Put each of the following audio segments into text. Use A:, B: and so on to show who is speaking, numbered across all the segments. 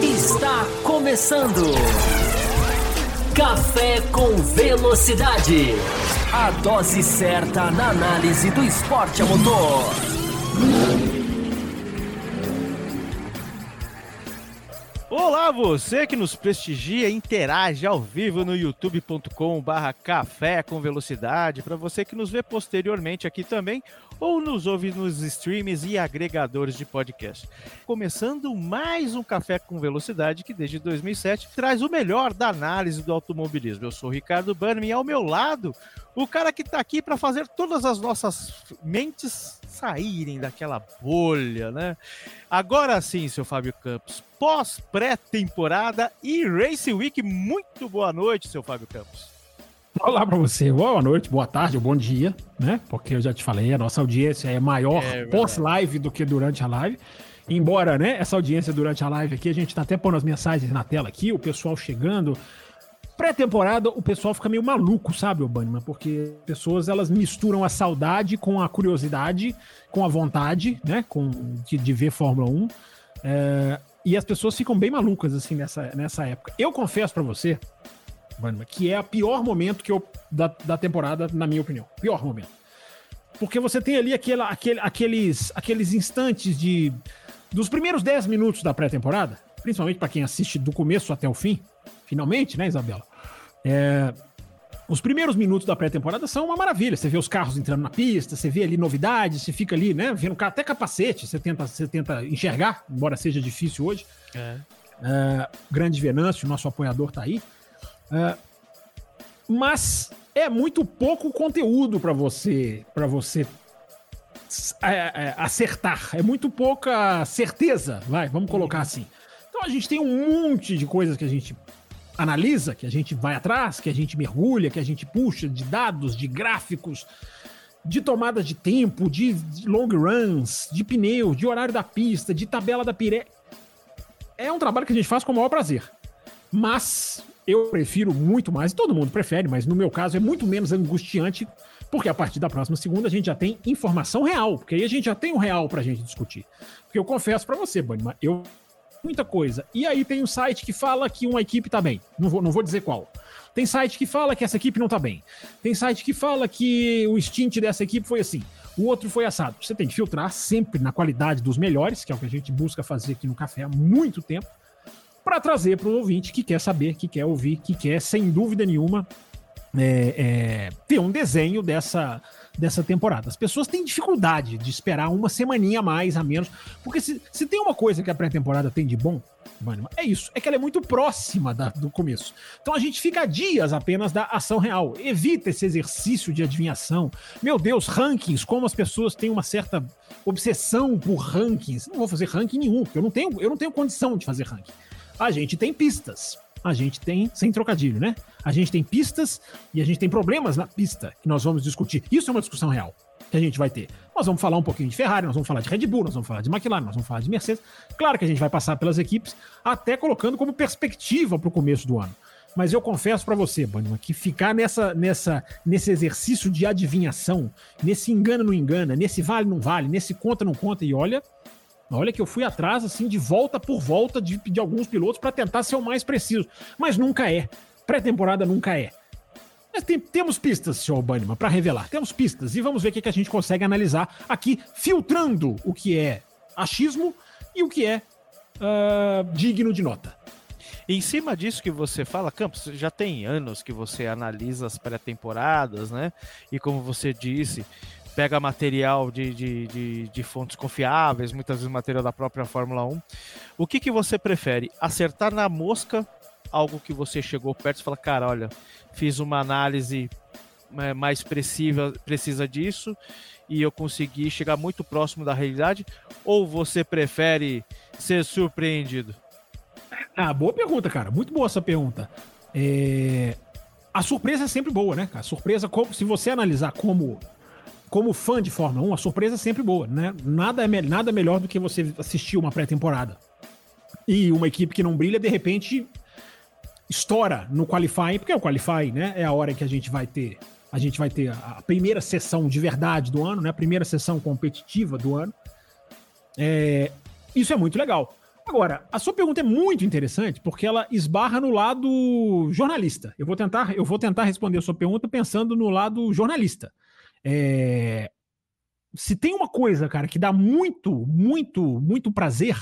A: Está começando. Café com Velocidade. A dose certa na análise do esporte a motor.
B: Olá, você que nos prestigia, interage ao vivo no youtube.com barra café com velocidade, para você que nos vê posteriormente aqui também, ou nos ouve nos streams e agregadores de podcast. Começando mais um Café com Velocidade que desde 2007 traz o melhor da análise do automobilismo. Eu sou o Ricardo Bannerman e ao meu lado, o cara que está aqui para fazer todas as nossas mentes saírem daquela bolha, né? Agora sim, seu Fábio Campos, pós pré-temporada e Race Week, muito boa noite, seu Fábio Campos.
C: Olá para você, boa noite, boa tarde bom dia, né? Porque eu já te falei, a nossa audiência é maior é pós-live do que durante a live. Embora, né, essa audiência durante a live aqui, a gente tá até pondo as mensagens na tela aqui, o pessoal chegando. Pré-temporada, o pessoal fica meio maluco, sabe, Obama? Porque pessoas elas misturam a saudade com a curiosidade, com a vontade, né, com de, de ver Fórmula 1. É, e as pessoas ficam bem malucas assim nessa, nessa época. Eu confesso para você que é o pior momento que eu, da, da temporada, na minha opinião. Pior momento. Porque você tem ali aquela, aquele, aqueles, aqueles instantes de. Dos primeiros 10 minutos da pré-temporada, principalmente para quem assiste do começo até o fim, finalmente, né, Isabela? É, os primeiros minutos da pré-temporada são uma maravilha. Você vê os carros entrando na pista, você vê ali novidades, você fica ali, né, vendo até capacete, você tenta, você tenta enxergar, embora seja difícil hoje. É. É, grande Venâncio, nosso apoiador, tá aí. É, mas é muito pouco conteúdo para você para você é, é, acertar. É muito pouca certeza, vai, vamos colocar assim. Então a gente tem um monte de coisas que a gente analisa, que a gente vai atrás, que a gente mergulha, que a gente puxa de dados, de gráficos, de tomada de tempo, de, long runs, de pneu, de horário da pista, de tabela da piré. É um trabalho que a gente faz com o maior prazer. Mas eu prefiro muito mais, todo mundo prefere, mas no meu caso é muito menos angustiante, porque a partir da próxima segunda a gente já tem informação real, porque aí a gente já tem o real pra gente discutir. Porque eu confesso para você, Bunny, eu muita coisa. E aí tem um site que fala que uma equipe tá bem. Não vou, não vou dizer qual. Tem site que fala que essa equipe não tá bem. Tem site que fala que o stint dessa equipe foi assim. O outro foi assado. Você tem que filtrar sempre na qualidade dos melhores, que é o que a gente busca fazer aqui no café há muito tempo para trazer para o ouvinte que quer saber, que quer ouvir, que quer, sem dúvida nenhuma, é, é, ter um desenho dessa, dessa temporada. As pessoas têm dificuldade de esperar uma semaninha a mais, a menos, porque se, se tem uma coisa que a pré-temporada tem de bom, é isso, é que ela é muito próxima da, do começo. Então a gente fica dias apenas da ação real. Evita esse exercício de adivinhação. Meu Deus, rankings, como as pessoas têm uma certa obsessão por rankings. Não vou fazer ranking nenhum, porque eu não tenho, eu não tenho condição de fazer ranking. A gente tem pistas. A gente tem, sem trocadilho, né? A gente tem pistas e a gente tem problemas na pista que nós vamos discutir. Isso é uma discussão real que a gente vai ter. Nós vamos falar um pouquinho de Ferrari, nós vamos falar de Red Bull, nós vamos falar de McLaren, nós vamos falar de Mercedes. Claro que a gente vai passar pelas equipes, até colocando como perspectiva para o começo do ano. Mas eu confesso para você, Banima, que ficar nessa, nessa, nesse exercício de adivinhação, nesse engana não engana, nesse vale não vale, nesse conta não conta, e olha, Olha que eu fui atrás, assim, de volta por volta de, de alguns pilotos para tentar ser o mais preciso. Mas nunca é. Pré-temporada nunca é. Mas tem, temos pistas, senhor Banniman, para revelar. Temos pistas. E vamos ver o que, que a gente consegue analisar aqui, filtrando o que é achismo e o que é uh, digno de nota.
B: Em cima disso que você fala, Campos, já tem anos que você analisa as pré-temporadas, né? E como você disse, pega material de, de, de, de, fontes confiáveis, muitas vezes material da própria Fórmula 1. O que, que você prefere? Acertar na mosca algo que você chegou perto e fala, cara, olha, fiz uma análise é, mais precisa, precisa disso e eu consegui chegar muito próximo da realidade? Ou você prefere ser surpreendido?
C: Ah, boa pergunta, cara. Muito boa essa pergunta. É... A surpresa é sempre boa, né? A surpresa, se você analisar como como fã de Fórmula 1, a surpresa é sempre boa, né? Nada, é nada melhor do que você assistir uma pré-temporada e uma equipe que não brilha, de repente, estoura no qualifying, porque o qualifying, né, é a hora que a gente vai ter A gente vai ter a primeira sessão de verdade do ano, né? A primeira sessão competitiva do ano. É, isso é muito legal. Agora, a sua pergunta é muito interessante porque ela esbarra no lado jornalista. Eu vou tentar, eu vou tentar responder a sua pergunta pensando no lado jornalista. É, se tem uma coisa, cara, que dá muito, muito, muito prazer,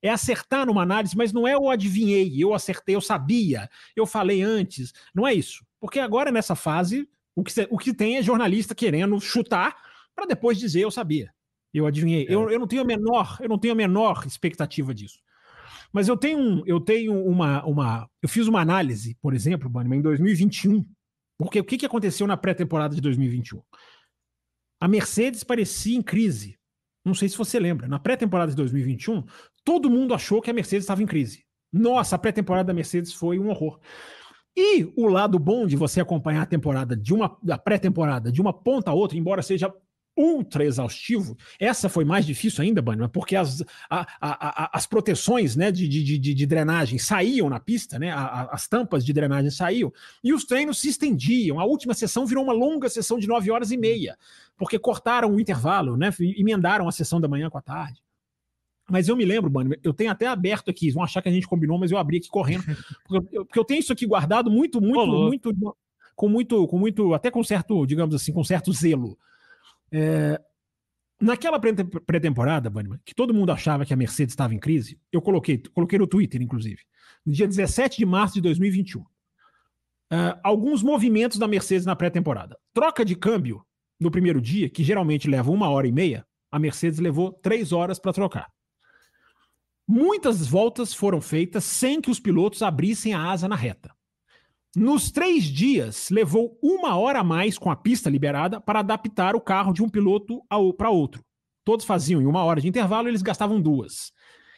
C: é acertar numa análise, mas não é eu adivinhei, eu acertei, eu sabia, eu falei antes. Não é isso. Porque agora, nessa fase, o que, o que tem é jornalista querendo chutar para depois dizer eu sabia. Eu adivinhei. É. Eu, eu não tenho a menor, eu não tenho a menor expectativa disso. Mas eu tenho, eu tenho uma, uma. Eu fiz uma análise, por exemplo, Bannerman, em 2021. Porque o que, que aconteceu na pré-temporada de 2021? A Mercedes parecia em crise. Não sei se você lembra. Na pré-temporada de 2021, todo mundo achou que a Mercedes estava em crise. Nossa, a pré-temporada da Mercedes foi um horror. E o lado bom de você acompanhar a temporada de uma a pré-temporada de uma ponta a outra, embora seja ultra exaustivo. Essa foi mais difícil ainda, Bannerman, porque as, a, a, a, as proteções né, de, de, de, de, drenagem saíam na pista, né, as tampas de drenagem saíam, e os treinos se estendiam. A última sessão virou uma longa sessão de nove horas e meia, porque cortaram o intervalo, né, emendaram a sessão da manhã com a tarde. Mas eu me lembro, Bannerman, eu tenho até aberto aqui, vão achar que a gente combinou, mas eu abri aqui correndo, porque eu, porque eu tenho isso aqui guardado muito, muito, muito, com muito, com muito, até com certo, digamos assim, com certo zelo. É, naquela pré-temporada, que todo mundo achava que a Mercedes estava em crise, eu coloquei, coloquei no Twitter, inclusive, no dia 17 de março de 2021. Uh, é, alguns movimentos da Mercedes na pré-temporada. Troca de câmbio no primeiro dia, que geralmente leva uma hora e meia, a Mercedes levou três horas para trocar. Muitas voltas foram feitas sem que os pilotos abrissem a asa na reta. Nos três dias, levou uma hora a mais com a pista liberada para adaptar o carro de um piloto para outro. Todos faziam em uma hora de intervalo, eles gastavam duas.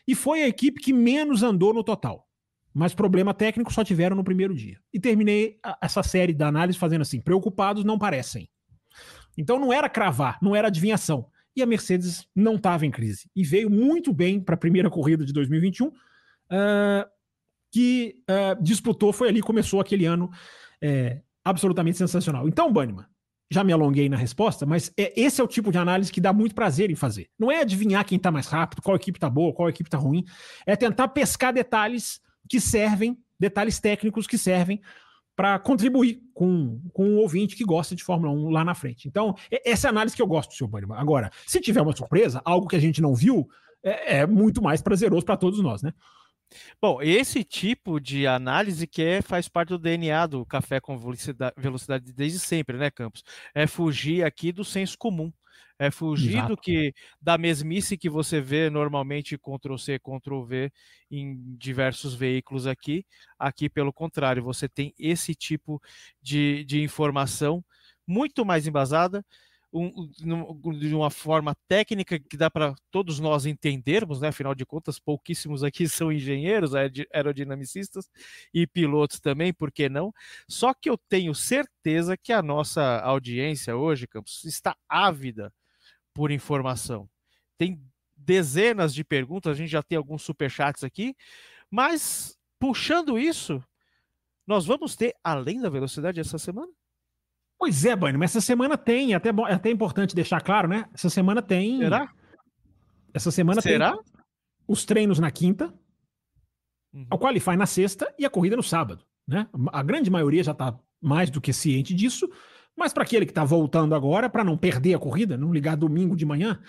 C: E foi a equipe que menos andou no total. Mas problema técnico só tiveram no primeiro dia. E terminei essa série da análise fazendo assim: preocupados não parecem. Então não era cravar, não era adivinhação. E a Mercedes não estava em crise. E veio muito bem para a primeira corrida de 2021. Uh, que uh, disputou, foi ali, começou aquele ano é, absolutamente sensacional. Então, Banniman, já me alonguei na resposta, mas é, esse é o tipo de análise que dá muito prazer em fazer. Não é adivinhar quem está mais rápido, qual equipe está boa, qual equipe está ruim, é tentar pescar detalhes que servem, detalhes técnicos que servem para contribuir com, com o ouvinte que gosta de Fórmula 1 lá na frente. Então, essa é a análise que eu gosto, senhor Banniman. Agora, se tiver uma surpresa, algo que a gente não viu, é, é muito mais prazeroso para todos nós, né?
B: Bom, esse tipo de análise que é, faz parte do DNA do café com velocidade, velocidade desde sempre, né, Campos? É fugir aqui do senso comum. É fugir Exato. do que da mesmice que você vê normalmente Ctrl C, Ctrl V em diversos veículos aqui. Aqui, pelo contrário, você tem esse tipo de, de informação muito mais embasada, um, de uma forma técnica que dá para todos nós entendermos, né? Afinal de contas, pouquíssimos aqui são engenheiros, aerodinamicistas e pilotos também, por que não? Só que eu tenho certeza que a nossa audiência hoje, Campos, está ávida por informação. Tem dezenas de perguntas, a gente já tem alguns superchats aqui, mas puxando isso, nós vamos ter além da velocidade essa semana?
C: Pois é, Bunny, mas essa semana tem, até, é até importante deixar claro, né? Essa semana tem.
B: Será?
C: Essa semana
B: Será? tem
C: os treinos na quinta, uhum. o Qualify na sexta e a corrida no sábado, né? A grande maioria já está mais do que ciente disso, mas para aquele que está voltando agora, para não perder a corrida, não ligar domingo de manhã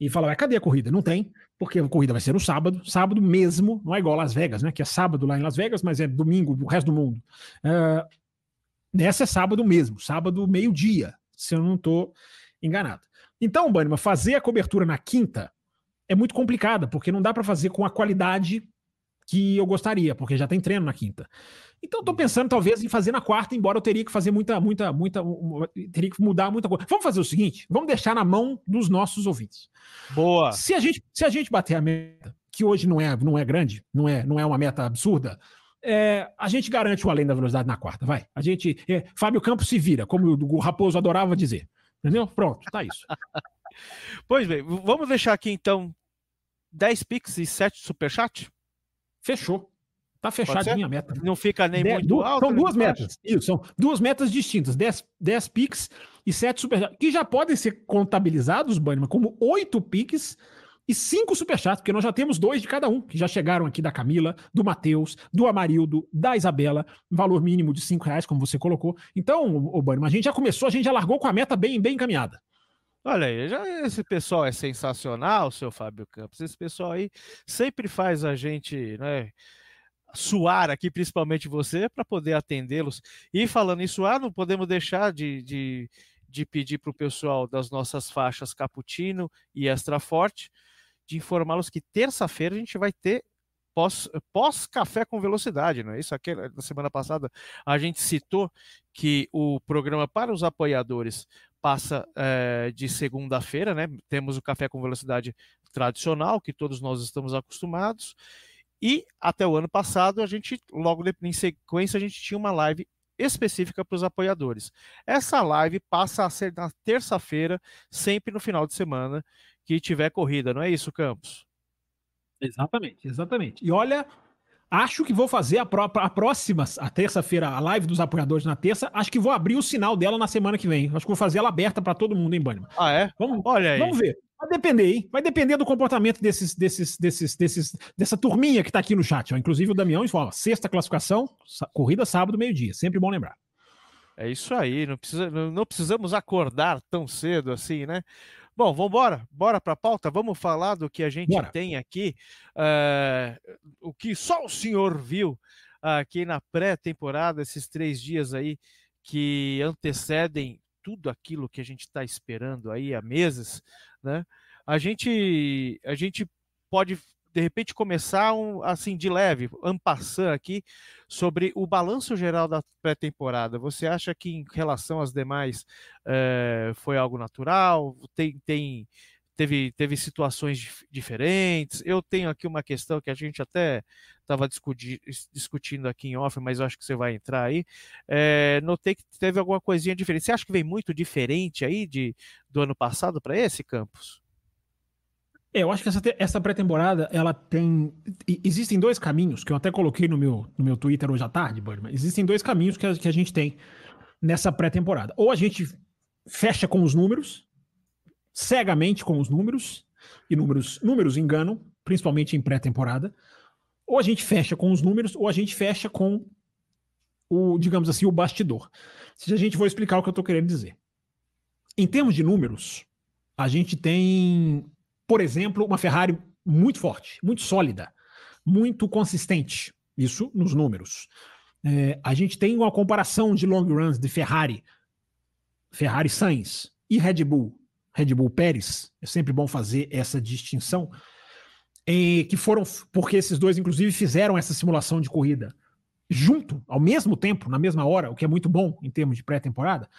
C: e falar, cadê a corrida? Não tem, porque a corrida vai ser no sábado, sábado mesmo, não é igual Las Vegas, né? Que é sábado lá em Las Vegas, mas é domingo o resto do mundo. Uh, Nessa é sábado mesmo, sábado meio-dia, se eu não estou enganado. Então, Banima, fazer a cobertura na quinta é muito complicada, porque não dá para fazer com a qualidade que eu gostaria, porque já tem treino na quinta. Então, estou pensando talvez em fazer na quarta, embora eu teria que fazer muita, muita, muita, teria que mudar muita coisa. Vamos fazer o seguinte: vamos deixar na mão dos nossos ouvintes.
B: Boa.
C: Se a gente, se a gente bater a meta, que hoje não é, não é grande, não é, não é uma meta absurda, é, a gente garante o além da velocidade na quarta, vai. A gente. É, Fábio Campos se vira, como o Raposo adorava dizer. Entendeu? Pronto, tá isso.
B: pois bem, vamos deixar aqui então 10 Pix e 7 Superchat?
C: Fechou. Tá fechadinha a meta.
B: Não fica nem muito du alto.
C: São duas metas. Isso, são duas metas distintas. 10, 10 piques e 7 superchats. Que já podem ser contabilizados, Bannerman, como 8 piques e 5 superchats, porque nós já temos dois de cada um, que já chegaram aqui da Camila, do Matheus, do Amarildo, da Isabela, valor mínimo de 5 reais, como você colocou. Então, o Bannerman, a gente já começou, a gente já largou com a meta bem, bem encaminhada.
B: Olha aí, já, esse pessoal é sensacional, seu Fábio Campos. Esse pessoal aí sempre faz a gente, né? suar aqui, principalmente você, para poder atendê-los. E falando em suar, não podemos deixar de, de, de pedir para o pessoal das nossas faixas Cappuccino e Extra Forte de informá-los que terça-feira a gente vai ter pós-café pós com velocidade, não é isso? Aqui, na semana passada a gente citou que o programa para os apoiadores passa é, de segunda-feira, né? Temos o café com velocidade tradicional, que todos nós estamos acostumados, e até o ano passado, a gente, logo em sequência, a gente tinha uma live específica para os apoiadores. Essa live passa a ser na terça-feira, sempre no final de semana que tiver corrida, não é isso, Campos?
C: Exatamente, exatamente. E olha, acho que vou fazer a, pró a próxima, a terça-feira, a live dos apoiadores na terça. Acho que vou abrir o sinal dela na semana que vem. Acho que vou fazer ela aberta para todo mundo, hein, Bannerman?
B: Ah, é?
C: Vamos, Olha aí. Vamos ver. Vai depender, hein? Vai depender do comportamento desses, desses, desses, desses, dessa turminha que tá aqui no chat. Ó. Inclusive o Damião informa: sexta classificação, corrida sábado, meio-dia. Sempre bom lembrar.
B: É isso aí, não, precisa, não precisamos acordar tão cedo assim, né? Bom, vamos embora, bora para a pauta. Vamos falar do que a gente Bora. tem aqui, uh, o que só o senhor viu aqui na pré-temporada, esses três dias aí que antecedem tudo aquilo que a gente está esperando aí há meses, né? A gente, a gente pode de repente começar um, assim de leve, ampassando aqui sobre o balanço geral da pré-temporada. Você acha que em relação às demais é, foi algo natural? Tem, tem teve, teve situações diferentes. Eu tenho aqui uma questão que a gente até estava discuti discutindo aqui em off, mas acho que você vai entrar aí. É, notei que teve alguma coisinha diferente. Você acha que vem muito diferente aí de, do ano passado para esse, Campos?
C: É, eu acho que essa, essa pré-temporada, ela tem. Existem dois caminhos, que eu até coloquei no meu, no meu Twitter hoje à tarde, Birdman. Existem dois caminhos que a, que a gente tem nessa pré-temporada. Ou a gente fecha com os números, cegamente com os números, e números, números enganam, principalmente em pré-temporada. Ou a gente fecha com os números, ou a gente fecha com o, digamos assim, o bastidor. Se a gente for explicar o que eu estou querendo dizer. Em termos de números, a gente tem, por exemplo, uma Ferrari muito forte, muito sólida, muito consistente. Isso nos números. É, a gente tem uma comparação de long runs de Ferrari, Ferrari Sainz e Red Bull Red Bull Pérez, é sempre bom fazer essa distinção, e que foram, porque esses dois, inclusive, fizeram essa simulação de corrida junto, ao mesmo tempo, na mesma hora, o que é muito bom em termos de pré-temporada,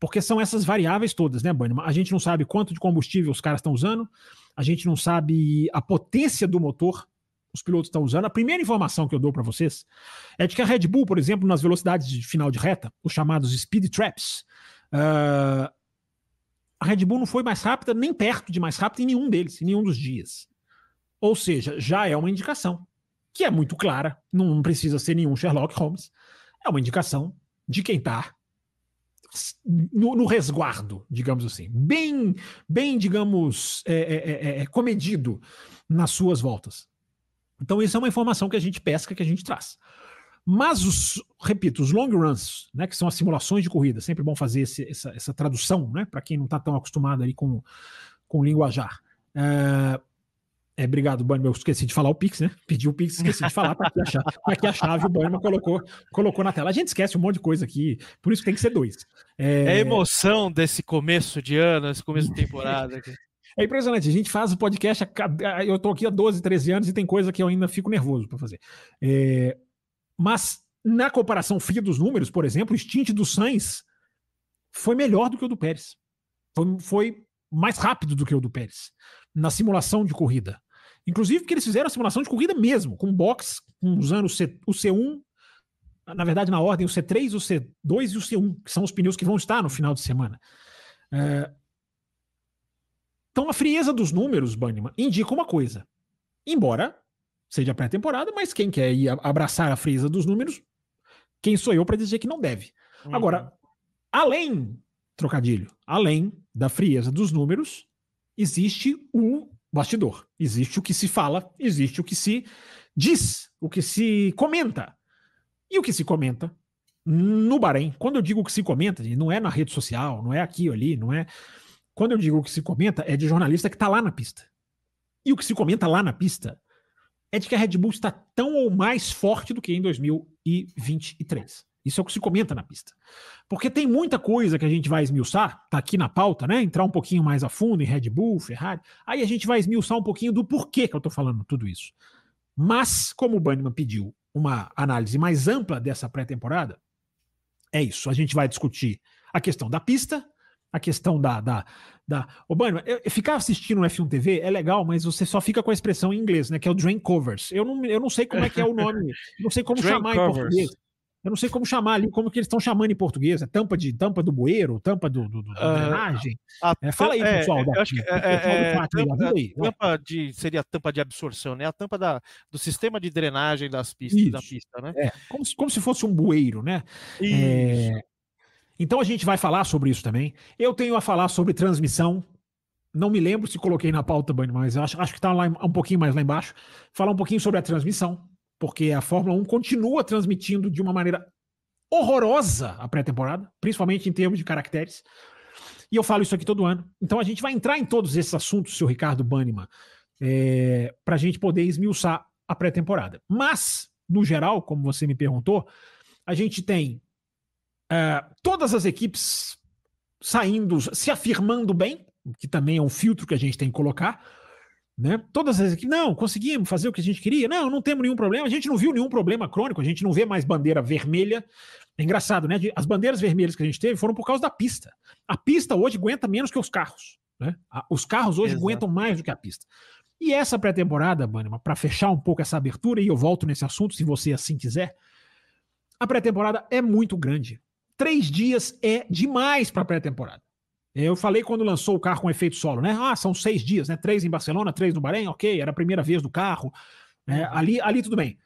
C: porque são essas variáveis todas, né, Bunny? A gente não sabe quanto de combustível os caras estão usando, a gente não sabe a potência do motor os pilotos estão usando. A primeira informação que eu dou para vocês é de que a Red Bull, por exemplo, nas velocidades de final de reta, os chamados speed traps, uh, a Red Bull não foi mais rápida, nem perto de mais rápida em nenhum deles, em nenhum dos dias. Ou seja, já é uma indicação, que é muito clara, não precisa ser nenhum Sherlock Holmes, é uma indicação de quem está no, no, resguardo, digamos assim, bem, bem digamos, é, é, é, é, comedido nas suas voltas. Então, isso é uma informação que a gente pesca, que a gente traz. Mas, os, repito, os long runs, né, que são as simulações de corrida, sempre bom fazer esse, essa, essa, tradução, né, para quem não está tão acostumado aí com, com linguajar. É, é, obrigado, Bannerman. Eu esqueci de falar o Pix, né? Pedi o Pix, esqueci de falar. Aqui a chave, tá aqui a chave o Bannerman colocou, colocou na tela. A gente esquece um monte de coisa aqui, por isso que tem que ser dois.
B: É, é a emoção desse começo de ano, esse começo de temporada.
C: É impressionante, a gente faz o podcast, eu estou aqui há 12, 13 anos e tem coisa que eu ainda fico nervoso para fazer. É, mas na comparação fria dos números, por exemplo, o stint do Sainz foi melhor do que o do Pérez. Foi, foi mais rápido do que o do Pérez na simulação de corrida. Inclusive porque eles fizeram a simulação de corrida mesmo, com box, usando o, C, o C1, na verdade, na ordem, o C3, o C2 e o C1, que são os pneus que vão estar no final de semana. É... Então, a frieza dos números, Banniman, indica uma coisa. Embora seja pré-temporada, mas quem quer ir abraçar a frieza dos números, quem sou eu para dizer que não deve? Uhum. Agora, além, trocadilho, além da frieza dos números, existe o bastidor. Existe o que se fala, existe o que se diz, o que se comenta. E o que se comenta no Bahrein, quando eu digo o que se comenta, não é na rede social, não é aqui ou ali, não é. Quando eu digo o que se comenta, é de jornalista que está lá na pista. E o que se comenta lá na pista é de que a Red Bull está tão ou mais forte do que em 2023. Isso é o que se comenta na pista. Porque tem muita coisa que a gente vai esmiuçar, tá aqui na pauta, né? Entrar um pouquinho mais a fundo em Red Bull, Ferrari. Aí a gente vai esmiuçar um pouquinho do porquê que eu tô falando tudo isso. Mas, como o Banniman pediu uma análise mais ampla dessa pré-temporada, é isso. A gente vai discutir a questão da pista, a questão da. da, da... Ô, Banniman, ficar assistindo no F1 TV é legal, mas você só fica com a expressão em inglês, né? Que é o drain covers. Eu não, eu não sei como é que é o nome, não sei como chamar covers. em português. Eu não sei como chamar ali, como que eles estão chamando em português. É tampa de tampa do bueiro, tampa do, do, do uh, drenagem.
B: É, fala aí, é, pessoal. Da, acho que é, é, tampa, aí, tampa de, seria a tampa de absorção, né? A tampa da, do sistema de drenagem das pistas, da pista, né?
C: É, como, se, como se fosse um bueiro, né? Então a gente vai falar sobre isso também. Eu tenho a falar sobre transmissão. Não me lembro se coloquei na pauta, mas acho, acho que está lá um pouquinho mais lá embaixo. Falar um pouquinho sobre a transmissão porque a Fórmula 1 continua transmitindo de uma maneira horrorosa a pré-temporada, principalmente em termos de caracteres. E eu falo isso aqui todo ano. Então a gente vai entrar em todos esses assuntos, seu Ricardo Banniman, é, para a gente poder esmiuçar a pré-temporada. Mas, no geral, como você me perguntou, a gente tem é, todas as equipes saindo, se afirmando bem, que também é um filtro que a gente tem que colocar. Né? Todas as equipes, não, conseguimos fazer o que a gente queria, não, não temos nenhum problema, a gente não viu nenhum problema crônico, a gente não vê mais bandeira vermelha. É engraçado, né? As bandeiras vermelhas que a gente teve foram por causa da pista. A pista hoje aguenta menos que os carros. Né? Os carros hoje Exato. aguentam mais do que a pista. E essa pré-temporada, Banima, para fechar um pouco essa abertura, e eu volto nesse assunto, se você assim quiser, a pré-temporada é muito grande. Três dias é demais para pré-temporada. Eu falei quando lançou o carro com efeito solo, né? Ah, são seis dias, né? Três em Barcelona, três no Bahrein, ok, era a primeira vez do carro. É, ali, ali tudo bem.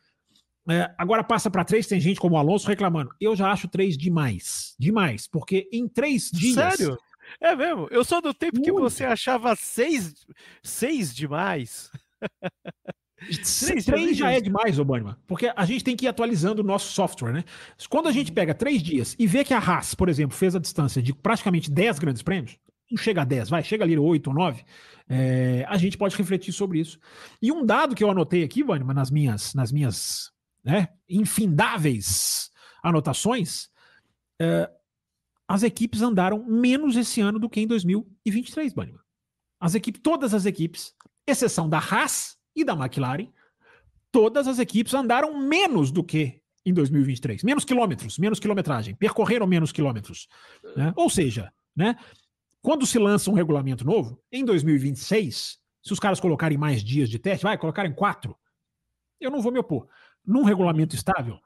C: É, agora passa para três, tem gente como o Alonso reclamando. Eu já acho três demais. Demais, porque em três dias.
B: Sério? É mesmo? Eu sou do tempo Muito. que você achava seis, seis demais.
C: Três, três já é demais, ô Banniman, porque a gente tem que ir atualizando o nosso software, né? Quando a gente pega três dias e vê que a Haas, por exemplo, fez a distância de praticamente 10 grandes prêmios, não chega a 10, vai, chega ali 8 ou 9, é, a gente pode refletir sobre isso. E um dado que eu anotei aqui, Banniman, nas minhas, nas minhas né, infindáveis anotações, é, as equipes andaram menos esse ano do que em 2023, Banniman. As equipes, todas as equipes, exceção da Haas, e da McLaren, todas as equipes andaram menos do que em 2023. Menos quilômetros, menos quilometragem, percorreram menos quilômetros. Né? Ou seja, né, quando se lança um regulamento novo, em 2026, se os caras colocarem mais dias de teste, vai, colocarem quatro, eu não vou me opor. Num regulamento estável,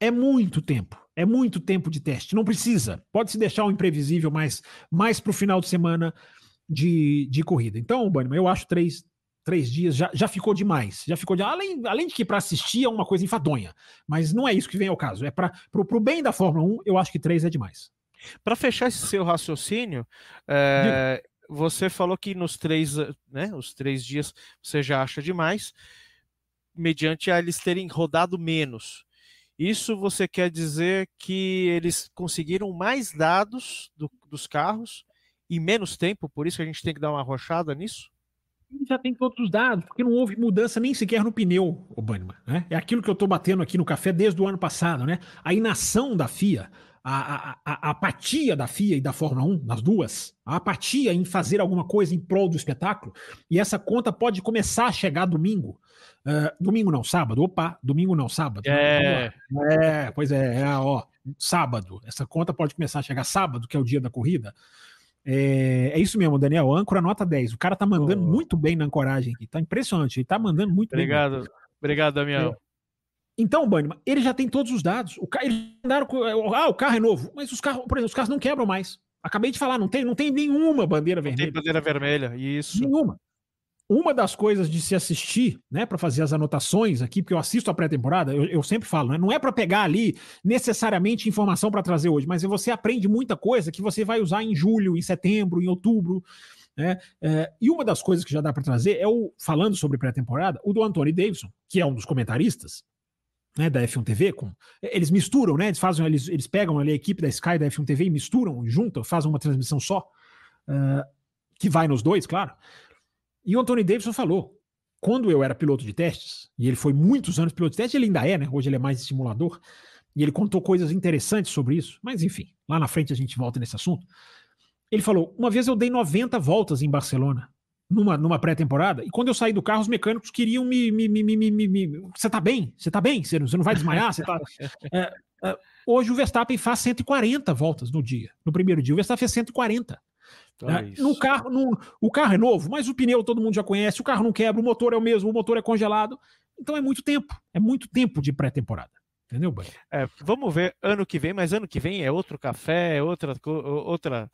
C: é muito tempo. É muito tempo de teste. Não precisa. Pode se deixar o um imprevisível mais, mais para o final de semana de, de corrida. Então, Bannerman, eu acho três, três dias já, já ficou demais. Já ficou de, além, além de que para assistir é uma coisa enfadonha. Mas não é isso que vem ao caso. É para o bem da Fórmula 1, eu acho que três é demais.
B: Para fechar esse seu raciocínio, é, você falou que nos três, né, os três dias você já acha demais, mediante a eles terem rodado menos. Isso você quer dizer que eles conseguiram mais dados do, dos carros e menos tempo, por isso que a gente tem que dar uma rochada nisso?
C: Já tem todos os dados, porque não houve mudança nem sequer no pneu, o Banniman, né? É aquilo que eu estou batendo aqui no café desde o ano passado, né? A inação da FIA, a, a, a, apatia da FIA e da Fórmula 1, nas duas, a apatia em fazer alguma coisa em prol do espetáculo, e essa conta pode começar a chegar domingo. Uh, domingo não, sábado. Opa, domingo não, sábado.
B: É,
C: é pois é, é, ó, sábado. Essa conta pode começar a chegar sábado, que é o dia da corrida. É, é, isso mesmo, Daniel. Âncora nota 10. O cara tá mandando oh. muito bem na ancoragem aqui. Tá impressionante. Ele tá mandando muito
B: Obrigado.
C: bem.
B: Obrigado. Obrigado, Daniel. É.
C: Então, Banniman, ele já tem todos os dados. O ca... Eles andaram com... Ah, o carro é novo. Mas os carros, por exemplo, os carros não quebram mais. Acabei de falar, não tem, não tem nenhuma bandeira vermelha. Não
B: tem bandeira vermelha, isso.
C: Nenhuma. Uma das coisas de se assistir, né, para fazer as anotações aqui, porque eu assisto a pré-temporada, eu, eu, sempre falo, né, não é para pegar ali necessariamente informação para trazer hoje, mas você aprende muita coisa que você vai usar em julho, em setembro, em outubro. Né? É, e uma das coisas que já dá para trazer é o, falando sobre pré-temporada, o do Anthony Davidson, que é um dos comentaristas, né, da F1 TV, com, eles misturam, né, eles fazem, eles, eles pegam ali a equipe da Sky da F1 TV e misturam, juntam, fazem uma transmissão só, uh, que vai nos dois, claro. E o Anthony Davidson falou: quando eu era piloto de testes, e ele foi muitos anos piloto de testes, ele ainda é, né? Hoje ele é mais simulador, e ele contou coisas interessantes sobre isso, mas enfim, lá na frente a gente volta nesse assunto. Ele falou: uma vez eu dei 90 voltas em Barcelona, numa, numa pré-temporada, e quando eu saí do carro, os mecânicos queriam me. me, me, me, me, você tá bem? Você tá bem? Você não, você não vai desmaiar? Você tá. É, é, hoje o Verstappen faz 140 voltas no dia. No primeiro dia, o Verstappen fez 140. Então é, no carro, no, o carro é novo, mas o pneu todo mundo já conhece, o carro não quebra, o motor é o mesmo, o motor é congelado. Então é muito tempo, é muito tempo de pré-temporada. Entendeu, Bani?
B: É, vamos ver ano que vem, mas ano que vem é outro café, é outra, outra,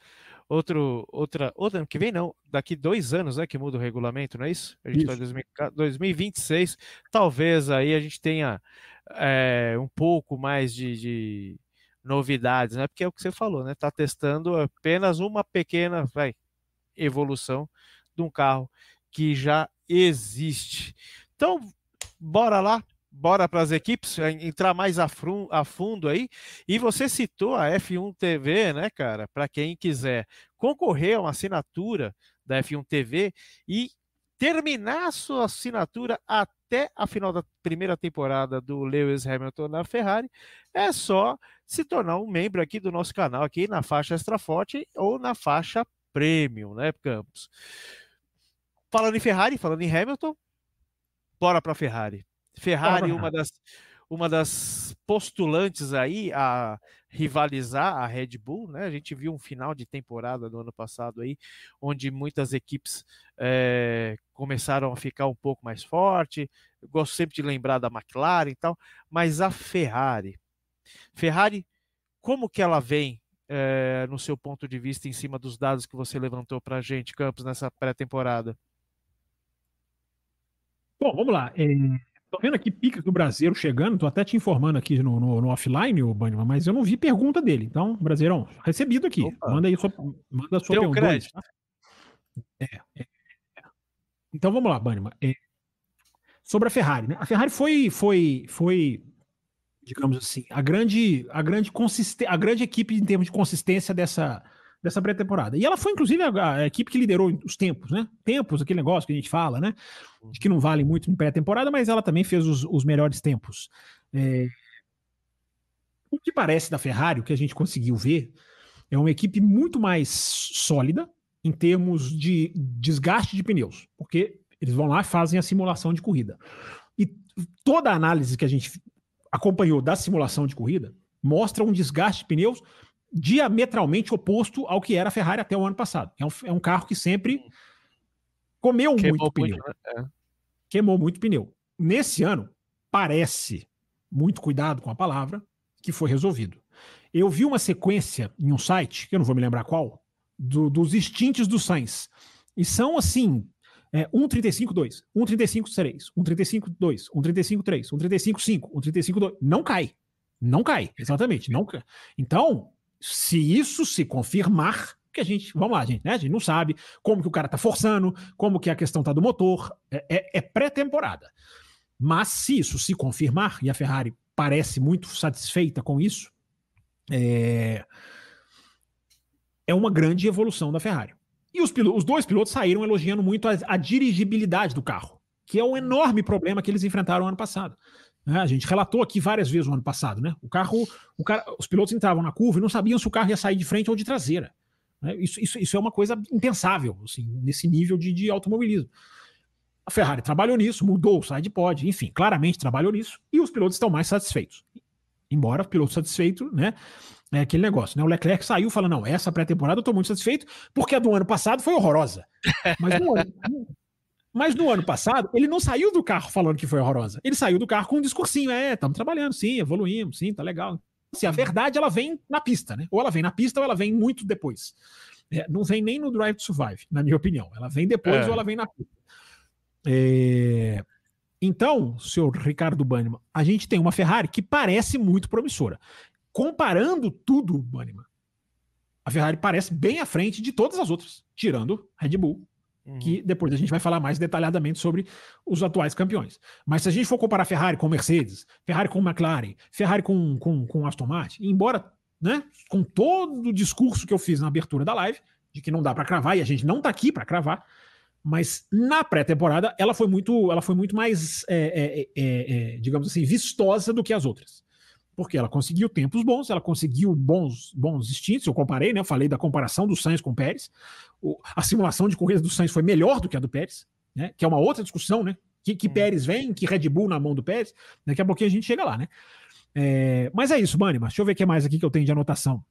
B: outro, outra, outra ano que vem não, daqui dois anos, né, que muda o regulamento, não é isso? A gente está em 2026, talvez aí a gente tenha é, um pouco mais de, de novidades, né? Porque é o que você falou, né? Está testando apenas uma pequena vai, evolução de um carro que já existe. Então, bora lá, bora para as equipes, entrar mais a, frum, a, fundo aí. E você citou a F1 TV, né, cara? Para quem quiser concorrer a uma assinatura da F1 TV e terminar sua assinatura até a final da primeira temporada do Lewis Hamilton na Ferrari, é só se tornar um membro aqui do nosso canal, aqui na faixa Extra Forte ou na faixa Premium, né, Campos? Falando em Ferrari, falando em Hamilton, bora para Ferrari. Ferrari, uma das, uma das postulantes aí a rivalizar a Red Bull, né? A gente viu um final de temporada do ano passado aí, onde muitas equipes é, começaram a ficar um pouco mais forte. Eu gosto sempre de lembrar da McLaren e tal, mas a Ferrari, Ferrari, como que ela vem é, no seu ponto de vista em cima dos dados que você levantou para a gente, Campos, nessa pré-temporada?
C: Bom, vamos lá. É, tô vendo aqui picas do Brasileiro chegando, tô até te informando aqui no, no, no offline, o Banima, mas eu não vi pergunta dele. Então, Brasileirão, recebido aqui. Opa. Manda aí sua, manda a sua
B: pergunta. Crédito. Tá?
C: É, é, então vamos lá, Banima. É, sobre a Ferrari, né? A Ferrari foi, foi, foi digamos assim, a grande, a grande consistência, a grande equipe em termos de consistência dessa, dessa pré-temporada. E ela foi, inclusive, a, a, equipe que liderou os tempos, né? Tempos, aquele negócio que a gente fala, né? De que não vale muito em pré-temporada, mas ela também fez os, os melhores tempos. É... O que parece da Ferrari, o que a gente conseguiu ver, é uma equipe muito mais sólida em termos de desgaste de pneus, porque eles vão lá e fazem a simulação de corrida. E toda a análise que a gente acompanhou da simulação de corrida mostra um desgaste de pneus diametralmente oposto ao que era a Ferrari até o ano passado. É um, é um carro que sempre comeu Queimou muito pneu. Muito, né? é. Queimou muito pneu. Nesse ano, parece, muito cuidado com a palavra, que foi resolvido. Eu vi uma sequência em um site, que eu não vou me lembrar qual, do, dos extintes do Sainz. E são, assim, é 1,35,2, 1,35,3, 1,35,2, 1,35,3, 1,35,5, 1,35,2. Não cai. Não cai, exatamente. Não cai. Então, se isso se confirmar, que a gente, vamos lá, gente, né? A gente não sabe como que o cara tá forçando, como que a questão tá do motor, é, é, é pré-temporada. Mas se isso se confirmar, e a Ferrari parece muito satisfeita com isso, é, é uma grande evolução da Ferrari. E os, pilotos, os dois pilotos saíram elogiando muito a, a, dirigibilidade do carro, que é um enorme problema que eles enfrentaram ano passado. Né? A gente relatou aqui várias vezes no ano passado, né? O carro, o cara, os pilotos entravam na curva e não sabiam se o carro ia sair de frente ou de traseira. Né? Isso, isso, isso, é uma coisa impensável, assim, nesse nível de, de automobilismo. A Ferrari trabalhou nisso, mudou o side pod, enfim, claramente trabalhou nisso, e os pilotos estão mais satisfeitos. Embora o piloto satisfeito, né? É aquele negócio, né? O Leclerc saiu falando: não, essa pré-temporada eu tô muito satisfeito, porque a do ano passado foi horrorosa. Mas ano, mas no ano passado, ele não saiu do carro falando que foi horrorosa. Ele saiu do carro com um discursinho: é, estamos trabalhando, sim, evoluímos, sim, tá legal. Assim, a verdade ela vem na pista, né? Ou ela vem na pista ou ela vem muito depois. É, não vem nem no Drive to Survive, na minha opinião. Ela vem depois é. ou ela vem na pista. É... Então, senhor Ricardo Banniman, a gente tem uma Ferrari que parece muito promissora. Comparando tudo, Banniman, a Ferrari parece bem à frente de todas as outras, tirando Red Bull, uhum. que depois a gente vai falar mais detalhadamente sobre os atuais campeões. Mas se a gente for comparar Ferrari com Mercedes, Ferrari com McLaren, Ferrari com, com, com Aston Martin, embora né, com todo o discurso que eu fiz na abertura da live, de que não dá para cravar, e a gente não está aqui para cravar, mas na pré-temporada ela foi muito, ela foi muito mais, é, é, é, é, digamos assim, vistosa do que as outras. Porque ela conseguiu tempos bons, ela conseguiu bons, bons instintos. Eu comparei, né? Eu falei da comparação do Sainz com o Pérez. O, a simulação de corrida do Sainz foi melhor do que a do Pérez, né? Que é uma outra discussão, né? Que, que Pérez vem, que Red Bull na mão do Pérez. Daqui a pouquinho a gente chega lá, né? É, mas é isso, Mani. Deixa eu ver o que mais aqui que eu tenho de anotação.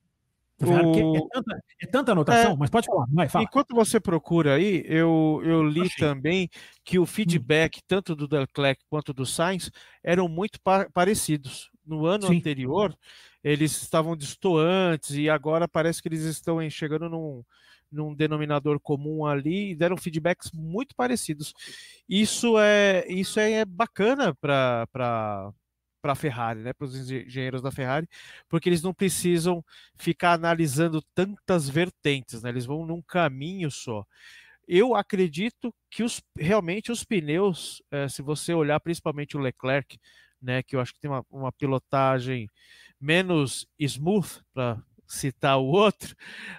C: O... É, tanta, é, tanta, anotação, é, mas pode falar, vai, fala.
B: Enquanto você procura aí, eu, eu li Achei. também que o feedback, hum. tanto do Leclerc quanto do Sainz, eram muito pa parecidos. No ano Sim. anterior, eles estavam distantes e agora parece que eles estão chegando num, num denominador comum ali e deram feedbacks muito parecidos. Isso é, isso é bacana para para a Ferrari, né, para os engenheiros da Ferrari, porque eles não precisam ficar analisando tantas vertentes, né, eles vão num caminho só. Eu acredito que os, realmente os pneus, é, se você olhar principalmente o Leclerc, né, que eu acho que tem uma, uma pilotagem menos smooth, para citar o outro,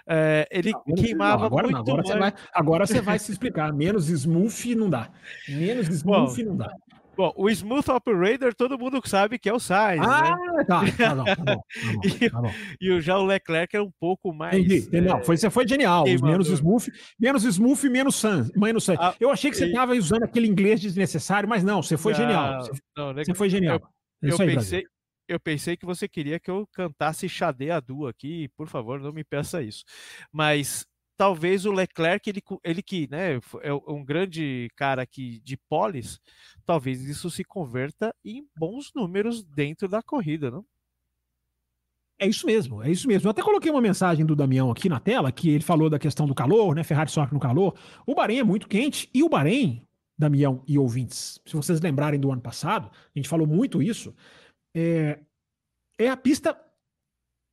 B: é, ele não, queimava não,
C: agora,
B: muito
C: agora mais. Você vai, agora você vai se explicar. Menos smooth não dá. Menos smooth Bom, não dá.
B: Bom, o Smooth Operator todo mundo sabe que é o Sainz,
C: ah, né? tá, tá, bom, tá, bom, tá,
B: bom, tá bom. e, o, já o Leclerc é um pouco mais... Entendi,
C: é... não, foi, você foi genial, menos Smooth, menos Smooth e menos Sainz. Menos Sainz. Ah, eu achei que você estava e... usando aquele inglês desnecessário, mas não, você foi não, genial. Você, não, você foi genial.
B: Eu, é eu aí, pensei, eu pensei que você queria que eu cantasse Xadê Adu aqui, por favor, não me peça isso. Mas talvez o Leclerc, ele, ele que né, é um grande cara aqui de polis, talvez isso se converta em bons números dentro da corrida, não?
C: É isso mesmo, é isso mesmo. Eu até coloquei uma mensagem do Damião aqui na tela, que ele falou da questão do calor, né? Ferrari sofre no calor. O Bahrein é muito quente e o Bahrein, Damião e ouvintes, se vocês lembrarem do ano passado, a gente falou muito isso, é, é a pista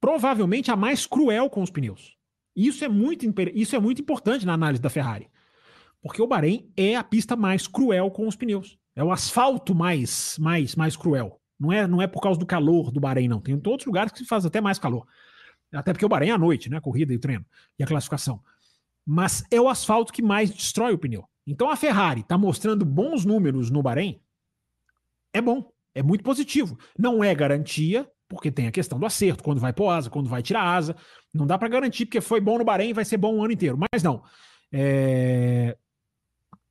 C: provavelmente a mais cruel com os pneus. Isso é muito, isso é muito importante na análise da Ferrari. Porque o Bahrein é a pista mais cruel com os pneus. É o asfalto mais, mais, mais cruel. Não é, não é por causa do calor do Bahrein, não. Tem outros lugares que faz até mais calor. Até porque o Bahrein é à noite, né? A corrida e o treino e a classificação. Mas é o asfalto que mais destrói o pneu. Então a Ferrari está mostrando bons números no Bahrein. É bom, é muito positivo. Não é garantia, porque tem a questão do acerto, quando vai pôr asa, quando vai tirar asa. Não dá para garantir, porque foi bom no Bahrein vai ser bom o ano inteiro. Mas não. É...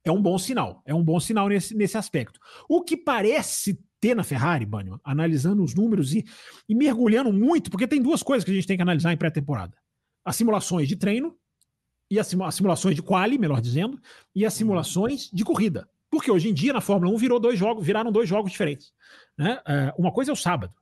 C: é um bom sinal. É um bom sinal nesse, nesse aspecto. O que parece ter na Ferrari, Banho, analisando os números e, e mergulhando muito, porque tem duas coisas que a gente tem que analisar em pré-temporada: as simulações de treino e as, simulações de quali, melhor dizendo, e as simulações de corrida. Porque hoje em dia, na Fórmula 1, virou dois jogos, viraram dois jogos diferentes. Né? É, uma coisa é o sábado,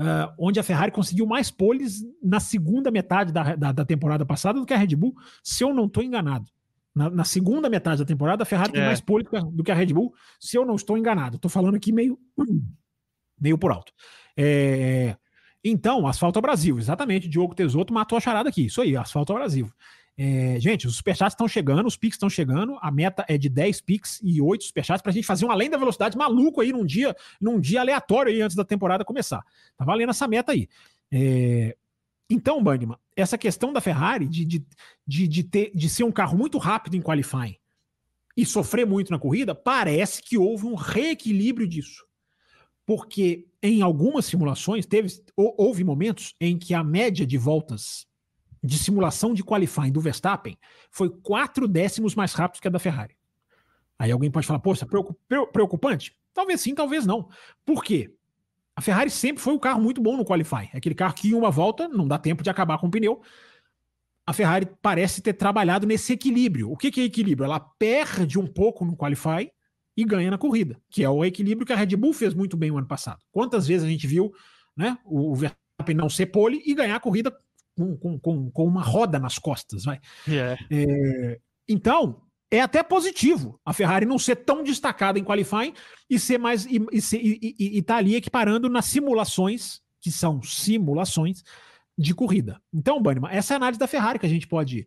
C: Uh, onde a Ferrari conseguiu mais poles na segunda metade da, da, da, temporada passada do que a Red Bull, se eu não estou enganado. Na, na, segunda metade da temporada, a Ferrari é. tem mais poles do que a Red Bull, se eu não estou enganado. Estou falando aqui meio, meio por alto. É, então, Asfalto Brasil, exatamente. Diogo Tesoto matou a charada aqui. Isso aí, Asfalto Brasil. É, gente, os superchats estão chegando, os pics estão chegando. A meta é de 10 pics e 8 superchats para a gente fazer um além da velocidade maluco aí num dia, num dia aleatório aí antes da temporada começar. Tá valendo essa meta aí. É, então, Bandman, essa questão da Ferrari de, de, de, de, ter, de ser um carro muito rápido em qualifying e sofrer muito na corrida, parece que houve um reequilíbrio disso. Porque em algumas simulações teve, houve momentos em que a média de voltas de simulação de qualifying do Verstappen foi quatro décimos mais rápido que a da Ferrari. Aí alguém pode falar, poxa, preocupante? Talvez sim, talvez não. Por quê? A Ferrari sempre foi um carro muito bom no qualifying. É aquele carro que em uma volta não dá tempo de acabar com o pneu. A Ferrari parece ter trabalhado nesse equilíbrio. O que, é equilíbrio? Ela perde um pouco no qualifying e ganha na corrida, que é o equilíbrio que a Red Bull fez muito bem o ano passado. Quantas vezes a gente viu né, o Verstappen não ser pole e ganhar a corrida com, com, com, uma roda nas costas, vai. Yeah. É. é, então, é até positivo a Ferrari não ser tão destacada em qualifying e ser mais e, e, e, e, tá ali equiparando nas simulações, que são simulações de corrida. Então, Banniman, essa é a análise da Ferrari que a gente pode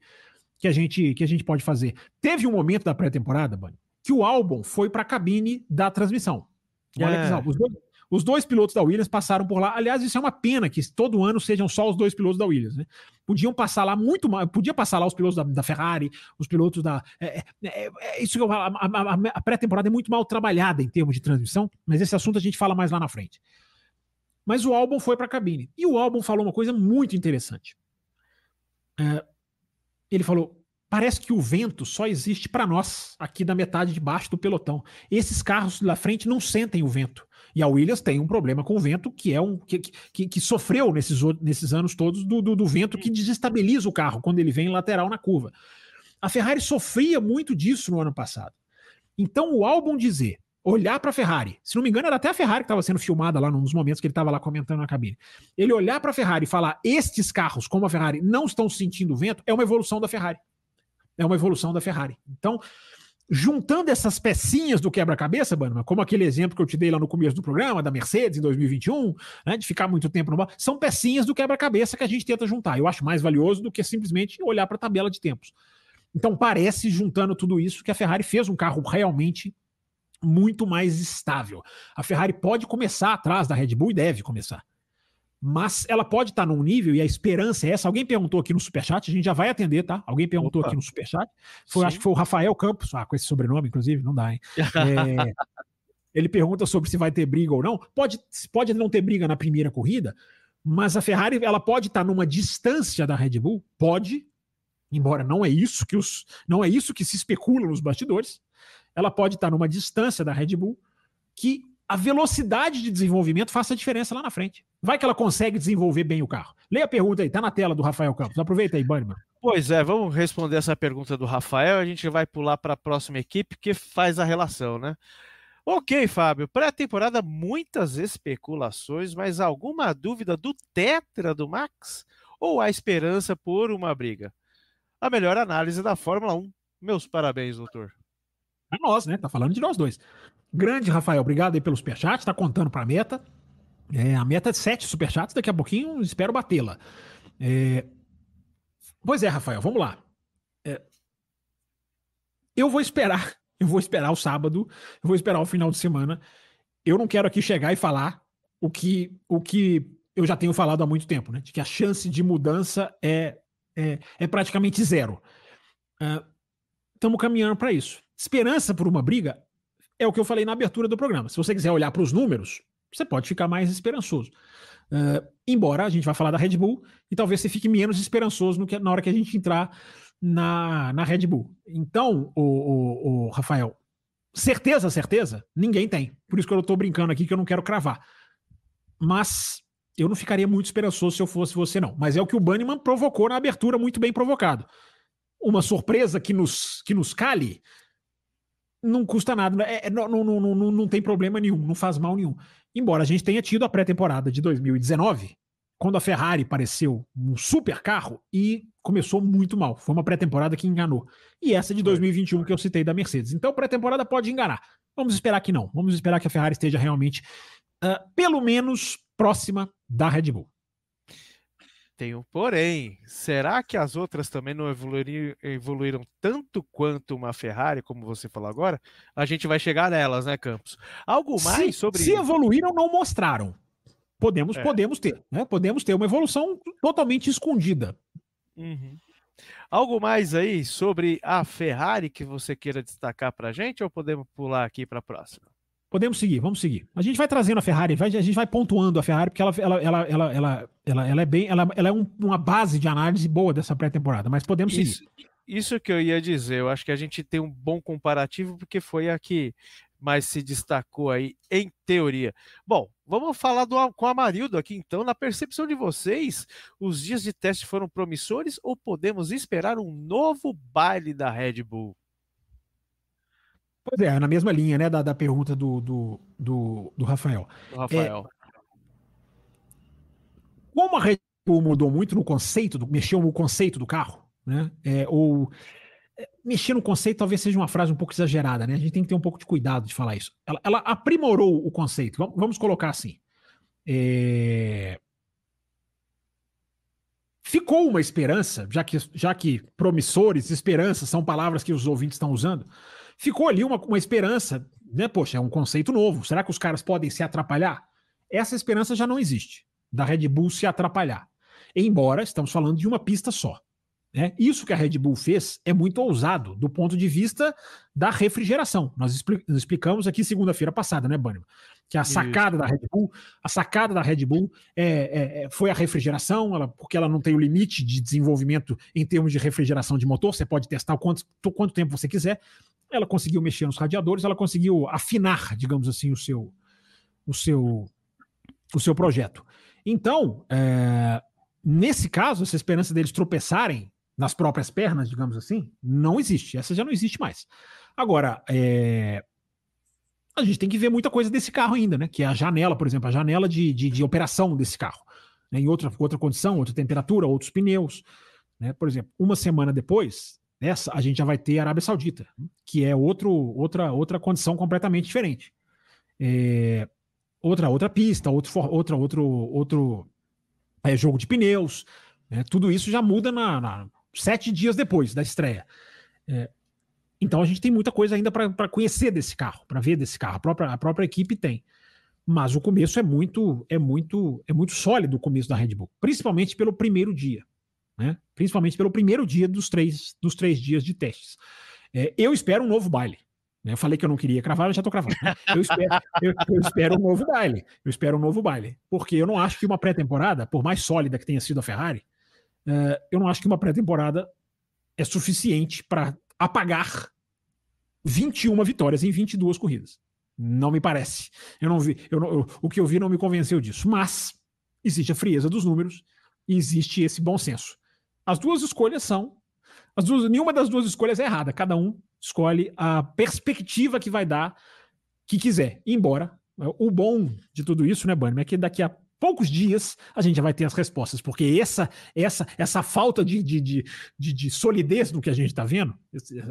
C: que a gente que a gente pode fazer. Teve um momento da pré-temporada, Banniman, que o álbum foi para a cabine da transmissão. Olha é. que os dois, os dois pilotos da Williams passaram por lá. Aliás, isso é uma pena que todo ano sejam só os dois pilotos da Williams. Né? Podiam passar lá muito mais. Podia passar lá os pilotos da, da Ferrari, os pilotos da. É, é, é, é isso que eu falo. A, a, a pré-temporada é muito mal trabalhada em termos de transmissão, mas esse assunto a gente fala mais lá na frente. Mas o álbum foi para a cabine. E o álbum falou uma coisa muito interessante. É, ele falou: parece que o vento só existe para nós, aqui da metade de baixo do pelotão. Esses carros da frente não sentem o vento. E a Williams tem um problema com o vento que é um que, que, que sofreu nesses, nesses anos todos do, do, do, vento que desestabiliza o carro quando ele vem lateral na curva. A Ferrari sofria muito disso no ano passado. Então o álbum dizer, olhar para a Ferrari, se não me engano era até a Ferrari que estava sendo filmada lá nos momentos que ele estava lá comentando na cabine. Ele olhar para a Ferrari e falar estes carros como a Ferrari não estão sentindo vento é uma evolução da Ferrari. É uma evolução da Ferrari. Então juntando essas pecinhas do quebra-cabeça, Bannerman, como aquele exemplo que eu te dei lá no começo do programa, da Mercedes em 2021, né, de ficar muito tempo no bar, são pecinhas do quebra-cabeça que a gente tenta juntar. Eu acho mais valioso do que simplesmente olhar para a tabela de tempos. Então parece, juntando tudo isso, que a Ferrari fez um carro realmente muito mais estável. A Ferrari pode começar atrás da Red Bull e deve começar mas ela pode estar num nível, e a esperança é essa. Alguém perguntou aqui no Superchat, a gente já vai atender, tá? Alguém perguntou Opa. aqui no Superchat. Foi, acho que foi o Rafael Campos, ah, com esse sobrenome, inclusive, não dá, hein? É, ele pergunta sobre se vai ter briga ou não. Pode, pode não ter briga na primeira corrida, mas a Ferrari ela pode estar numa distância da Red Bull, pode, embora não é isso que os, não é isso que se especula nos bastidores. Ela pode estar numa distância da Red Bull que a velocidade de desenvolvimento faça a diferença lá na frente. Vai que ela consegue desenvolver bem o carro. Leia a pergunta aí, tá na tela do Rafael Campos. Aproveita aí, Bannerman.
B: Pois é, vamos responder essa pergunta do Rafael. A gente vai pular para a próxima equipe que faz a relação, né? Ok, Fábio. Pré-temporada, muitas especulações, mas alguma dúvida do Tetra do Max? Ou há esperança por uma briga? A melhor análise da Fórmula 1. Meus parabéns, doutor.
C: É nós, né? Tá falando de nós dois. Grande, Rafael. Obrigado aí pelo superchat. Tá contando para a meta. É, a meta é sete superchats. Daqui a pouquinho espero batê-la. É... Pois é, Rafael. Vamos lá. É... Eu vou esperar. Eu vou esperar o sábado. Eu vou esperar o final de semana. Eu não quero aqui chegar e falar o que, o que eu já tenho falado há muito tempo, né? De que a chance de mudança é, é, é praticamente zero. Estamos uh, caminhando para isso. Esperança por uma briga é o que eu falei na abertura do programa. Se você quiser olhar para os números, você pode ficar mais esperançoso. Uh, embora a gente vai falar da Red Bull e talvez você fique menos esperançoso no que, na hora que a gente entrar na, na Red Bull. Então, o, o, o Rafael, certeza, certeza, ninguém tem. Por isso que eu estou brincando aqui que eu não quero cravar. Mas eu não ficaria muito esperançoso se eu fosse você, não. Mas é o que o Banniman provocou na abertura, muito bem provocado. Uma surpresa que nos, que nos cale não custa nada, é, é, não, não, não, não, não tem problema nenhum, não faz mal nenhum. Embora a gente tenha tido a pré-temporada de 2019, quando a Ferrari pareceu um super carro e começou muito mal. Foi uma pré-temporada que enganou. E essa de 2021 que eu citei da Mercedes. Então, pré-temporada pode enganar. Vamos esperar que não. Vamos esperar que a Ferrari esteja realmente, uh, pelo menos, próxima da Red Bull.
B: Tem um porém. Será que as outras também não evoluíram, evoluíram tanto quanto uma Ferrari, como você falou agora? A gente vai chegar nelas, né, Campos? Algo mais
C: se,
B: sobre
C: Se evoluíram, não mostraram. Podemos, é. podemos ter, né? Podemos ter uma evolução totalmente escondida.
B: Uhum. Algo mais aí sobre a Ferrari que você queira destacar para a gente ou podemos pular aqui para a próxima?
C: Podemos seguir, vamos seguir. A gente vai trazendo a Ferrari, vai, a gente vai pontuando a Ferrari, porque ela, ela, ela, ela, ela, ela, ela é bem. Ela, ela é um, uma base de análise boa dessa pré-temporada, mas podemos
B: isso,
C: seguir.
B: Isso que eu ia dizer, eu acho que a gente tem um bom comparativo, porque foi a que mais se destacou aí, em teoria. Bom, vamos falar do, com a Marildo aqui então. Na percepção de vocês, os dias de teste foram promissores ou podemos esperar um novo baile da Red Bull?
C: Pois é, na mesma linha, né, da, da pergunta do, do, do, do Rafael.
B: Rafael. É,
C: como a Red Bull mudou muito no conceito, do, mexeu no conceito do carro, né, é, ou é, mexer no conceito talvez seja uma frase um pouco exagerada, né? A gente tem que ter um pouco de cuidado de falar isso. Ela, ela aprimorou o conceito, vamos, vamos colocar assim. É... Ficou uma esperança, já que, já que promissores, esperança são palavras que os ouvintes estão usando, ficou ali uma, uma esperança, né? Poxa, é um conceito novo. Será que os caras podem se atrapalhar? Essa esperança já não existe, da Red Bull se atrapalhar. Embora estamos falando de uma pista só. Né? Isso que a Red Bull fez é muito ousado do ponto de vista da refrigeração. Nós explicamos aqui segunda-feira passada, né, Bânimo? Que a sacada Isso. da Red Bull, a sacada da Red Bull é, é, é, foi a refrigeração, ela, porque ela não tem o limite de desenvolvimento em termos de refrigeração de motor, você pode testar o quanto, quanto tempo você quiser. Ela conseguiu mexer nos radiadores, ela conseguiu afinar, digamos assim, o seu, o seu, o seu projeto. Então, é, nesse caso, essa esperança deles tropeçarem nas próprias pernas, digamos assim, não existe. Essa já não existe mais. Agora, é... a gente tem que ver muita coisa desse carro ainda, né? Que é a janela, por exemplo, a janela de, de, de operação desse carro. Né? Em outra, outra condição, outra temperatura, outros pneus. Né? Por exemplo, uma semana depois, essa a gente já vai ter a Arábia Saudita, que é outro, outra, outra condição completamente diferente. É... Outra, outra pista, outro, outra, outro, outro é, jogo de pneus. Né? Tudo isso já muda na, na sete dias depois da estreia. É, então a gente tem muita coisa ainda para conhecer desse carro, para ver desse carro. A própria, a própria equipe tem. Mas o começo é muito, é muito, é muito sólido o começo da Red Bull, principalmente pelo primeiro dia, né? Principalmente pelo primeiro dia dos três, dos três dias de testes. É, eu espero um novo baile. Né? Eu falei que eu não queria cravar, eu já estou cravando. Eu espero, eu, eu espero um novo baile. Eu espero um novo baile, porque eu não acho que uma pré-temporada, por mais sólida que tenha sido a Ferrari, Uh, eu não acho que uma pré-temporada é suficiente para apagar 21 vitórias em 22 corridas. Não me parece. Eu não vi, eu não, eu, o que eu vi não me convenceu disso. Mas existe a frieza dos números e existe esse bom senso. As duas escolhas são. As duas, nenhuma das duas escolhas é errada. Cada um escolhe a perspectiva que vai dar que quiser. Embora o bom de tudo isso, né, Bunny, é que daqui a poucos dias a gente já vai ter as respostas, porque essa essa essa falta de, de, de, de, de solidez do que a gente está vendo,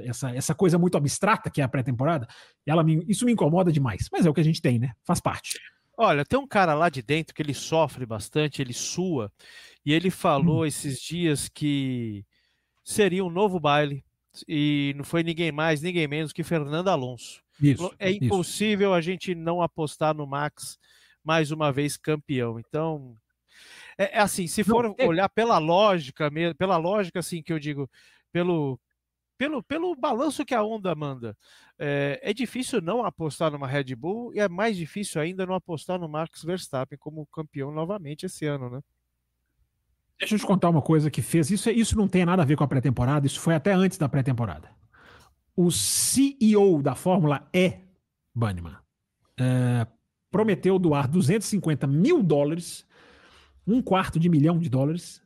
C: essa, essa coisa muito abstrata que é a pré-temporada, ela me, isso me incomoda demais. Mas é o que a gente tem, né? Faz parte.
B: Olha, tem um cara lá de dentro que ele sofre bastante, ele sua, e ele falou hum. esses dias que seria um novo baile, e não foi ninguém mais, ninguém menos que Fernando Alonso. Isso, é impossível isso. a gente não apostar no Max mais uma vez campeão. Então, é, é assim, se for Não, é... olhar pela lógica, pela lógica assim que eu digo, pelo pelo, pelo balanço que a onda manda, é, é, difícil não apostar numa Red Bull e é mais difícil ainda não apostar no Max Verstappen como campeão novamente esse ano, né?
C: Deixa eu te contar uma coisa que fez. Isso, isso não tem nada a ver com a pré-temporada, isso foi até antes da pré-temporada. O CEO da Fórmula E, Banniman, é, prometeu doar 250 mil dólares, um quarto de milhão de dólares,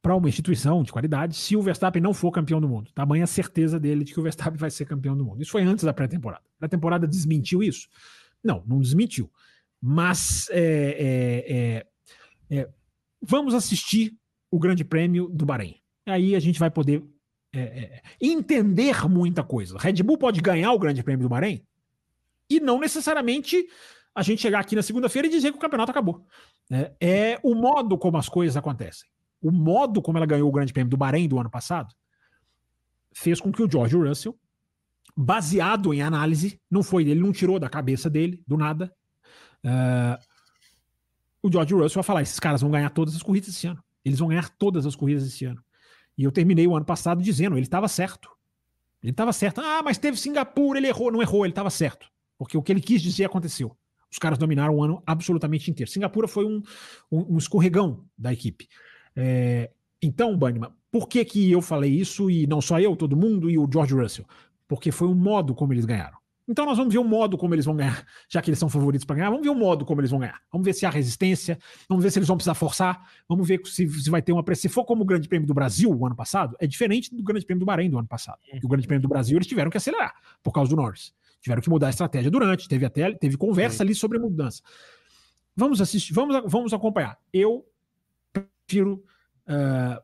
C: para uma instituição de qualidade se o Verstappen não for campeão do mundo. Tamanha certeza dele de que o Verstappen vai ser campeão do mundo. Isso foi antes da pré-temporada. A pré-temporada desmentiu isso? Não, não desmentiu. Mas é, é, é, é vamos assistir o Grande Prêmio do Bahrein. Aí a gente vai poder é, é, entender muita coisa. Red Bull pode ganhar o Grande Prêmio do Bahrein e não necessariamente a gente chegar aqui na segunda-feira e dizer que o campeonato acabou. É, é o modo como as coisas acontecem. O modo como ela ganhou o Grande Prêmio do Bahrein do ano passado fez com que o George Russell, baseado em análise, não foi ele não tirou da cabeça dele, do nada. Uh, o George Russell vai falar: esses caras vão ganhar todas as corridas esse ano. Eles vão ganhar todas as corridas esse ano. E eu terminei o ano passado dizendo: ele estava certo. Ele estava certo. Ah, mas teve Singapura, ele errou. Não errou, ele estava certo. Porque o que ele quis dizer aconteceu. Os caras dominaram o ano absolutamente inteiro. Singapura foi um, um, um escorregão da equipe. É, então, Banniman, por que, que eu falei isso e não só eu, todo mundo e o George Russell? Porque foi o modo como eles ganharam. Então nós vamos ver o modo como eles vão ganhar, já que eles são favoritos para ganhar. Vamos ver o modo como eles vão ganhar. Vamos ver se há resistência, vamos ver se eles vão precisar forçar, vamos ver se, se vai ter uma pressão. Se for como o Grande Prêmio do Brasil o ano passado, é diferente do Grande Prêmio do Bahrein do ano passado. O Grande Prêmio do Brasil eles tiveram que acelerar por causa do Norris. Tiveram que mudar a estratégia durante, teve até teve conversa ali sobre mudança. Vamos assistir, vamos, vamos acompanhar. Eu prefiro uh,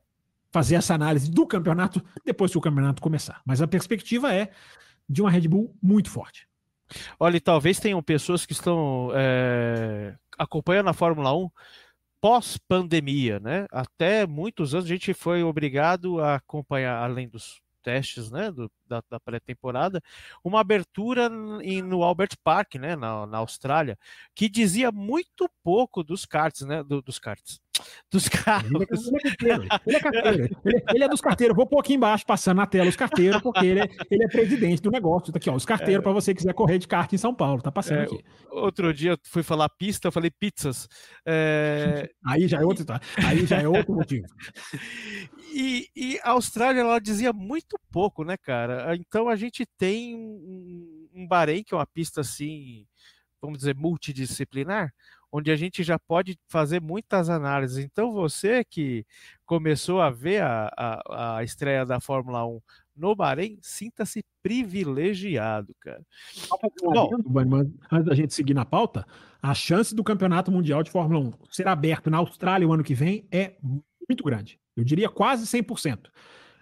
C: fazer essa análise do campeonato depois que o campeonato começar. Mas a perspectiva é de uma Red Bull muito forte.
B: Olha, talvez tenham pessoas que estão é, acompanhando a Fórmula 1 pós-pandemia, né? Até muitos anos a gente foi obrigado a acompanhar, além dos testes né, do, da, da pré-temporada, uma abertura em, no Albert Park, né, na, na, Austrália, que dizia muito pouco dos karts, né, do, dos karts, dos carros. Ele é,
C: ele é carteiro, ele é, ele é dos carteiros. Vou pôr aqui embaixo, passando na tela os carteiros, porque ele é, ele é presidente do negócio. Tá aqui, ó, os carteiros é. para você quiser correr de kart em São Paulo, tá passando é, aqui.
B: Outro dia eu fui falar pista, eu falei pizzas. É,
C: aí já é outro, tá? aí já é outro motivo.
B: E, e, a Austrália, ela dizia muito pouco, né, cara? Então a gente tem um, um Bahrein, que é uma pista assim, vamos dizer, multidisciplinar, onde a gente já pode fazer muitas análises. Então você que começou a ver a, a, a estreia da Fórmula 1 no Bahrein, sinta-se privilegiado, cara.
C: Bom, antes da gente seguir na pauta, a chance do Campeonato Mundial de Fórmula 1 ser aberto na Austrália o ano que vem é muito grande. Eu diria quase 100%.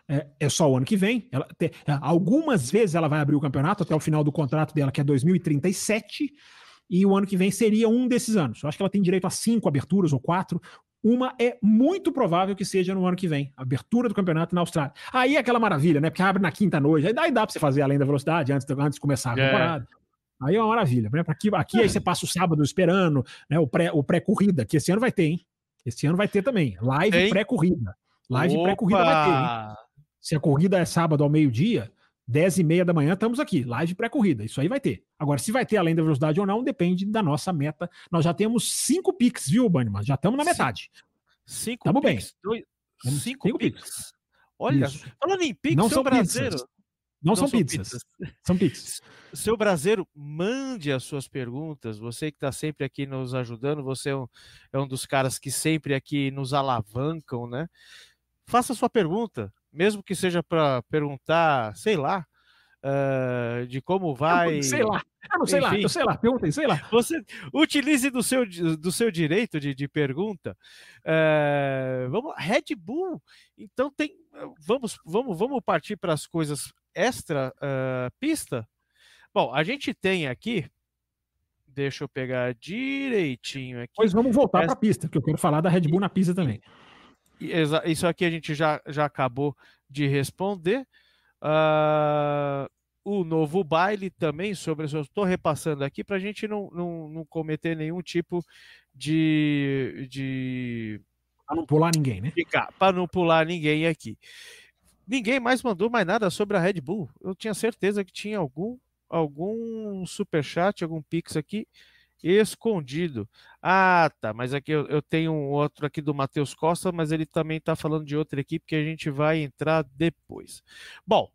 C: É, é só o ano que vem. Ela, te, algumas vezes ela vai abrir o campeonato até o final do contrato dela, que é 2037, e o ano que vem seria um desses anos. Eu acho que ela tem direito a cinco aberturas ou quatro. Uma é muito provável que seja no ano que vem, abertura do campeonato na Austrália. Aí é aquela maravilha, né? Porque abre na quinta noite, aí dá, dá pra você fazer além da velocidade antes, antes de começar a é. temporada. É. Aí é uma maravilha, né? Aqui, aqui é. aí você passa o sábado esperando, né? O pré-corrida, o pré que esse ano vai ter, hein? Esse ano vai ter também. Live pré-corrida. Live pré-corrida vai ter, hein? Se a corrida é sábado ao meio-dia, 10 e meia da manhã, estamos aqui, live pré-corrida. Isso aí vai ter. Agora, se vai ter além da velocidade ou não, depende da nossa meta. Nós já temos cinco pics, viu, Banniman? Já estamos na metade.
B: Cinco Tamo bem. Dois, cinco, cinco pics. Olha, Isso. falando em pics, não são brasileiro.
C: Pizzas. Não, não são, são pizzas. pizzas. São pizzas.
B: Seu brasileiro, mande as suas perguntas. Você que está sempre aqui nos ajudando, você é um, é um dos caras que sempre aqui nos alavancam, né? Faça sua pergunta mesmo que seja para perguntar, sei lá, uh, de como vai.
C: Sei lá, eu não sei Enfim, lá, eu sei lá, perguntem, sei lá.
B: Você utilize do seu, do seu direito de, de pergunta. Uh, vamos, Red Bull. Então tem, vamos, vamos, vamos partir para as coisas extra uh, pista. Bom, a gente tem aqui. Deixa eu pegar direitinho aqui.
C: Pois vamos voltar para a pista, que eu quero falar da Red Bull na pista também.
B: Isso aqui a gente já, já acabou de responder. Uh, o novo baile também sobre isso. Estou repassando aqui para a gente não, não, não, cometer nenhum tipo de. de...
C: Para não pular ninguém, né?
B: Para não pular ninguém aqui. Ninguém mais mandou mais nada sobre a Red Bull. Eu tinha certeza que tinha algum algum super chat, algum pix aqui escondido. Ah, tá, mas aqui eu, eu tenho um outro aqui do Matheus Costa, mas ele também está falando de outra equipe que a gente vai entrar depois. Bom,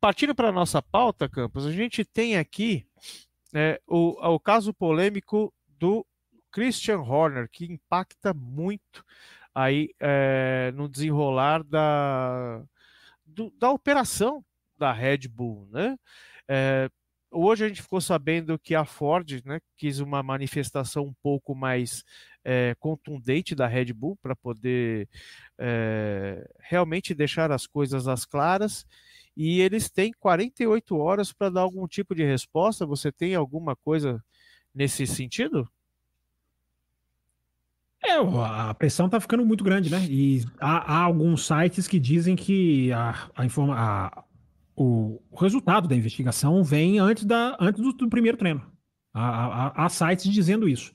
B: partindo para a nossa pauta, Campos, a gente tem aqui é, o, o caso polêmico do Christian Horner, que impacta muito aí é, no desenrolar da, do, da operação da Red Bull, né? É, Hoje a gente ficou sabendo que a Ford né, quis uma manifestação um pouco mais é, contundente da Red Bull para poder é, realmente deixar as coisas às claras. E eles têm 48 horas para dar algum tipo de resposta. Você tem alguma coisa nesse sentido?
C: É, a pressão está ficando muito grande, né? E há, há, alguns sites que dizem que a, a, informa, a, o, resultado da investigação vem antes, da, antes do, do primeiro treino. Há, sites dizendo isso.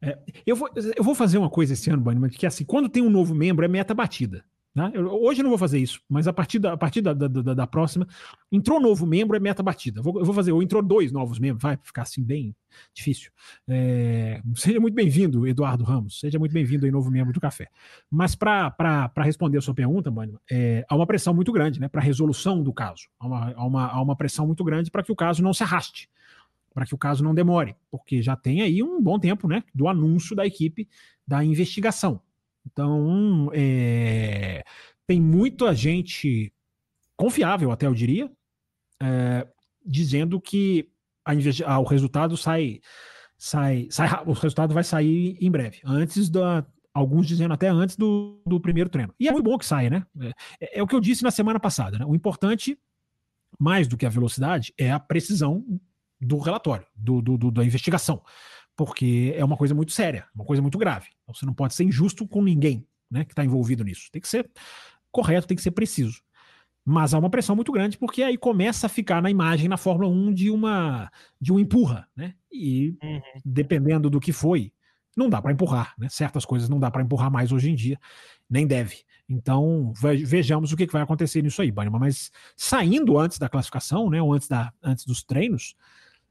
C: É, eu, vou, eu vou fazer uma coisa esse ano, Bunny, que é assim, quando tem um novo membro, é meta batida. Né? Eu, hoje eu não vou fazer isso, mas a partir da, a partir da, da, da, da próxima, entrou novo membro, é meta batida. Vou, eu vou fazer, ou entrou dois novos membros, vai ficar assim bem difícil. É, seja muito bem-vindo, Eduardo Ramos, seja muito bem-vindo aí, novo membro do Café. Mas para responder a sua pergunta, Mano, é, há uma pressão muito grande né, para a resolução do caso. Há uma, há uma, há uma pressão muito grande para que o caso não se arraste, para que o caso não demore, porque já tem aí um bom tempo né, do anúncio da equipe da investigação. Então, é, tem muita gente confiável, até eu diria, é, dizendo que a, o resultado sai, sai, sai, o resultado vai sair em breve, antes da, Alguns dizendo até antes do, do primeiro treino. E é muito bom que saia, né? É, é o que eu disse na semana passada. Né? O importante, mais do que a velocidade, é a precisão do relatório, do, do, do, da investigação. Porque é uma coisa muito séria, uma coisa muito grave. Então você não pode ser injusto com ninguém né, que está envolvido nisso. Tem que ser correto, tem que ser preciso. Mas há uma pressão muito grande porque aí começa a ficar na imagem na Fórmula 1 de uma de um empurra, né? E uhum. dependendo do que foi, não dá para empurrar, né? Certas coisas não dá para empurrar mais hoje em dia, nem deve. Então, vejamos o que vai acontecer nisso aí, Banima. Mas saindo antes da classificação, né, ou antes, da, antes dos treinos,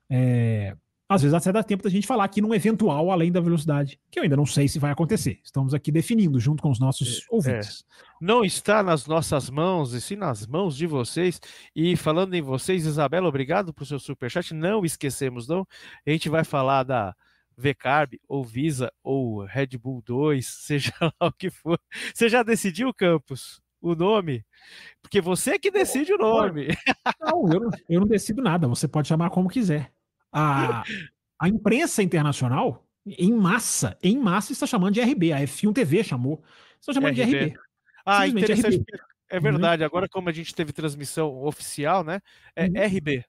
C: é, às vezes até dá tempo da gente falar aqui num eventual além da velocidade, que eu ainda não sei se vai acontecer. Estamos aqui definindo junto com os nossos é, ouvintes.
B: É. Não está nas nossas mãos, e sim nas mãos de vocês. E falando em vocês, Isabela, obrigado por seu superchat. Não esquecemos, não. A gente vai falar da VCarb, ou Visa, ou Red Bull 2, seja lá o que for. Você já decidiu, Campos? o nome? Porque você que decide o nome.
C: Não, eu não, eu não decido nada. Você pode chamar como quiser a, a imprensa internacional, em massa, em massa, está chamando de RB. A F1 TV chamou. Estão chamando RB. de RB.
B: Ah, interessante. RB. É verdade. Agora, como a gente teve transmissão oficial, né? É uhum. RB.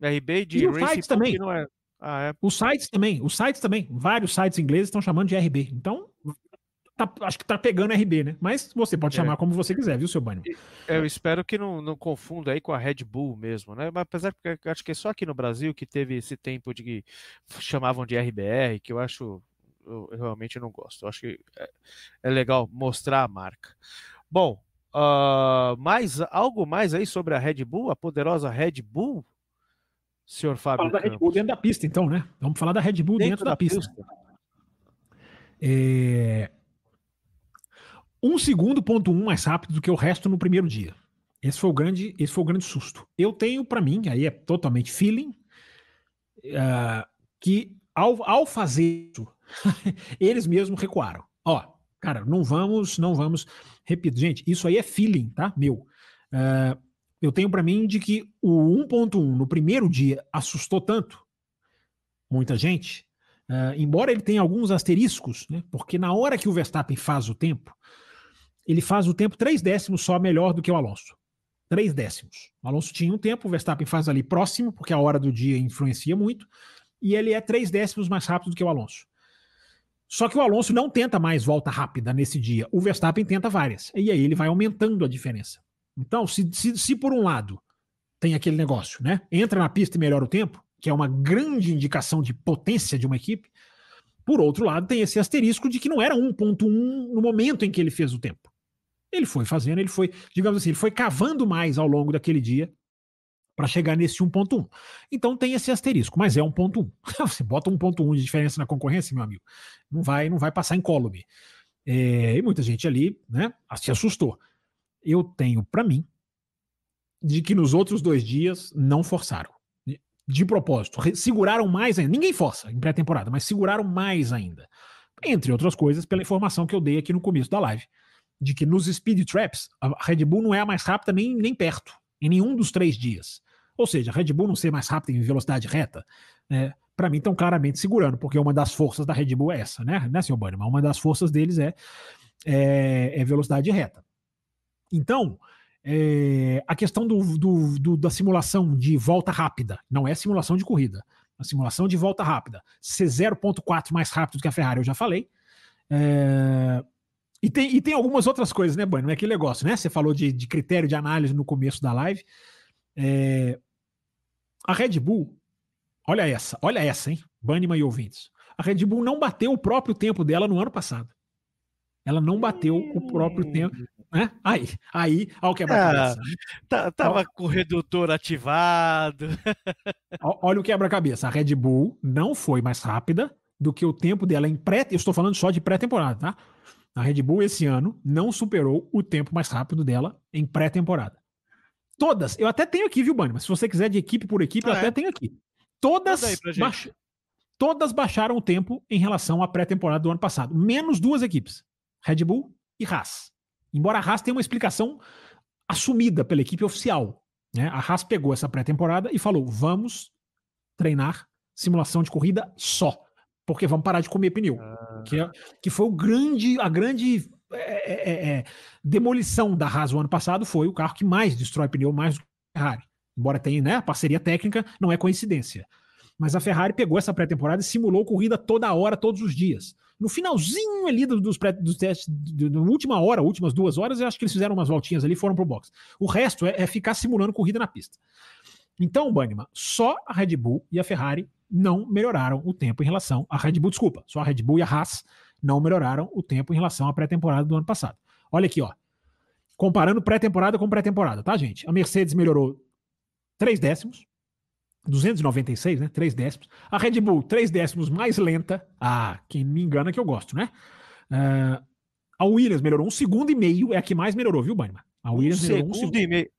B: RB de
C: e Racing sites também. Não é... Ah, é. Os sites também, os sites também, vários sites ingleses estão chamando de RB. Então, tá, acho que tá pegando RB, né? Mas você pode é. chamar como você quiser, viu, seu Bunny?
B: Eu espero que não, não confunda aí com a Red Bull mesmo, né? Mas apesar que acho que é só aqui no Brasil que teve esse tempo de que chamavam de RBR, que eu acho eu, eu realmente não gosto. Eu acho que é, é legal mostrar a marca. Bom, uh, mais algo mais aí sobre a Red Bull, a poderosa Red Bull, senhor Fábio?
C: Falar da Red Bull dentro da pista, então, né? Vamos falar da Red Bull dentro, dentro da, da, pista. pista. É, um segundo ponto um mais rápido do que o resto no primeiro dia. Esse foi o grande, esse foi o grande susto. Eu tenho para mim, aí é totalmente feeling, uh, que ao, ao fazer isso, eles mesmos recuaram. Ó, cara, não vamos, não vamos. Repito, gente, isso aí é feeling, tá? Meu. Uh, eu tenho para mim de que o 1.1 no primeiro dia assustou tanto muita gente, uh, embora ele tenha alguns asteriscos, né? Porque na hora que o Verstappen faz o tempo, ele faz o tempo três décimos só melhor do que o Alonso. Três décimos. O Alonso tinha um tempo, o Verstappen faz ali próximo, porque a hora do dia influencia muito, e ele é três décimos mais rápido do que o Alonso. Só que o Alonso não tenta mais volta rápida nesse dia. O Verstappen tenta várias. E aí ele vai aumentando a diferença. Então, se, se, se por um lado tem aquele negócio, né? Entra na pista e melhora o tempo, que é uma grande indicação de potência de uma equipe. Por outro lado, tem esse asterisco de que não era 1.1 no momento em que ele fez o tempo. Ele foi fazendo, ele foi, digamos assim, ele foi cavando mais ao longo daquele dia para chegar nesse 1.1. Então tem esse asterisco, mas é 1.1. Você bota 1.1 de diferença na concorrência, meu amigo, não vai, não vai passar incólume. É, e muita gente ali, né, se assustou. Eu tenho para mim de que nos outros dois dias não forçaram. De propósito, seguraram mais ainda. Ninguém força em pré-temporada, mas seguraram mais ainda. Entre outras coisas, pela informação que eu dei aqui no começo da live de que nos speed traps a Red Bull não é a mais rápida nem, nem perto, em nenhum dos três dias. Ou seja, a Red Bull não ser mais rápida em velocidade reta, né, para mim estão claramente segurando, porque uma das forças da Red Bull é essa, né, né senhor Bunnyman? Uma das forças deles é, é, é velocidade reta. Então, é, a questão do, do, do, da simulação de volta rápida, não é simulação de corrida, a simulação de volta rápida, ser 0.4 mais rápido que a Ferrari, eu já falei. É, e tem, e tem algumas outras coisas, né, Bueno? É aquele negócio, né? Você falou de, de critério de análise no começo da live. É... A Red Bull, olha essa, olha essa, hein? Banniman e ouvintes. A Red Bull não bateu o próprio tempo dela no ano passado. Ela não bateu o próprio tempo. Né? Aí, aí, olha o quebra-cabeça.
B: Ah, tá, tava com o redutor ativado.
C: olha o quebra-cabeça. A Red Bull não foi mais rápida do que o tempo dela em pré. Eu estou falando só de pré-temporada, tá? A Red Bull esse ano não superou o tempo mais rápido dela em pré-temporada. Todas, eu até tenho aqui, viu, Bunny? Mas se você quiser de equipe por equipe, ah, eu até é? tenho aqui. Todas, baix... todas baixaram o tempo em relação à pré-temporada do ano passado. Menos duas equipes: Red Bull e Haas. Embora a Haas tenha uma explicação assumida pela equipe oficial. Né? A Haas pegou essa pré-temporada e falou: vamos treinar simulação de corrida só. Porque vamos parar de comer pneu. Ah. Que, é, que foi o grande, a grande é, é, é, é demolição da Haas o ano passado, foi o carro que mais destrói pneu, mais do que a Ferrari. Embora tenha né, parceria técnica, não é coincidência. Mas a Ferrari pegou essa pré-temporada e simulou corrida toda hora, todos os dias. No finalzinho ali dos, pré, dos testes, na última hora, últimas duas horas, eu acho que eles fizeram umas voltinhas ali e foram pro box. O resto é, é ficar simulando corrida na pista. Então, Banniman, só a Red Bull e a Ferrari não melhoraram o tempo em relação à Red Bull, desculpa, só a Red Bull e a Haas não melhoraram o tempo em relação à pré-temporada do ano passado. Olha aqui, ó. Comparando pré-temporada com pré-temporada, tá, gente? A Mercedes melhorou 3 décimos, 296, né? 3 décimos. A Red Bull, 3 décimos mais lenta. Ah, quem me engana que eu gosto, né? Uh, a Williams melhorou um segundo e meio, é a que mais melhorou, viu, Banima? A Williams
B: um melhorou um segundo e meio.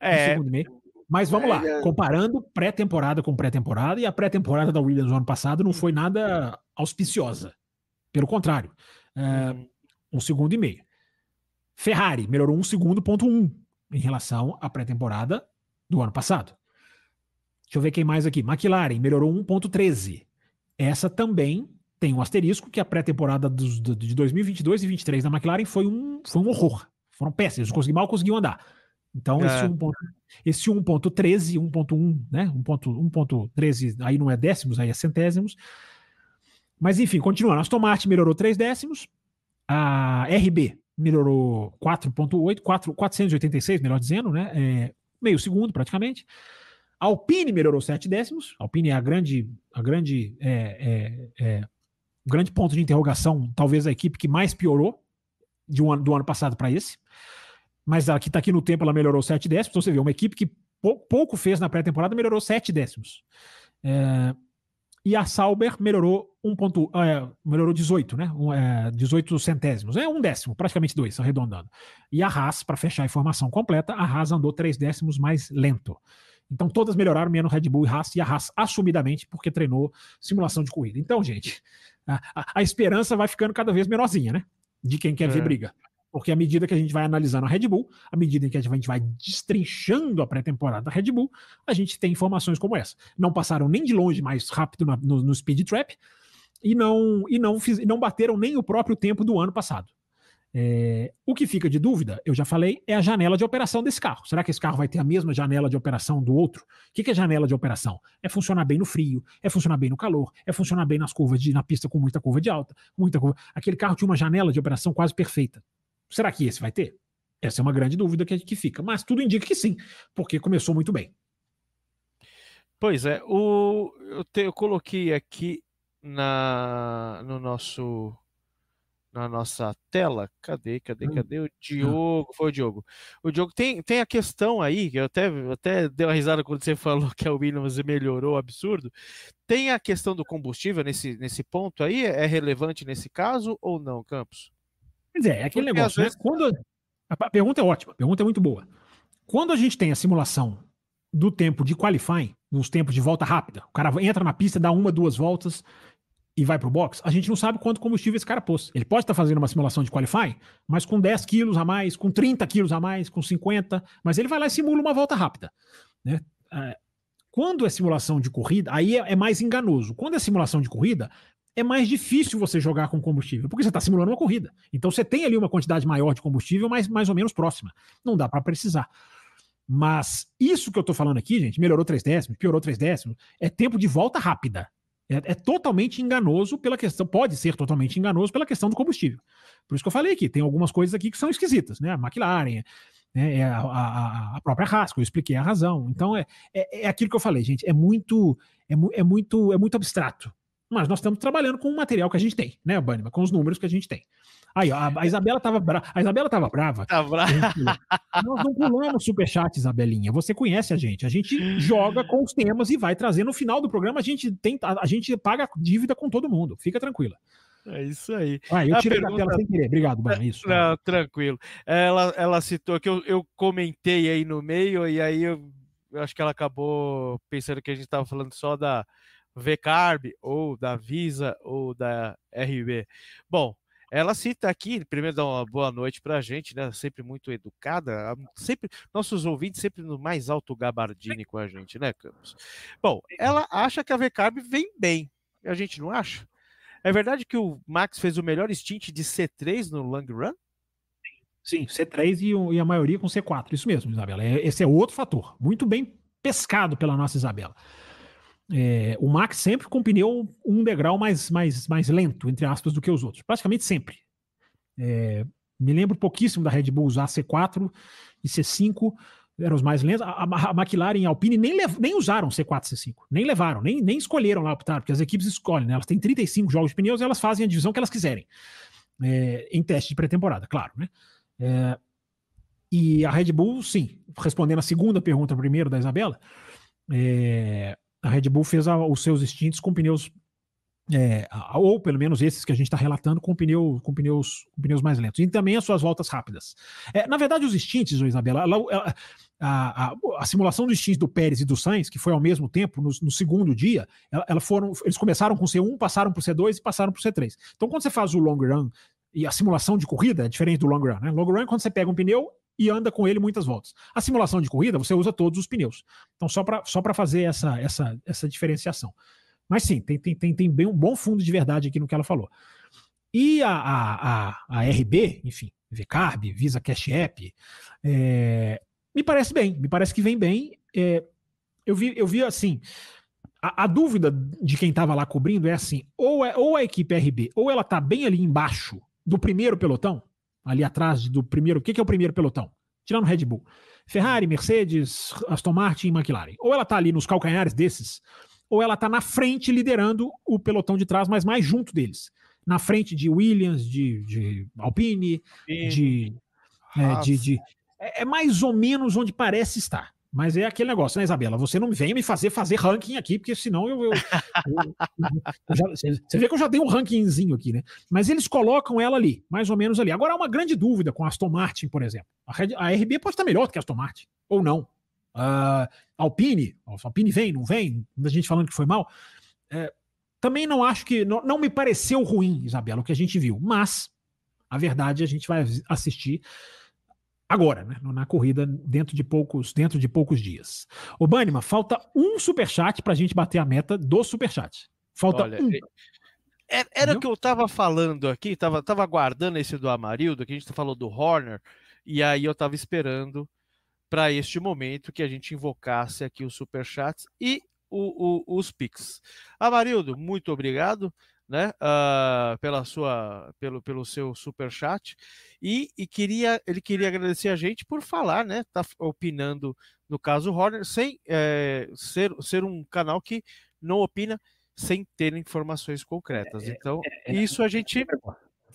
B: É,
C: um segundo e meio. Mas vamos lá, é. comparando pré-temporada com pré-temporada, e a pré-temporada da Williams no ano passado não foi nada auspiciosa. Pelo contrário, é, um segundo e meio. Ferrari melhorou um segundo ponto um em relação à pré-temporada do ano passado. Deixa eu ver quem mais aqui. McLaren melhorou 1.13. Essa também tem um asterisco que a pré-temporada de 2022 e 2023 da McLaren foi um, foi um horror. Foram péssimos, mal conseguiam andar. Então, é. esse 1.13, 1.1, né? 1.13, aí não é décimos, aí é centésimos. Mas enfim, continuando. Aston Martin melhorou 3 décimos. A RB melhorou 4.8, 486, melhor dizendo, né? É, meio segundo praticamente. A Alpine melhorou 7 décimos. A Alpine é a grande, a grande, é, é, é, grande ponto de interrogação, talvez a equipe que mais piorou de um ano, do ano passado para esse mas aqui está aqui no tempo, ela melhorou 7 décimos. Então você vê, uma equipe que pouco fez na pré-temporada melhorou 7 décimos. É, e a Sauber melhorou um ponto, é, melhorou 18, né? Um, é, 18 centésimos. É um décimo, praticamente dois, arredondando. E a Haas, para fechar a informação completa, a Haas andou 3 décimos mais lento. Então todas melhoraram, menos Red Bull e Haas, e a Haas assumidamente porque treinou simulação de corrida. Então, gente, a, a, a esperança vai ficando cada vez menorzinha, né? De quem quer ver é. briga. Porque à medida que a gente vai analisando a Red Bull, à medida em que a gente vai destrinchando a pré-temporada da Red Bull, a gente tem informações como essa. Não passaram nem de longe mais rápido no, no speed trap e não, e não, fiz, não bateram nem o próprio tempo do ano passado. É, o que fica de dúvida, eu já falei, é a janela de operação desse carro. Será que esse carro vai ter a mesma janela de operação do outro? O que, que é janela de operação? É funcionar bem no frio, é funcionar bem no calor, é funcionar bem nas curvas de na pista com muita curva de alta, muita curva. Aquele carro tinha uma janela de operação quase perfeita. Será que esse vai ter? Essa é uma grande dúvida que, que fica. Mas tudo indica que sim, porque começou muito bem.
B: Pois é, o, eu, te, eu coloquei aqui na, no nosso na nossa tela. Cadê, cadê, hum. cadê o Diogo? Foi o Diogo. O Diogo tem, tem a questão aí, que eu até, até dei uma risada quando você falou que a Williams melhorou, absurdo. Tem a questão do combustível nesse, nesse ponto aí? É relevante nesse caso ou não, Campos?
C: Quer dizer, é aquele Porque negócio, né? vezes... Quando, a pergunta é ótima, a pergunta é muito boa. Quando a gente tem a simulação do tempo de qualifying, nos tempos de volta rápida, o cara entra na pista, dá uma, duas voltas e vai pro box, a gente não sabe quanto combustível esse cara pôs. Ele pode estar fazendo uma simulação de qualifying, mas com 10 quilos a mais, com 30 quilos a mais, com 50, mas ele vai lá e simula uma volta rápida. Né? É, quando é simulação de corrida, aí é, é mais enganoso. Quando é simulação de corrida, é mais difícil você jogar com combustível, porque você está simulando uma corrida. Então você tem ali uma quantidade maior de combustível, mas mais ou menos próxima. Não dá para precisar. Mas isso que eu estou falando aqui, gente, melhorou 3 décimos, piorou 3 décimos, é tempo de volta rápida. É, é, totalmente enganoso pela questão, pode ser totalmente enganoso pela questão do combustível. Por isso que eu falei aqui, tem algumas coisas aqui que são esquisitas, né? A McLaren, né? é a, a, a, própria Rasco, eu expliquei a razão. Então é, é, é, aquilo que eu falei, gente, é muito, é, é muito, é muito abstrato mas nós estamos trabalhando com o material que a gente tem, né, Banima? Com os números que a gente tem. Aí, ó, a, Isabela estava brava. A Isabela tava brava.
B: Tá brava.
C: Nós não pulamos superchat, Isabelinha. Você conhece a gente. A gente joga com os temas e vai trazer. No final do programa, a gente tem, a, gente paga dívida com todo mundo. Fica tranquila.
B: É isso aí.
C: Ah, eu tirei pergunta... da tela sem querer. Obrigado, Banima. Isso.
B: Não, tranquilo. Ela, ela citou que eu, eu comentei aí no meio, e aí eu, eu acho que ela acabou pensando que a gente estava falando só da VCARB, ou da Visa, ou da RB. Bom, ela cita aqui, primeiro dá uma boa noite para a gente, né? Sempre muito educada, sempre nossos ouvintes sempre no mais alto gabardine com a gente, né, Campos? Bom, ela acha que a VCARB vem bem, a gente não acha? É verdade que o Max fez o melhor stint de C3 no long run?
C: Sim, C3 e, e a maioria com C4. Isso mesmo, Isabela. É, esse é outro fator. Muito bem pescado pela nossa Isabela. É, o Max sempre com pneu um degrau mais, mais, mais lento, entre aspas, do que os outros. Praticamente sempre. É, me lembro pouquíssimo da Red Bull usar C4 e C5, eram os mais lentos. A, a, McLaren e a Alpine nem, nem usaram C4 e C5, nem levaram, nem, nem escolheram lá optar, porque as equipes escolhem, né? elas têm 35 jogos de pneus e elas fazem a divisão que elas quiserem, é, em teste de pré-temporada, claro, né? É, e a Red Bull, sim, respondendo a segunda pergunta primeiro da Isabela, é, a Red Bull fez a, os seus instintos com pneus é, ou pelo menos esses que a gente está relatando com, pneu, com, pneus, com pneus mais lentos. E também as suas voltas rápidas. É, na verdade, os stints, Isabela, ela, ela, a, a, a, simulação dos stints do Pérez e do Sainz, que foi ao mesmo tempo, no, no segundo dia, ela, ela, foram, eles começaram com C1, passaram para o C2 e passaram para o C3. Então, quando você faz o long run e a simulação de corrida é diferente do long run. Né? Long run é quando você pega um pneu e anda com ele muitas voltas. A simulação de corrida, você usa todos os pneus. Então, só para só fazer essa, essa, essa diferenciação. Mas sim, tem, tem, tem, tem bem um bom fundo de verdade aqui no que ela falou. E a, a, a, a RB, enfim, VCarb, Visa Cash App, é, me parece bem, me parece que vem bem. É, eu, vi, eu vi assim. A, a dúvida de quem estava lá cobrindo é assim: ou, é, ou a equipe RB, ou ela está bem ali embaixo do primeiro pelotão, ali atrás do primeiro. O que, que é o primeiro pelotão? Tirando Red Bull. Ferrari, Mercedes, Aston Martin e McLaren. Ou ela está ali nos calcanhares desses, ou ela está na frente liderando o pelotão de trás, mas mais junto deles. Na frente de Williams, de, de Alpine, de, é, de, de, é, é mais ou menos onde parece estar. Mas é aquele negócio, né, Isabela? Você não vem me fazer fazer ranking aqui, porque senão eu. eu, eu, eu já, você vê que eu já dei um rankingzinho aqui, né? Mas eles colocam ela ali, mais ou menos ali. Agora há uma grande dúvida com a Aston Martin, por exemplo. A, RB pode estar melhor do que a Aston Martin, ou não. Uh, Alpine, Alpine vem, não vem, muita gente falando que foi mal. É, também não acho que. Não, não me pareceu ruim, Isabela, o que a gente viu, mas a verdade a gente vai assistir agora, né, na corrida dentro de poucos, dentro de poucos dias. O Banima, falta um superchat para a gente bater a meta do superchat. Falta Olha, um.
B: É, era o que eu estava falando aqui, estava tava aguardando esse do Amarildo, que a gente falou do Horner, e aí eu estava esperando para este momento que a gente invocasse aqui os superchats e o, o, os Pix. Amarildo, muito obrigado né, uh, pela sua, pelo, pelo seu super chat e, e, queria, ele queria agradecer a gente por falar, né, tá opinando no caso Horner, sem é, ser, ser um canal que não opina sem ter informações concretas. É, então, é, é, isso a gente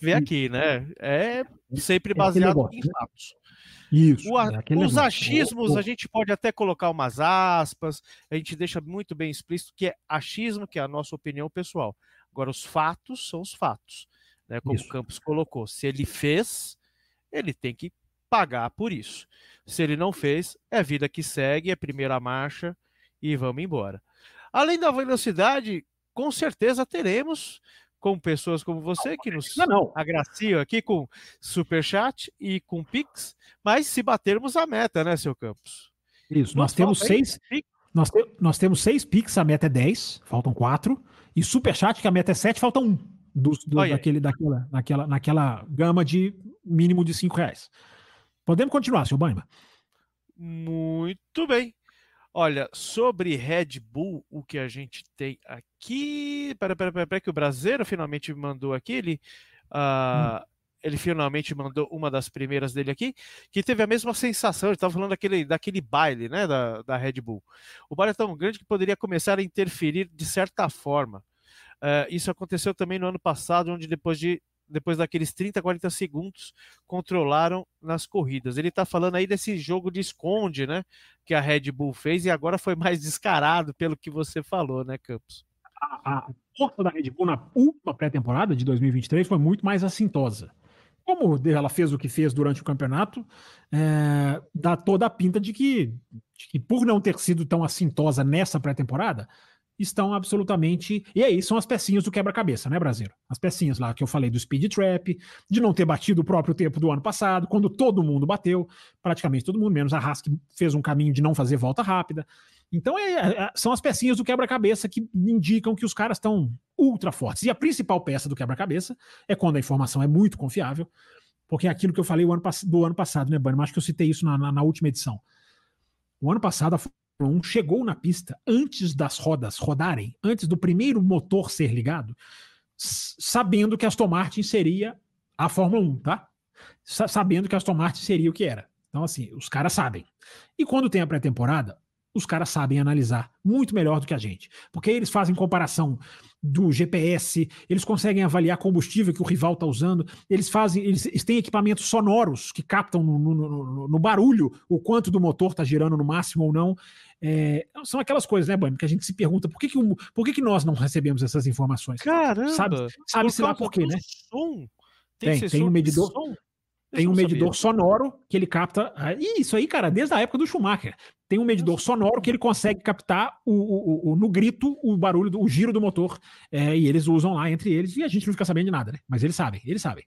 B: vê aqui, né? É sempre baseado em fatos. Isso. O, é os achismos, a gente pode até colocar umas aspas, a gente deixa muito bem explícito que é achismo, que é a nossa opinião pessoal. Agora, os fatos são os fatos. Né? Como isso. o Campos colocou. Se ele fez, ele tem que pagar por isso. Se ele não fez, é vida que segue, é primeira marcha e vamos embora. Além da velocidade, com certeza teremos com pessoas como você que nos não, não. agraciam aqui com super chat e com pix, mas se batermos a meta, né, seu Campos?
C: Isso, nós, nós temos seis, nós, te, nós temos seis pix, a meta é 10, faltam quatro, e super chat que a meta é 7, falta um do, do daquele, daquela, naquela, naquela gama de mínimo de cinco reais. Podemos continuar, seu Banha?
B: Muito bem. Olha, sobre Red Bull, o que a gente tem aqui. Pera, pera, pera, pera que o Brasileiro finalmente mandou aqui. Ele, uh, hum. Ele finalmente mandou uma das primeiras dele aqui, que teve a mesma sensação. Ele estava falando daquele, daquele baile né, da, da Red Bull. O baile é tão grande que poderia começar a interferir de certa forma. Uh, isso aconteceu também no ano passado, onde depois de depois daqueles 30, 40 segundos, controlaram nas corridas. Ele está falando aí desse jogo de esconde, né? Que a Red Bull fez e agora foi mais descarado pelo que você falou, né, Campos?
C: A, a força da Red Bull na última pré-temporada de 2023 foi muito mais assintosa. Como ela fez o que fez durante o campeonato, é, dá toda a pinta de que, de que, por não ter sido tão assintosa nessa pré-temporada, estão absolutamente. E aí são as pecinhas do quebra-cabeça, né, Brasileiro? As pecinhas lá que eu falei do speed trap, de não ter batido o próprio tempo do ano passado, quando todo mundo bateu, praticamente todo mundo, menos a Haas, que fez um caminho de não fazer volta rápida. Então é, é, são as pecinhas do quebra-cabeça que indicam que os caras estão ultra fortes. E a principal peça do quebra-cabeça é quando a informação é muito confiável, porque é aquilo que eu falei do ano passado, né, Bunny? Acho que eu citei isso na, na, na última edição. O ano passado, a 1 chegou na pista antes das rodas rodarem, antes do primeiro motor ser ligado, sabendo que Aston Martin seria a Fórmula 1, tá? Sabendo que Aston Martin seria o que era. Então, assim, os caras sabem. E quando tem a pré-temporada, os caras sabem analisar muito melhor do que a gente. Porque eles fazem comparação do GPS, eles conseguem avaliar combustível que o rival está usando, eles fazem, eles, eles, têm equipamentos sonoros que captam no, no, no, no barulho o quanto do motor está girando no máximo ou não. É, são aquelas coisas, né, Bani, que a gente se pergunta por que, que, por que, que nós não recebemos essas informações?
B: Caramba!
C: Sabe, sabe se lá por quê, né?
B: Som.
C: Tem, tem, tem um medidor. Som tem um medidor sabia. sonoro que ele capta. Ah, isso aí, cara, desde a época do Schumacher. Tem um medidor sonoro que ele consegue captar o, o, o no grito o barulho, do, o giro do motor. É, e eles usam lá entre eles. E a gente não fica sabendo de nada, né? Mas eles sabem, eles sabem.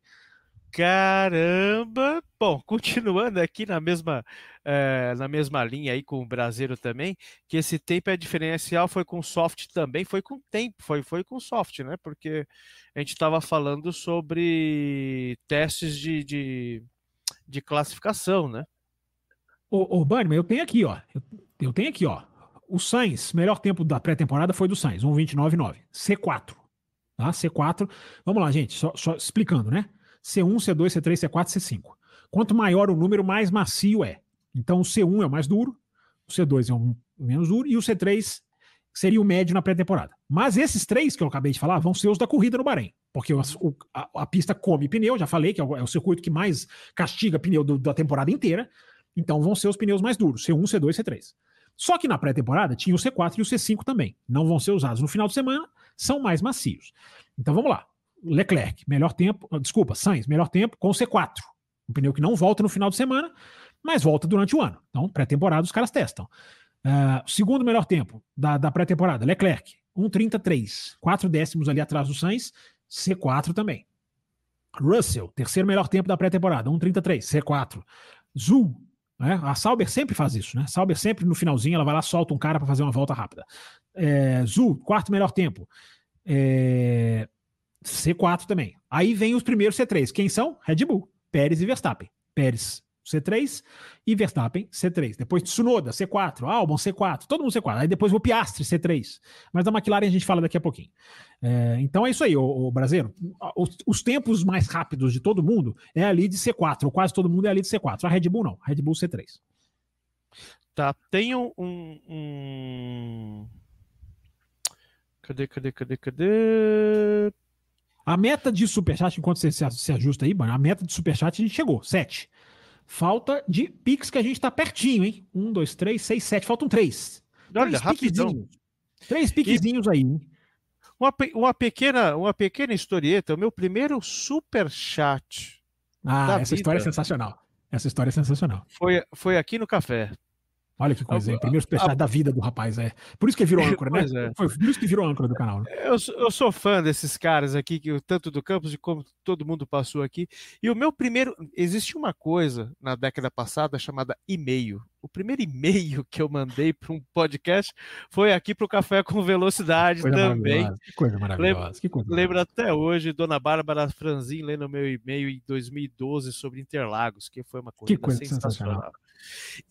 B: Caramba! Bom, continuando aqui na mesma, é, na mesma linha aí com o Brasileiro também, que esse tempo é diferencial, foi com soft também, foi com tempo, foi, foi com soft, né? Porque a gente estava falando sobre testes de, de, de, classificação, né?
C: Ô, ô Bunny, eu tenho aqui, ó. Eu, eu tenho aqui, ó. O Sainz, melhor tempo da pré-temporada foi do Sainz, 1,29,9. C4. Tá? C4. Vamos lá, gente, só, só explicando, né? C1, C2, C3, C4, C5. Quanto maior o número, mais macio é. Então o C1 é o mais duro, o C2 é o menos duro e o C3 seria o médio na pré-temporada. Mas esses três que eu acabei de falar vão ser os da corrida no Bahrein, porque o, a, a, pista come pneu, já falei que é o, é o circuito que mais castiga pneu do, da temporada inteira, então vão ser os pneus mais duros, C1, C2, C3. Só que na pré-temporada tinha o C4 e o C5 também, não vão ser usados no final de semana, são mais macios. Então vamos lá. Leclerc, melhor tempo, ah, desculpa, Sainz, melhor tempo com o C4. Um pneu que não volta no final de semana, mas volta durante o ano. Então, pré-temporada os caras testam. Uh, segundo melhor tempo da, da pré-temporada, Leclerc, 1,33. 4 décimos ali atrás do Sainz, C4 também. Russell, terceiro melhor tempo da pré-temporada, 1,33, C4. Zul, né? A Sauber sempre faz isso, né? Sauber sempre no finalzinho, ela vai lá, solta um cara para fazer uma volta rápida. É, Zul, quarto melhor tempo. É, C4 também. Aí vem os primeiros C3. Quem são? Red Bull, Pérez e Verstappen. Pérez, C3 e Verstappen, C3. Depois Tsunoda, C4, Albon, C4, todo mundo C4. Aí depois o Piastri, C3. Mas da McLaren a gente fala daqui a pouquinho. É, então é isso aí, o brasileiro. Os, os, tempos mais rápidos de todo mundo é ali de C4, ou quase todo mundo é ali de C4. A Red Bull não, Red Bull C3.
B: Tá, tem um, um... Cadê, cadê, cadê, cadê?
C: A meta de superchat, enquanto você se ajusta aí, a meta de superchat a gente chegou, 7. Falta de Pix que a gente tá pertinho, hein? 1, 2, 3, 6, 7. Faltam 3.
B: Olha, três rapidão.
C: Três piquezinhos e... aí, hein?
B: Uma, uma, pequena, uma pequena historieta, o meu primeiro superchat.
C: Ah, essa vida. história é sensacional. Essa história é sensacional.
B: Foi, foi aqui no café.
C: Olha que coisa, hein? Primeiro superchat a... da vida do rapaz, é. Por isso que virou âncora, né? É. Foi por isso que virou âncora do canal. Né?
B: Eu, eu sou fã desses caras aqui, que tanto do campus de como todo mundo passou aqui. E o meu primeiro. Existe uma coisa na década passada chamada e-mail. O primeiro e-mail que eu mandei para um podcast foi aqui para o Café com Velocidade coisa também.
C: Que coisa maravilhosa. que coisa
B: lembro até hoje, Dona Bárbara Franzin lendo meu e-mail em 2012 sobre Interlagos, que foi uma coisa,
C: que coisa sensacional. sensacional.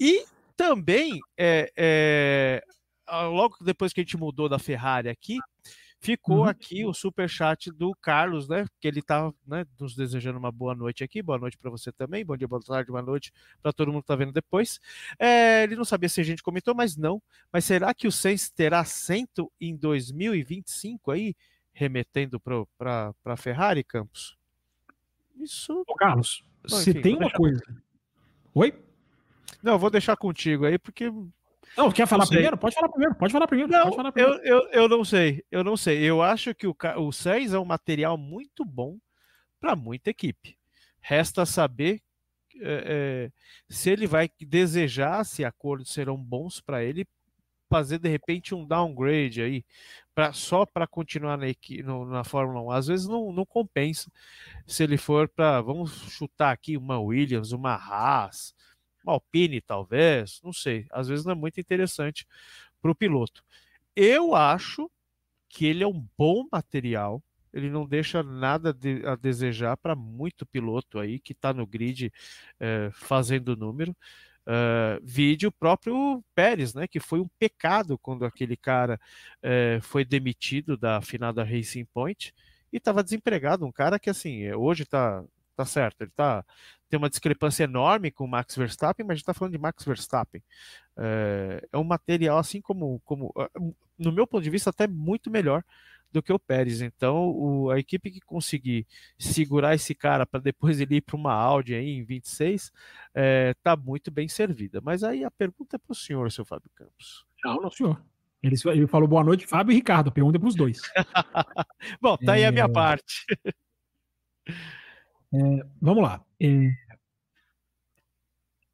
B: E também, é, é, logo depois que a gente mudou da Ferrari aqui, ficou uhum. aqui o super chat do Carlos, né? Que ele tá né, nos desejando uma boa noite aqui. Boa noite para você também. Bom dia, boa tarde, boa noite para todo mundo que tá vendo depois. É, ele não sabia se a gente comentou, mas não. Mas será que o Sainz terá assento em 2025 aí, remetendo para a Ferrari, Campos?
C: Isso. Ô, Carlos, Bom, se enfim, tem uma coisa. Oi?
B: Não, vou deixar contigo aí, porque.
C: Não, quer falar primeiro? Pode falar primeiro, pode falar primeiro.
B: Não,
C: falar
B: primeiro. Eu, eu, eu não sei, eu não sei. Eu acho que o, o 6 é um material muito bom para muita equipe. Resta saber é, é, se ele vai desejar, se acordos serão bons para ele, fazer de repente um downgrade aí, pra, só para continuar na, no, na Fórmula 1. Às vezes não, não compensa se ele for para, vamos chutar aqui, uma Williams, uma Haas, uma Alpine, talvez, não sei. Às vezes não é muito interessante para o piloto. Eu acho que ele é um bom material, ele não deixa nada de, a desejar para muito piloto aí que está no grid é, fazendo número. Uh, vídeo próprio Pérez, né, que foi um pecado quando aquele cara é, foi demitido da finada Racing Point e estava desempregado, um cara que assim, hoje está tá certo, ele tá, tem uma discrepância enorme com o Max Verstappen, mas a gente está falando de Max Verstappen. É, é um material assim como, como, no meu ponto de vista, até muito melhor do que o Pérez. Então, o, a equipe que conseguir segurar esse cara para depois ele ir para uma Audi aí em 26 está é, muito bem servida. Mas aí a pergunta é para o senhor, seu Fábio Campos.
C: Não, não, senhor. Ele, ele falou boa noite, Fábio e Ricardo. Pergunta para os dois.
B: Bom, tá é... aí a minha é. parte.
C: É, vamos lá. É,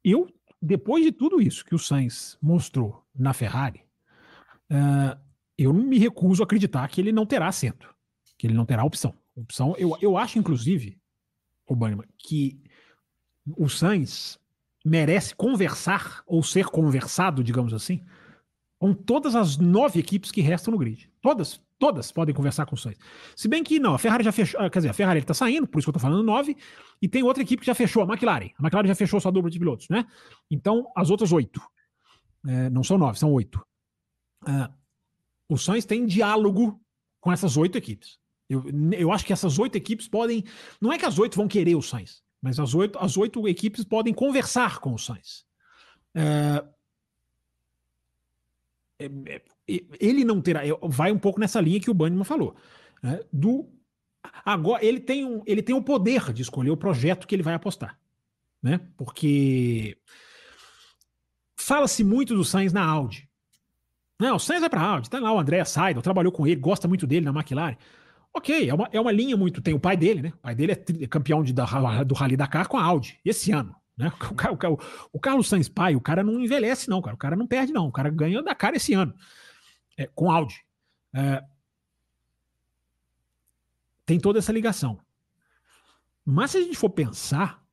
C: eu, depois de tudo isso que o Sainz mostrou na Ferrari, uh, eu me recuso a acreditar que ele não terá assento, que ele não terá opção. opção eu, eu acho, inclusive, Obama, que o Sainz merece conversar ou ser conversado, digamos assim, com todas as nove equipes que restam no grid. Todas, todas podem conversar com o Sainz. Se bem que não, a Ferrari já fechou, ah, quer dizer, a Ferrari está saindo, por isso que eu estou falando nove, e tem outra equipe que já fechou, a McLaren. A McLaren já fechou sua dupla de pilotos, né? Então, as outras oito. É, não são nove, são oito. Uh, o Sainz tem diálogo com essas oito equipes. Eu, eu acho que essas oito equipes podem. Não é que as oito vão querer o Sainz, mas as oito, as oito equipes podem conversar com o Sainz. É, é, é ele não terá. Vai um pouco nessa linha que o Banniman falou. Né, do, agora, ele tem, um, ele tem o poder de escolher o projeto que ele vai apostar. Né? Porque fala-se muito do Sainz na Audi. Não, o Sainz vai para a Audi, tá lá o André Seidel, trabalhou com ele, gosta muito dele na McLaren. Ok, é uma, é uma linha muito. Tem o pai dele, né? O pai dele é campeão de, da, do Rally Dakar com a Audi, esse ano. Né? O, o, o, Carlos Sainz pai, o cara não envelhece, não, cara. O cara não perde, não. O cara ganha da cara esse ano. É, com Audi. É, tem toda essa ligação. Mas se a gente for pensar,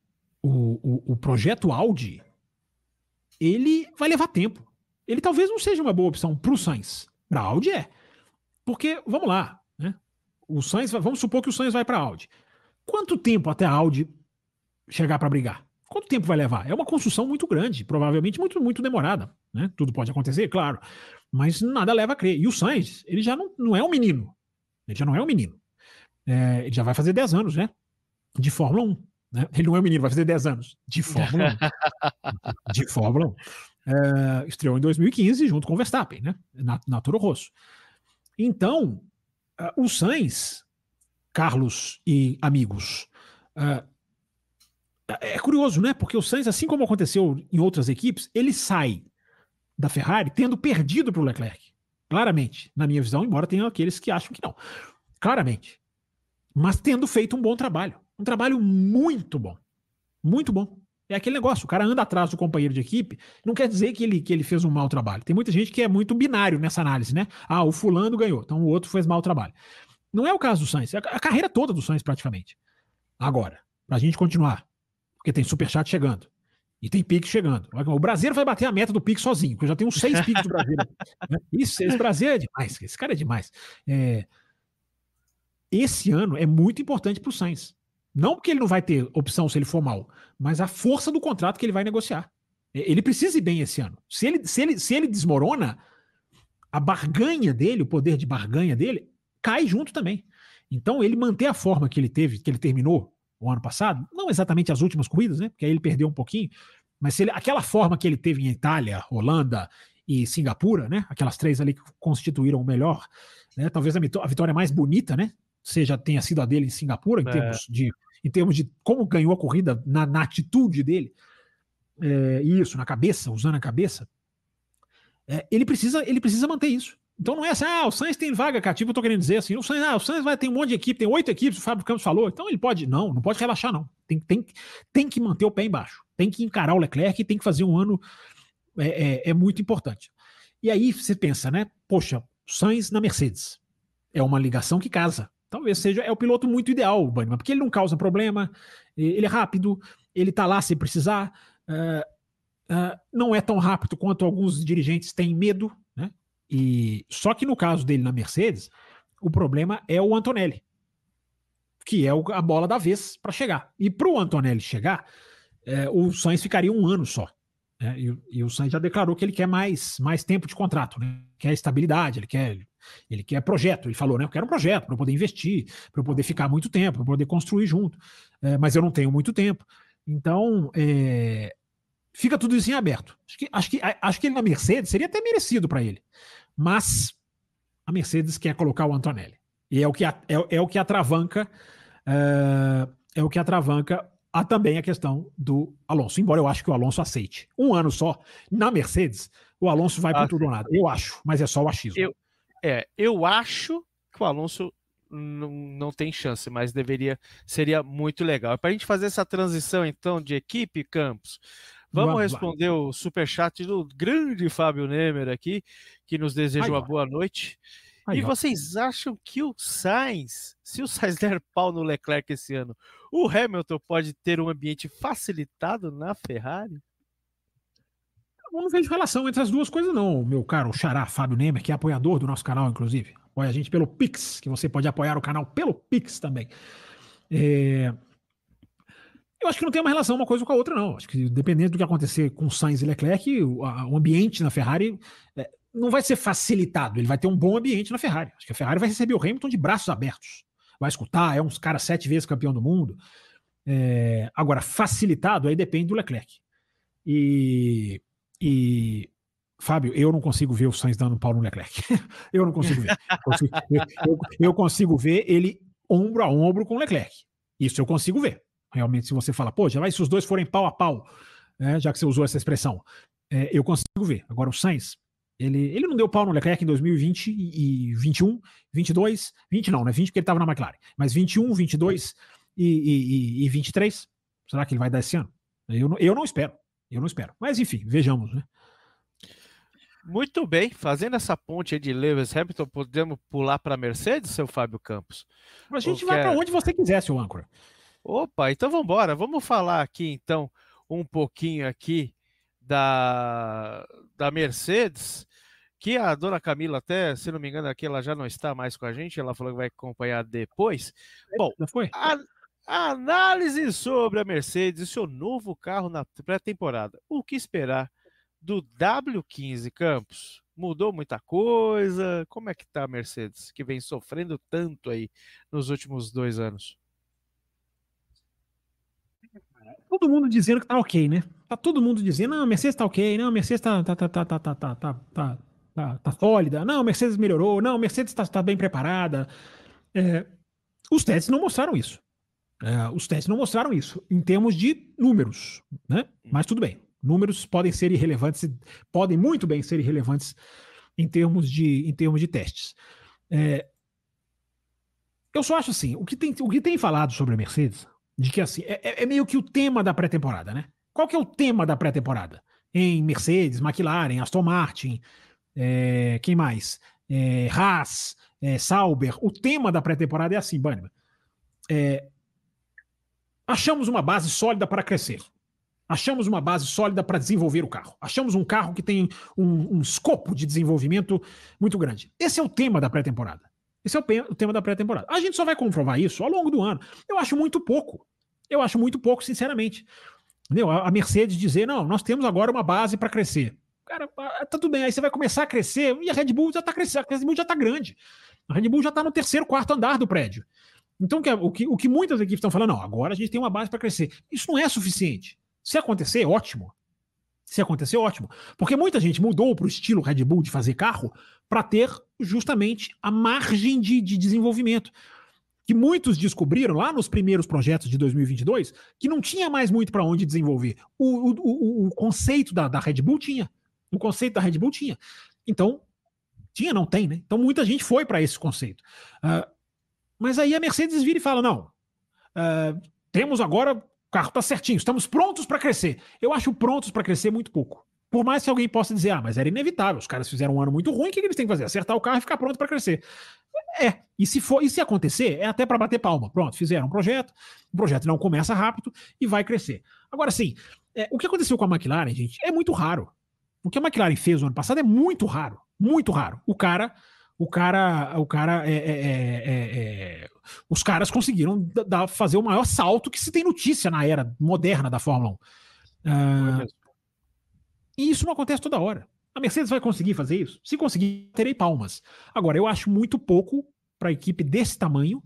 C: o, o, o projeto Audi, ele vai levar tempo ele talvez não seja uma boa opção para o Sainz. Para Audi é. Porque, vamos lá, né? O Sainz, vamos supor que o Sainz vai para Audi. Quanto tempo até a Audi chegar para brigar? Quanto tempo vai levar? É uma construção muito grande, provavelmente muito, muito demorada. Né? Tudo pode acontecer, claro. Mas nada leva a crer. E o Sainz, ele já não, não é um menino. Ele já não é um menino. É, ele já vai fazer 10 anos, né? De Fórmula 1. Né? Ele não é um menino, vai fazer 10 anos. De Fórmula 1. de Fórmula 1 é, estreou em 2015 junto com o Verstappen, né? Na, na Toro Rosso. Então, uh, o Sainz, Carlos e amigos, uh, é curioso, né? Porque o Sainz, assim como aconteceu em outras equipes, ele sai da Ferrari tendo perdido para o Leclerc. Claramente, na minha visão, embora tenha aqueles que acham que não. Claramente. Mas tendo feito um bom trabalho. Um trabalho muito bom. Muito bom. É aquele negócio, o cara anda atrás do companheiro de equipe, não quer dizer que ele, que ele fez um mau trabalho. Tem muita gente que é muito binário nessa análise, né? Ah, o fulano ganhou, então o outro fez mau trabalho. Não é o caso do Sainz, é a carreira toda do Sainz praticamente. Agora, pra gente continuar, porque tem superchat chegando. E tem Pix chegando. O brasileiro vai bater a meta do Pix sozinho, porque eu já tenho seis Pix do brasileiro. Né? Isso, esse brasileiro é demais. Esse cara é demais. É... Esse ano é muito importante para o Sainz. Não porque ele não vai ter opção se ele for mal, mas a força do contrato que ele vai negociar. Ele precisa ir bem esse ano. Se ele, se ele, se ele desmorona, a barganha dele, o poder de barganha dele, cai junto também. Então, ele manter a forma que ele teve, que ele terminou o ano passado, não exatamente as últimas corridas, né? Porque aí ele perdeu um pouquinho, mas ele, aquela forma que ele teve em Itália, Holanda e Singapura, né? Aquelas três ali que constituíram o melhor, né? Talvez a, a vitória mais bonita, né? seja tenha sido a dele em Singapura, em, é. termos, de, em termos de como ganhou a corrida na, na atitude dele, é, isso, na cabeça, usando a cabeça, é, ele, precisa, ele precisa manter isso. Então não é assim, ah, o Sainz tem vaga cativa, eu tô querendo dizer assim, o Sainz, ah, o Sainz vai ter um monte de equipe, tem oito equipes, o Fábio Campos falou, então ele pode, não, não pode relaxar não, tem, tem, tem que manter o pé embaixo, tem que encarar o Leclerc e tem que fazer um ano, é, é, é muito importante. E aí você pensa, né, poxa, Sainz na Mercedes, é uma ligação que casa, talvez seja é o piloto muito ideal, o Banniman, porque ele não causa problema, ele é rápido, ele tá lá se precisar, uh, uh, não é tão rápido quanto alguns dirigentes têm medo? E só que no caso dele na Mercedes, O problema é o Antonelli, que é a bola da vez para chegar. E para o Antonelli chegar, é, o Sainz ficaria um ano só. Né? E, e, o Sainz já declarou que ele quer mais, mais tempo de contrato, né? quer estabilidade, ele quer, ele quer projeto. Ele falou, né? Eu quero um projeto para eu poder investir, para eu poder ficar muito tempo, para poder construir junto. É, mas eu não tenho muito tempo. Então, é, fica tudo isso em aberto. Acho que, acho que, acho que ele na Mercedes seria até merecido para ele. Mas a Mercedes quer colocar o Antonelli. E é o que, é, é o que atravanca. É, é o que atravanca há também a questão do Alonso, embora eu acho que o Alonso aceite. Um ano só, na Mercedes, o Alonso vai ah, para tudo ou nada. Eu acho, mas é só o achismo.
B: Eu, é, eu acho que o Alonso não, não tem chance, mas deveria, seria muito legal. Para a gente fazer essa transição, então, de equipe, Campos, vamos, responder o superchat do grande Fábio Nemer aqui, que nos deseja uma boa noite. E vocês acham que o Sainz, se o Sainz der pau no Leclerc esse ano, o Hamilton pode ter um ambiente facilitado na Ferrari?
C: Eu não vejo relação entre as duas coisas, não, meu caro Xará Fábio Nemer, que é apoiador do nosso canal, inclusive. Apoia a gente pelo Pix, que você pode apoiar o canal pelo Pix também. É... Eu acho que não tem uma relação uma coisa com a outra, não. Acho que dependendo do que acontecer com Sainz e Leclerc, o, a, o ambiente na Ferrari é, não vai ser facilitado, ele vai ter um bom ambiente na Ferrari. Acho que a Ferrari vai receber o Hamilton de braços abertos. Vai escutar, é uns caras sete vezes campeão do mundo. É, agora, facilitado, aí depende do Leclerc. E, e, Fábio, eu não consigo ver o Sainz dando um pau no Leclerc. eu não consigo ver. Consigo, eu, eu, eu, consigo ver ele ombro a ombro com o Leclerc. Isso eu consigo ver. Realmente, se você fala, pô, já vai se os dois forem pau a pau, né, já que você usou essa expressão, é, eu consigo ver. Agora, o Sainz, ele, ele não deu pau no Leclerc em 2020 e, e 21, 22, 20 não, né? 20 porque ele estava na McLaren, mas 21, 22 e, e, e 23. Será que ele vai dar esse ano? Eu, eu não espero, eu não espero. Mas enfim, vejamos, né?
B: Muito bem, fazendo essa ponte de Lewis Hamilton, podemos pular para a Mercedes, seu Fábio Campos?
C: A gente vai para onde você quiser, seu âncora.
B: Opa, então vamos embora. Vamos falar aqui então um pouquinho aqui da, da Mercedes que a dona Camila, até, se não me engano, aqui ela já não está mais com a gente, ela falou que vai acompanhar depois. Bom, foi? A, a análise sobre a Mercedes e seu novo carro na pré-temporada. O que esperar do W15 Campos? Mudou muita coisa? Como é que tá a Mercedes, que vem sofrendo tanto aí nos últimos dois anos?
C: Todo mundo dizendo que tá ok, né? Tá todo mundo dizendo, não, a Mercedes tá ok, não, a Mercedes tá, tá, tá, tá, tá, tá, tá, tá, tá tá, tá sólida. Não, Mercedes melhorou. Não, Mercedes está tá bem preparada. É, os testes não mostraram isso. É, os testes não mostraram isso em termos de números, né? Mas tudo bem. Números podem ser irrelevantes, podem muito bem ser irrelevantes em termos de, em termos de testes. É, eu só acho assim, o que tem, o que tem falado sobre a Mercedes, de que assim, é, é meio que o tema da pré-temporada, né? Qual que é o tema da pré-temporada? Em Mercedes, McLaren, Aston Martin, é, quem mais? É, Haas, é, Sauber. O tema da pré-temporada é assim, Bannerman. É, achamos uma base sólida para crescer. Achamos uma base sólida para desenvolver o carro. Achamos um carro que tem um, um escopo de desenvolvimento muito grande. Esse é o tema da pré-temporada. Esse é o, o tema da pré-temporada. A gente só vai comprovar isso ao longo do ano. Eu acho muito pouco. Eu acho muito pouco, sinceramente. Entendeu? A Mercedes dizer, não, nós temos agora uma base para crescer. Cara, tá tudo bem. Aí você vai começar a crescer e a Red Bull já tá crescendo, a Red Bull já tá grande. A Red Bull já tá no terceiro, quarto andar do prédio. Então, o que, o que muitas equipes estão falando, não, agora a gente tem uma base para crescer. Isso não é suficiente. Se acontecer, ótimo. Se acontecer, ótimo. Porque muita gente mudou para o estilo Red Bull de fazer carro para ter justamente a margem de, de desenvolvimento. Que muitos descobriram lá nos primeiros projetos de 2022 que não tinha mais muito para onde desenvolver. O, o, o, o conceito da, da Red Bull tinha. O conceito da Red Bull tinha. Então, tinha, não tem, né? Então muita gente foi para esse conceito. Uh, mas aí a Mercedes vira e fala: não, uh, temos agora, o carro está certinho, estamos prontos para crescer. Eu acho prontos para crescer muito pouco. Por mais que alguém possa dizer, ah, mas era inevitável, os caras fizeram um ano muito ruim, o que eles têm que fazer? Acertar o carro e ficar pronto para crescer. É, e se for, e se acontecer, é até para bater palma. Pronto, fizeram um projeto, o projeto não começa rápido e vai crescer. Agora sim, é, o que aconteceu com a McLaren, gente, é muito raro. O que a McLaren fez no ano passado é muito raro. Muito raro. O cara, o cara, o cara é, é, é, é os caras conseguiram da, fazer o maior salto que se tem notícia na era moderna da Fórmula 1. Uh, ah, e isso não acontece toda hora. A Mercedes vai conseguir fazer isso? Se conseguir, terei palmas. Agora, eu acho muito pouco para a equipe desse tamanho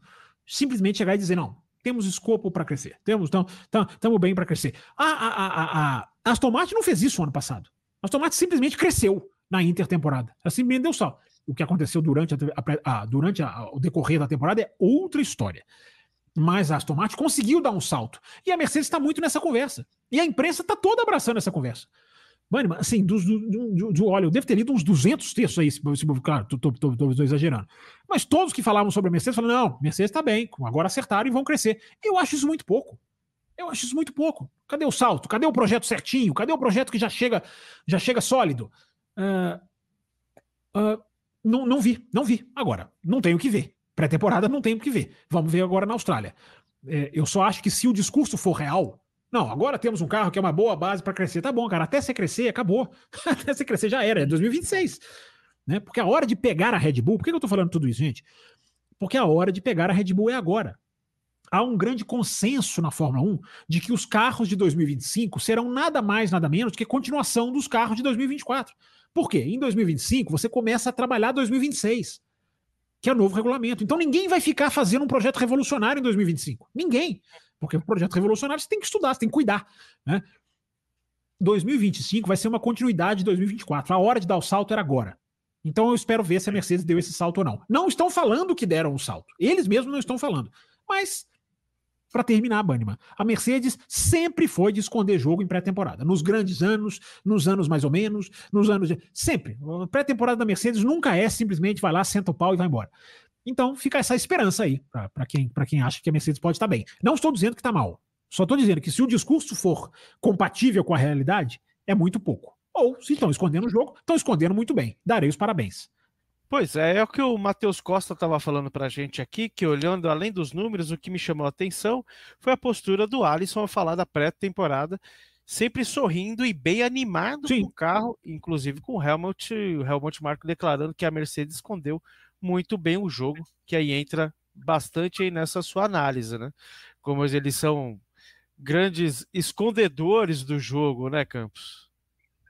C: simplesmente chegar e dizer: não, temos escopo para crescer, temos, estamos bem para crescer. A, a, a, a, Aston Martin não fez isso ano passado. A Aston Martin simplesmente cresceu na intertemporada. Ela simplesmente deu só. O que aconteceu durante, a, durante o decorrer da temporada é outra história. Mas a Aston Martin conseguiu dar um salto. E a Mercedes está muito nessa conversa. E a imprensa está toda abraçando essa conversa. Mano, assim, do, do, do, olha, eu devo ter lido uns 200 textos aí, se, se, claro, tô, exagerando. Mas todos que falavam sobre a Mercedes falaram: não, Mercedes está bem, agora acertaram e vão crescer. Eu acho isso muito pouco. Eu acho isso muito pouco. Cadê o salto? Cadê o projeto certinho? Cadê o projeto que já chega, já chega sólido? Uh, uh, não, não vi, não vi. Agora, não tenho o que ver. Pré-temporada não tenho o que ver. Vamos ver agora na Austrália. É, eu só acho que se o discurso for real, não, agora temos um carro que é uma boa base para crescer. Tá bom, cara, até você crescer, acabou. até você crescer já era, é 2026. Né? Porque a hora de pegar a Red Bull, por que eu tô falando tudo isso, gente? Porque a hora de pegar a Red Bull é agora. Há um grande consenso na Fórmula 1 de que os carros de 2025 serão nada mais, nada menos que continuação dos carros de 2024. Por quê? Em 2025 você começa a trabalhar 2026, que é o novo regulamento. Então ninguém vai ficar fazendo um projeto revolucionário em 2025. Ninguém. Porque o projeto revolucionário você tem que estudar, você tem que cuidar. Né? 2025 vai ser uma continuidade de 2024. A hora de dar o salto era agora. Então eu espero ver se a Mercedes deu esse salto ou não. Não estão falando que deram o um salto. Eles mesmos não estão falando. Mas, para terminar, Banniman, a Mercedes sempre foi de esconder jogo em pré-temporada. Nos grandes anos, nos anos mais ou menos, nos anos. De... Sempre. A pré-temporada da Mercedes nunca é simplesmente vai lá, senta o pau e vai embora. Então fica essa esperança aí para quem, quem acha que a Mercedes pode estar bem. Não estou dizendo que está mal. Só estou dizendo que se o discurso for compatível com a realidade, é muito pouco. Ou, se estão escondendo o jogo, estão escondendo muito bem. Darei os parabéns.
B: Pois é, é o que o Matheus Costa estava falando para a gente aqui, que olhando além dos números, o que me chamou a atenção foi a postura do Alisson ao falar da pré-temporada, sempre sorrindo e bem animado Sim. com o carro, inclusive com o Helmut, o Helmut Marko declarando que a Mercedes escondeu muito bem o jogo, que aí entra bastante aí nessa sua análise, né? Como eles são grandes escondedores do jogo, né, Campos?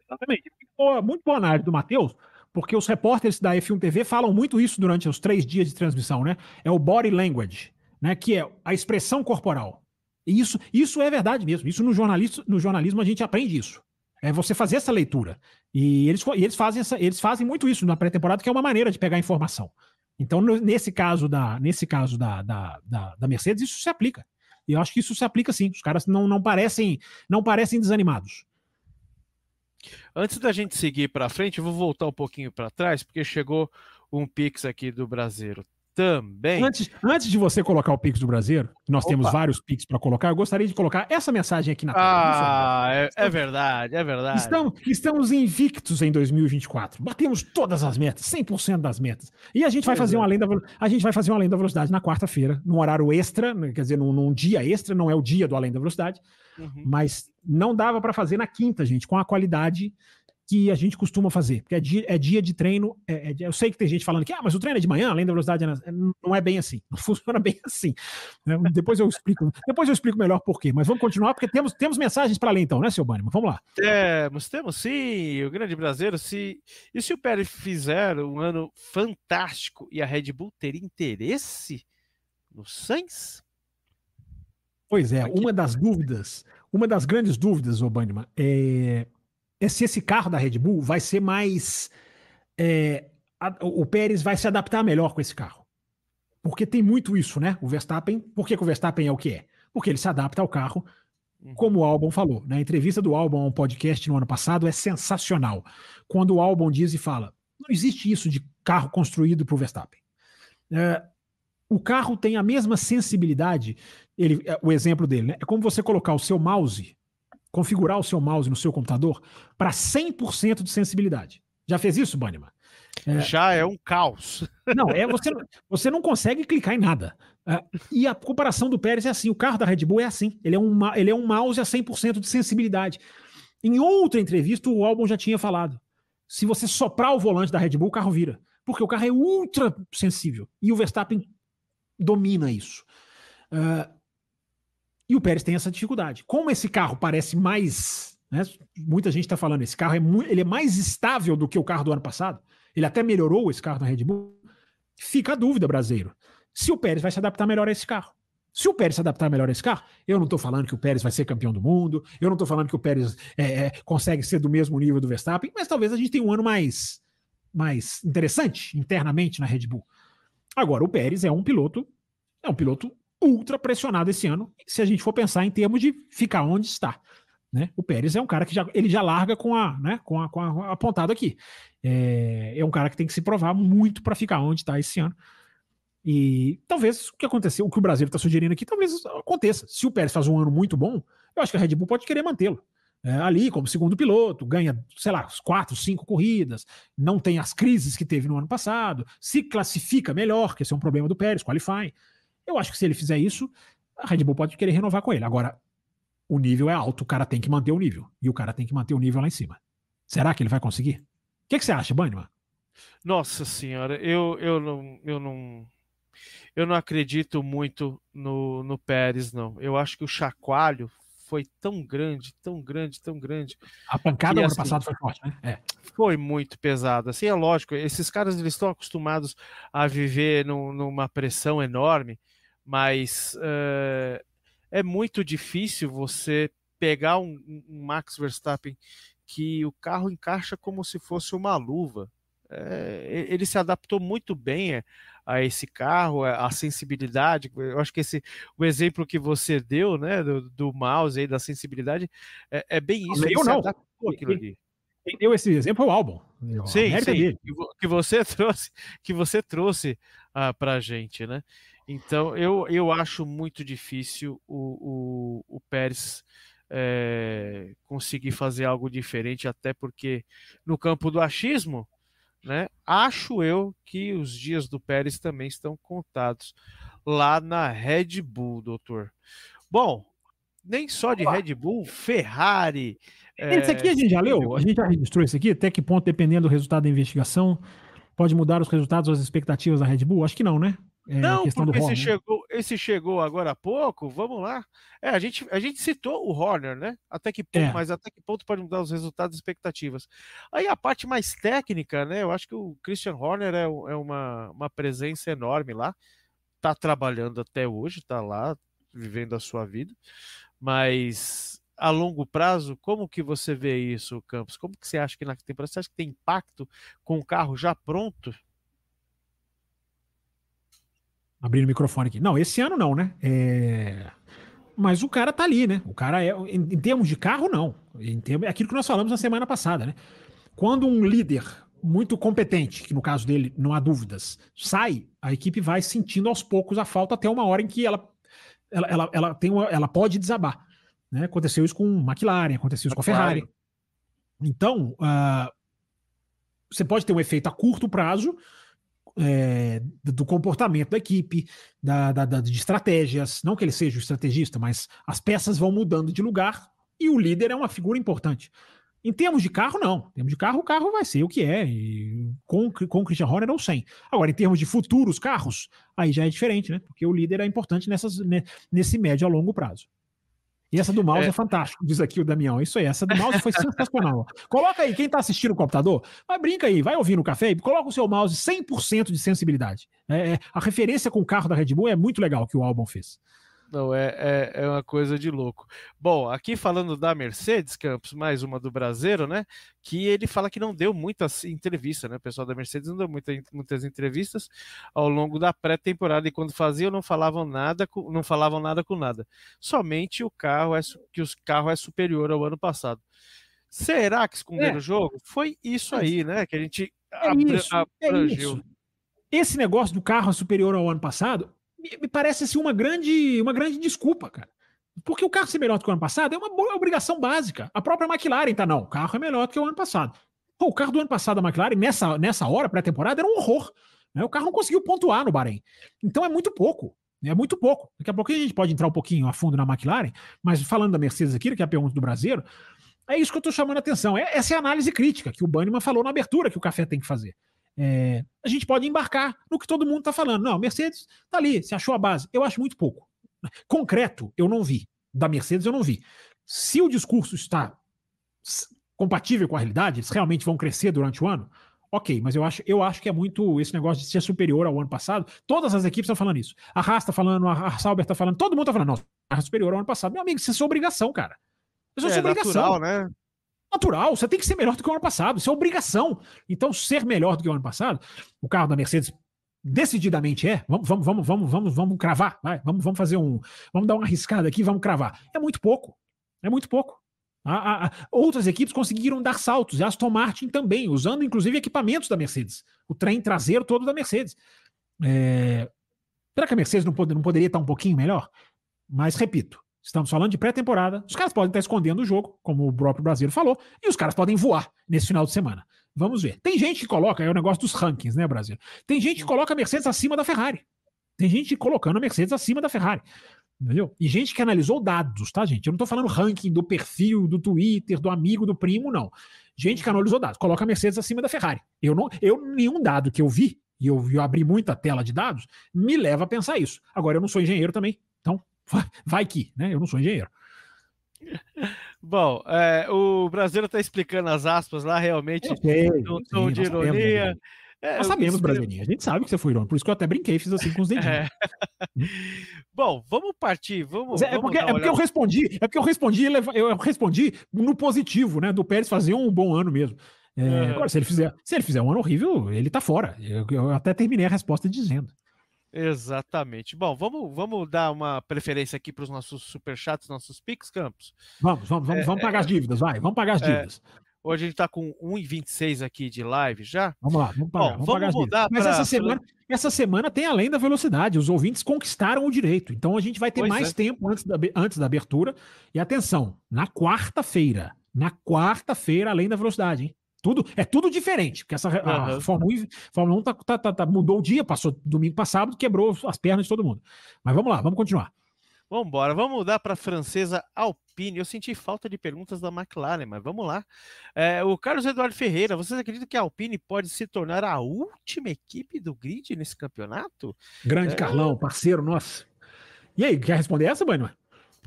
C: Exatamente. Muito boa análise do Matheus, porque os repórteres da F1 TV falam muito isso durante os três dias de transmissão, né? É o body language, né? Que é a expressão corporal. E isso, isso é verdade mesmo. Isso no jornalismo, no jornalismo a gente aprende isso. É você fazer essa leitura. E eles, e eles, fazem, essa, eles fazem muito isso na pré-temporada, que é uma maneira de pegar informação. Então, no, nesse caso da, nesse caso da, da, da, da, Mercedes, isso se aplica. E eu acho que isso se aplica sim. Os caras não, não parecem não parecem desanimados.
B: Antes da gente seguir para frente, eu vou voltar um pouquinho para trás, porque chegou um pix aqui do Brasileiro também.
C: Antes, antes de você colocar o Pix do Brasileiro, nós Opa. temos vários Pix para colocar, eu gostaria de colocar essa mensagem aqui na
B: tela. Ah, é, é, verdade, é verdade.
C: Estamos, estamos invictos em 2024. Batemos todas as metas, 100% das metas. E a gente vai fazer é. uma além da, a gente vai fazer uma além da velocidade na quarta-feira, num horário extra, né, quer dizer, num, num, dia extra, não é o dia do além da velocidade, uhum. mas não dava para fazer na quinta, gente, com a qualidade que a gente costuma fazer, porque é dia, é dia de treino. É, é, eu sei que tem gente falando que ah, mas o treino é de manhã, além da velocidade, é não é bem assim, não funciona bem assim. Né? Depois eu explico, depois eu explico melhor por quê. Mas vamos continuar, porque temos, temos mensagens para ler então, né, seu Bânimo? Vamos lá.
B: Temos, temos sim, o grande brasileiro. Se, e se o Pérez fizer um ano fantástico e a Red Bull ter interesse no Sainz?
C: Pois é, uma das dúvidas, uma das grandes dúvidas, ô Bandiman, é é se esse carro da Red Bull vai ser mais. É, a, o Pérez vai se adaptar melhor com esse carro. Porque tem muito isso, né? O Verstappen. Por que, que o Verstappen é o que é? Porque ele se adapta ao carro, uhum. como o Albon falou. Na né? entrevista do Albon a um podcast no ano passado é sensacional. Quando o Albon diz e fala: não existe isso de carro construído para o Verstappen. É, o carro tem a mesma sensibilidade. Ele, é, o exemplo dele, né? É como você colocar o seu mouse configurar o seu mouse no seu computador para 100% de sensibilidade. Já fez isso, Banniman?
B: É, Já é um caos.
C: Não, é você, você não consegue clicar em nada. É, e a comparação do Pérez é assim: o carro da Red Bull é assim. Ele é um, ele é um mouse a 100% de sensibilidade. Em outra entrevista, o Albon já tinha falado: se você soprar o volante da Red Bull, o carro vira. porque o carro é ultra sensível e o Verstappen domina isso. Uh, e o Pérez tem essa dificuldade. Como esse carro parece mais. Né, muita gente está falando, esse carro é, ele é mais estável do que o carro do ano passado. Ele até melhorou esse carro na Red Bull. Fica a dúvida, brasileiro, se o Pérez vai se adaptar melhor a esse carro. Se o Pérez se adaptar melhor a esse carro, eu não estou falando que o Pérez vai ser campeão do mundo, eu não estou falando que o Pérez é, é, consegue ser do mesmo nível do Verstappen, mas talvez a gente tenha um ano mais, mais interessante internamente na Red Bull. Agora, o Pérez é um piloto, é um piloto ultra pressionado esse ano, se a gente for pensar em termos de ficar onde está. Né? O Pérez é um cara que já, ele já larga com a, né, com a, com a apontado aqui. É, é um cara que tem que se provar muito para ficar onde está esse ano. E talvez o que aconteceu, o que o Brasil está sugerindo aqui, talvez aconteça. Se o Pérez faz um ano muito bom, eu acho que a Red Bull pode querer mantê-lo. É, ali como segundo piloto, ganha, sei lá, quatro, cinco corridas, não tem as crises que teve no ano passado, se classifica melhor, que esse é um problema do Pérez, qualify. Eu acho que se ele fizer isso, a Red Bull pode querer renovar com ele. Agora, o nível é alto, o cara tem que manter o nível. E o cara tem que manter o nível lá em cima. Será que ele vai conseguir? O que, que você acha, Banniman?
B: Nossa senhora, eu, eu não. Eu não eu não acredito muito no, no Pérez, não. Eu acho que o chacoalho foi tão grande, tão grande, tão grande.
C: A pancada do ano assim, passado foi forte, né? É.
B: Foi muito pesado. Assim, é lógico, esses caras eles estão acostumados a viver no, numa pressão enorme, mas uh, é muito difícil você pegar um, um, Max Verstappen que o carro encaixa como se fosse uma luva. É, ele se adaptou muito bem é, a esse carro, a sensibilidade. Eu acho que esse o exemplo que você deu, né, do, do mouse aí, da sensibilidade, é, é bem isso.
C: Eu não. Quem, quem deu esse exemplo é o álbum.
B: Sim, sim. Que você trouxe, que você trouxe ah, para a gente, né? Então eu, eu acho muito difícil o, o, o Pérez é, conseguir fazer algo diferente, até porque no campo do achismo né? Acho eu que os dias do Pérez também estão contados lá na Red Bull, doutor. Bom, nem só de Red Bull, Ferrari.
C: Esse aqui a gente já leu? A gente já registrou isso aqui? Até que ponto, dependendo do resultado da investigação, pode mudar os resultados ou as expectativas da Red Bull? Acho que não, né?
B: É, não, porque esse, chegou, esse chegou agora há pouco, vamos lá. É, a gente, a gente citou o Horner, né? Até que ponto, é. mas até que ponto pode mudar os resultados e expectativas. Aí a parte mais técnica, né? Eu acho que o Christian Horner é, é uma, uma presença enorme lá. Tá trabalhando até hoje, tá lá, vivendo a sua vida. Mas a longo prazo, como que você vê isso, Campos? Como que você acha que na temporada? Você acha que tem impacto com o carro já pronto?
C: Abrindo o microfone aqui. Não, esse ano não, né? É... Mas o cara tá ali, né? O cara é. Em, em termos de carro, não. Em termos, é aquilo que nós falamos na semana passada, né? Quando um líder muito competente, que no caso dele não há dúvidas, sai, a equipe vai sentindo aos poucos a falta até uma hora em que ela, ela, ela, ela, tem uma, ela pode desabar. Né? Aconteceu isso com McLaren, aconteceu isso com a Ferrari. Então, uh, você pode ter um efeito a curto prazo, é, do comportamento da equipe, da, da, da, de estratégias. Não que ele seja o estrategista, mas as peças vão mudando de lugar e o líder é uma figura importante. Em termos de carro, não. Em termos de carro, o carro vai ser o que é. Com, com o Christian Horner ou sem. Agora, em termos de futuros carros, aí já é diferente, né? Porque o líder é importante nessas, nesse médio a longo prazo. E essa do mouse é, é fantástico, diz aqui o Damião. Isso aí, essa do mouse foi sensacional. Coloca aí, quem está assistindo o computador, vai brinca aí, vai ouvir no café e coloca o seu mouse 100% de sensibilidade. É, é, a referência com o carro da Red Bull é muito legal que o álbum fez.
B: Não, é, é, é, uma coisa de louco. Bom, aqui falando da Mercedes Campos, mais uma do Brasileiro, né? Que ele fala que não deu muitas entrevistas, né? O pessoal da Mercedes não deu muita, muitas entrevistas ao longo da pré-temporada e quando faziam não falavam nada, com, não falavam nada com nada. Somente o carro é que o carro é superior ao ano passado. Será que esconderam é. o jogo? Foi isso aí, né? Que a gente
C: é isso, abrangeu. É isso. Esse negócio do carro superior ao ano passado me parece assim, uma grande, uma grande desculpa, cara. Porque o carro ser melhor do que o ano passado é uma obrigação básica. A própria McLaren tá, não, o carro é melhor do que o ano passado. Pô, o carro do ano passado da McLaren, nessa, nessa hora, pré-temporada, era um horror. Né? O carro não conseguiu pontuar no Bahrein. Então é muito pouco. É muito pouco. Daqui a pouco a gente pode entrar um pouquinho a fundo na McLaren, mas falando da Mercedes aqui, que é a pergunta do brasileiro, é isso que eu estou chamando a atenção. É, essa é a análise crítica que o Banniman falou na abertura que o café tem que fazer. É, a gente pode embarcar no que todo mundo está falando. Não, Mercedes está ali, se achou a base. Eu acho muito pouco. Concreto, eu não vi. Da Mercedes, eu não vi. Se o discurso está compatível com a realidade, eles realmente vão crescer durante o ano, ok, mas eu acho, eu acho que é muito esse negócio de ser superior ao ano passado. Todas as equipes estão falando isso. A Haas está falando, a Sauber está falando, todo mundo está falando, não, a superior ao ano passado. Meu amigo, isso é sua obrigação, cara.
B: Isso é, é sua obrigação. Natural, né?
C: Natural, você tem que ser melhor do que o ano passado, isso é obrigação. Então, ser melhor do que o ano passado, o carro da Mercedes decididamente é, vamos, vamos, vamos, vamos, vamos, vamos cravar, vai, vamos, vamos fazer um, vamos dar uma arriscada aqui, vamos cravar. É muito pouco, é muito pouco. A, a, a, outras equipes conseguiram dar saltos, e Aston Martin também, usando inclusive equipamentos da Mercedes, o trem traseiro todo da Mercedes. É... Será que a Mercedes não, pode, não poderia estar um pouquinho melhor? Mas, repito, estamos falando de pré-temporada, os caras podem estar escondendo o jogo, como o próprio brasileiro falou, e os caras podem voar nesse final de semana. Vamos ver. Tem gente que coloca, é o negócio dos rankings, né, Brasil? Tem gente que coloca a Mercedes acima da Ferrari. Tem gente colocando a Mercedes acima da Ferrari. Entendeu? E gente que analisou dados, tá, gente? Eu não tô falando ranking do perfil, do Twitter, do amigo, do primo, não. Gente que analisou dados. Coloca a Mercedes acima da Ferrari. Eu não, eu nenhum dado que eu vi, e eu, eu abri muita tela de dados, me leva a pensar isso. Agora, eu não sou engenheiro também, então vai, que, né? Eu não sou engenheiro.
B: Bom, é, o brasileiro está explicando as aspas lá, realmente,
C: no tom de ironia. É, nós sabemos, Brasileirinho. A gente sabe que você foi irônico, por isso que eu até brinquei, fiz assim com os dedinhos. É.
B: Bom, vamos partir. Vamos,
C: é,
B: vamos
C: porque, é porque eu respondi, é porque eu respondi, eu respondi no positivo, né? Do Pérez fazer um bom ano mesmo. É, uhum. Agora, se ele, fizer, se ele fizer um ano horrível, ele tá fora. Eu, eu até terminei a resposta dizendo.
B: Exatamente. Bom, vamos, vamos dar uma preferência aqui para os nossos superchats, nossos Pix Campos.
C: Vamos, vamos, vamos, é, vamos pagar as dívidas, vai, vamos pagar as é, dívidas.
B: Hoje a gente está com 1,26 aqui de live já.
C: Vamos lá, vamos pagar. Bom, vamos, vamos mudar Mas essa, semana, essa semana tem além da velocidade. Os ouvintes conquistaram o direito. Então a gente vai ter pois mais é. tempo antes da, antes da abertura. E atenção, na quarta-feira. Na quarta-feira, além da velocidade, hein? Tudo, é tudo diferente, porque essa uhum. a Fórmula 1, Fórmula 1 tá, tá, tá, tá, mudou o dia, passou domingo passado, quebrou as pernas de todo mundo. Mas vamos lá, vamos continuar.
B: Vamos embora, vamos mudar para a francesa Alpine. Eu senti falta de perguntas da McLaren, mas vamos lá. É, o Carlos Eduardo Ferreira, vocês acreditam que a Alpine pode se tornar a última equipe do grid nesse campeonato?
C: Grande é... Carlão, parceiro nosso. E aí, quer responder essa, Banho?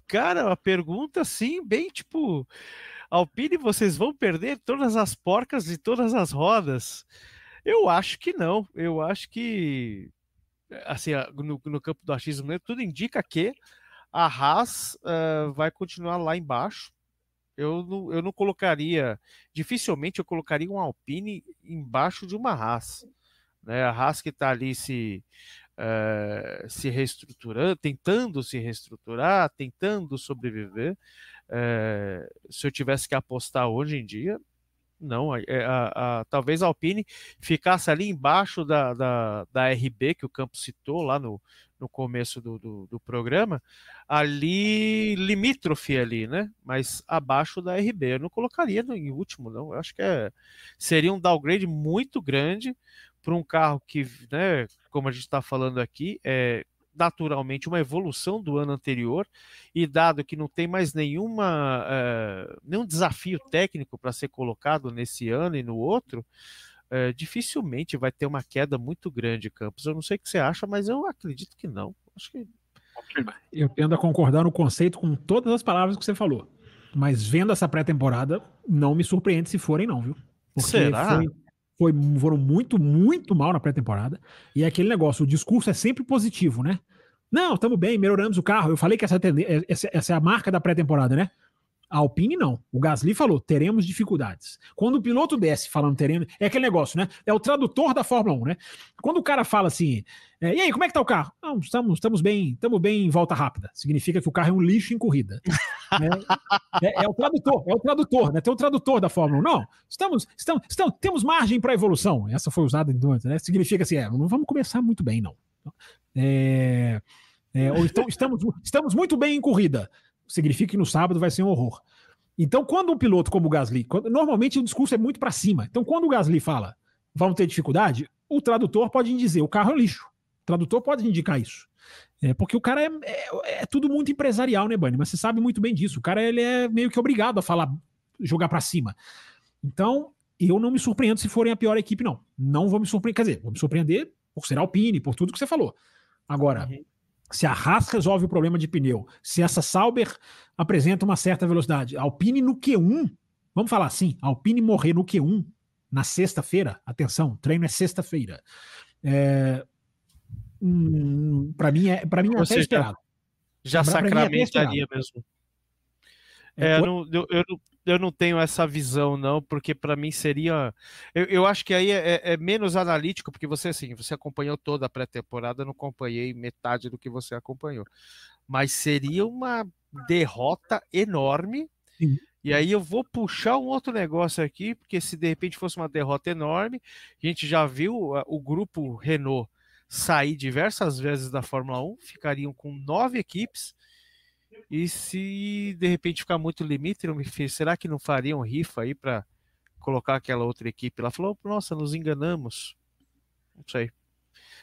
B: Cara, a pergunta assim, bem tipo. Alpine, vocês vão perder todas as porcas e todas as rodas? Eu acho que não. Eu acho que assim, no, no campo do achismo, tudo indica que a Haas uh, vai continuar lá embaixo. Eu não, eu não colocaria, dificilmente eu colocaria um Alpine embaixo de uma Haas. Né? A Haas que está ali se, uh, se reestruturando, tentando se reestruturar, tentando sobreviver. Uh, se eu tivesse que apostar hoje em dia, não, a, a, a, talvez a Alpine ficasse ali embaixo da, da, da RB, que o Campos citou lá no, no começo do, do, do, programa, ali limítrofe ali, né? Mas abaixo da RB. Eu não colocaria no, em último, não. Eu acho que é, seria um downgrade muito grande para um carro que, né, como a gente está falando aqui, é naturalmente uma evolução do ano anterior e dado que não tem mais nenhuma uh, nenhum desafio técnico para ser colocado nesse ano e no outro, uh, dificilmente vai ter uma queda muito grande, Campos. Eu não sei o que você acha, mas eu acredito que não. Acho que
C: eu tendo a concordar no conceito com todas as palavras que você falou. Mas vendo essa pré-temporada, não me surpreende se forem, não, viu?
B: Porque Será? Foi,
C: foi, foram muito, muito mal na pré-temporada. E é aquele negócio, o discurso é sempre positivo, né? Não, estamos bem, melhoramos o carro. Eu falei que essa, essa, essa é a marca da pré-temporada, né? A Alpine não. O Gasly falou: teremos dificuldades. Quando o piloto desce falando teremos, é aquele negócio, né? É o tradutor da Fórmula 1, né? Quando o cara fala assim: é, e aí, como é que tá o carro? Não, estamos, estamos bem, estamos bem em volta rápida. Significa que o carro é um lixo em corrida. né? é, é, o tradutor, é o tradutor, né? Tem o tradutor da Fórmula 1. Não, estamos, estamos, estamos temos margem para evolução. Essa foi usada em né? Significa assim: é, não vamos começar muito bem, não. É, é, ou então, estamos, estamos muito bem em corrida significa que no sábado vai ser um horror. Então, quando um piloto como o Gasly, quando, normalmente o discurso é muito para cima. Então, quando o Gasly fala, vamos ter dificuldade, o tradutor pode dizer, o carro é lixo. O tradutor pode indicar isso. É, porque o cara é, é, é tudo muito empresarial, né, Bunny? Mas você sabe muito bem disso. O cara ele é meio que obrigado a falar, jogar para cima. Então, eu não me surpreendo se forem a pior equipe, não. Não vou me surpreender. Quer dizer, vou me surpreender por ser Alpine, por tudo que você falou. Agora, uhum. Se a Haas resolve o problema de pneu, se essa Sauber apresenta uma certa velocidade, Alpine no Q1, vamos falar assim, Alpine morrer no Q1 na sexta-feira, atenção, treino é sexta-feira. É, hum, para mim é, para mim é até seja, esperado.
B: Já pra, sacramentaria pra é mesmo. É, é eu, não, eu, eu, eu não tenho essa visão, não, porque para mim seria. Eu, eu, acho que aí é, é, é, menos analítico, porque você, assim, você acompanhou toda a pré-temporada, eu não acompanhei metade do que você acompanhou. Mas seria uma derrota enorme. Sim. E aí eu vou puxar um outro negócio aqui, porque se de repente fosse uma derrota enorme, a gente já viu o grupo Renault sair diversas vezes da Fórmula 1, ficariam com nove equipes e se de repente ficar muito limite, será que não fariam rifa aí para colocar aquela outra equipe? Ela falou: nossa, nos enganamos. Não sei.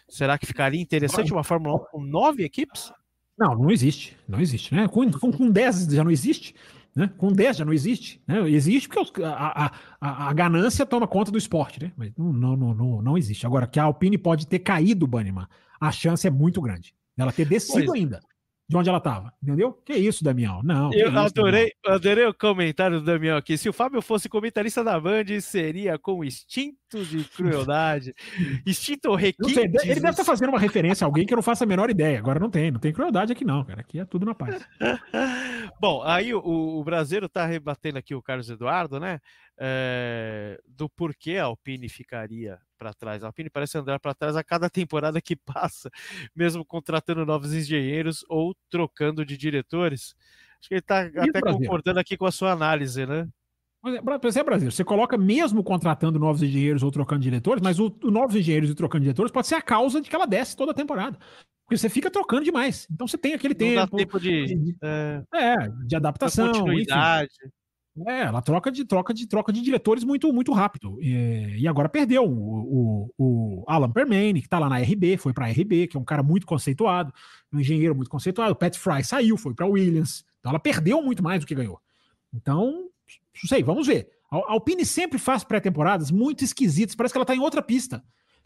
B: Será que ficaria interessante uma Fórmula 1 com nove equipes?
C: Não, não existe. Não existe, né? Com, com, com 10 já não existe. Né? Com 10 já não existe. Né? Existe porque a, a, a, ganância toma conta do esporte, né? Mas não, não, não, não, existe. Agora, que a Alpine pode ter caído, Banniman, a chance é muito grande. Ela ter descido pois. ainda de onde ela estava. Entendeu? Que isso, Damião? Não.
B: Eu
C: isso,
B: adorei, Damião? adorei o comentário do Damião aqui. Se o Fábio fosse comentarista da Band, seria com instinto de crueldade. instinto requinte.
C: Ele deve estar fazendo uma referência a alguém que eu não faço a menor ideia. Agora não tem, não tem crueldade aqui, não, cara. Aqui é tudo na paz.
B: Bom, aí o, o brasileiro está rebatendo aqui o Carlos Eduardo, né? É, do porquê a Alpine ficaria para trás. A Alpine parece andar para trás a cada temporada que passa, mesmo contratando novos engenheiros ou trocando de diretores. Acho que ele está até Brasil? concordando aqui com a sua análise, né?
C: Mas é, é Brasil, você coloca mesmo contratando novos engenheiros ou trocando diretores, mas o, o novos engenheiros e trocando diretores pode ser a causa de que ela desce toda a temporada. Porque você fica trocando demais. Então você tem aquele Não tempo,
B: tempo de,
C: de, é, é, de adaptação.
B: Continuidade. Enfim.
C: É, ela troca de troca de troca de diretores muito muito rápido. E, e agora perdeu o, o, o Alan Permane, que está lá na RB, foi para RB, que é um cara muito conceituado, um engenheiro muito conceituado. O Pat Fry saiu, foi para Williams. Então ela perdeu muito mais do que ganhou. Então, não sei, vamos ver. A Alpine sempre faz pré-temporadas muito esquisitas, parece que ela está em outra pista.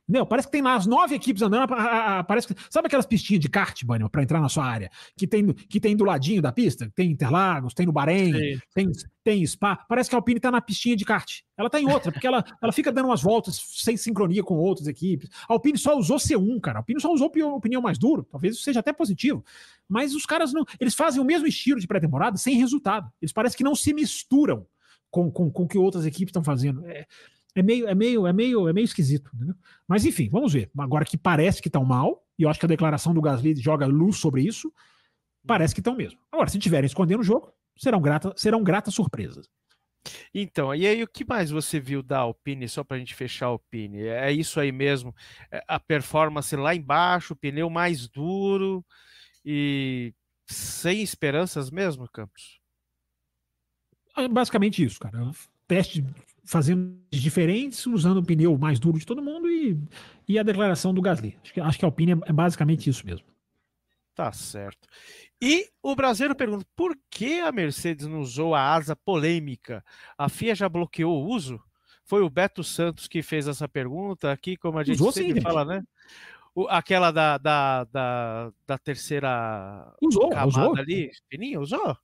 C: Entendeu? Parece que tem lá as nove equipes andando. A, a, parece que, sabe aquelas pistinhas de kart, Bunny, para entrar na sua área? Que tem, que tem do ladinho da pista? Tem Interlagos, tem no Bahrein, tem, tem Spa. Parece que a Alpine está na pistinha de kart. Ela está em outra, porque ela, ela fica dando umas voltas sem sincronia com outras equipes. A Alpine só usou C1, cara. A Alpine só usou o pneu mais duro. Talvez isso seja até positivo. Mas os caras não. Eles fazem o mesmo estilo de pré-temporada sem resultado. Eles parecem que não se misturam com, com, com o que outras equipes estão fazendo. É é meio, é meio, é meio, é meio esquisito. Entendeu? Mas enfim, vamos ver. Agora que parece que estão mal, e eu acho que a declaração do Gasly joga luz sobre isso, parece que estão mesmo. Agora, se tiverem escondendo o jogo, serão, grata, serão gratas surpresas.
B: Então, e aí o que mais você viu da Alpine, só para a gente fechar a Alpine? É isso aí mesmo, é a performance lá embaixo, o pneu mais duro e sem esperanças mesmo, Campos?
C: É basicamente isso, cara. Teste fazendo diferentes, usando o pneu mais duro de todo mundo e, e a declaração do Gasly. Acho que, acho que a Alpine é, é basicamente isso mesmo.
B: Tá certo. E o brasileiro pergunta: por que a Mercedes não usou a asa polêmica? A FIA já bloqueou o uso? Foi o Beto Santos que fez essa pergunta aqui, como a gente usou, sempre sim, fala, né? O, aquela da, da, da, da terceira
C: usou, camada usou.
B: ali, fininha, usou?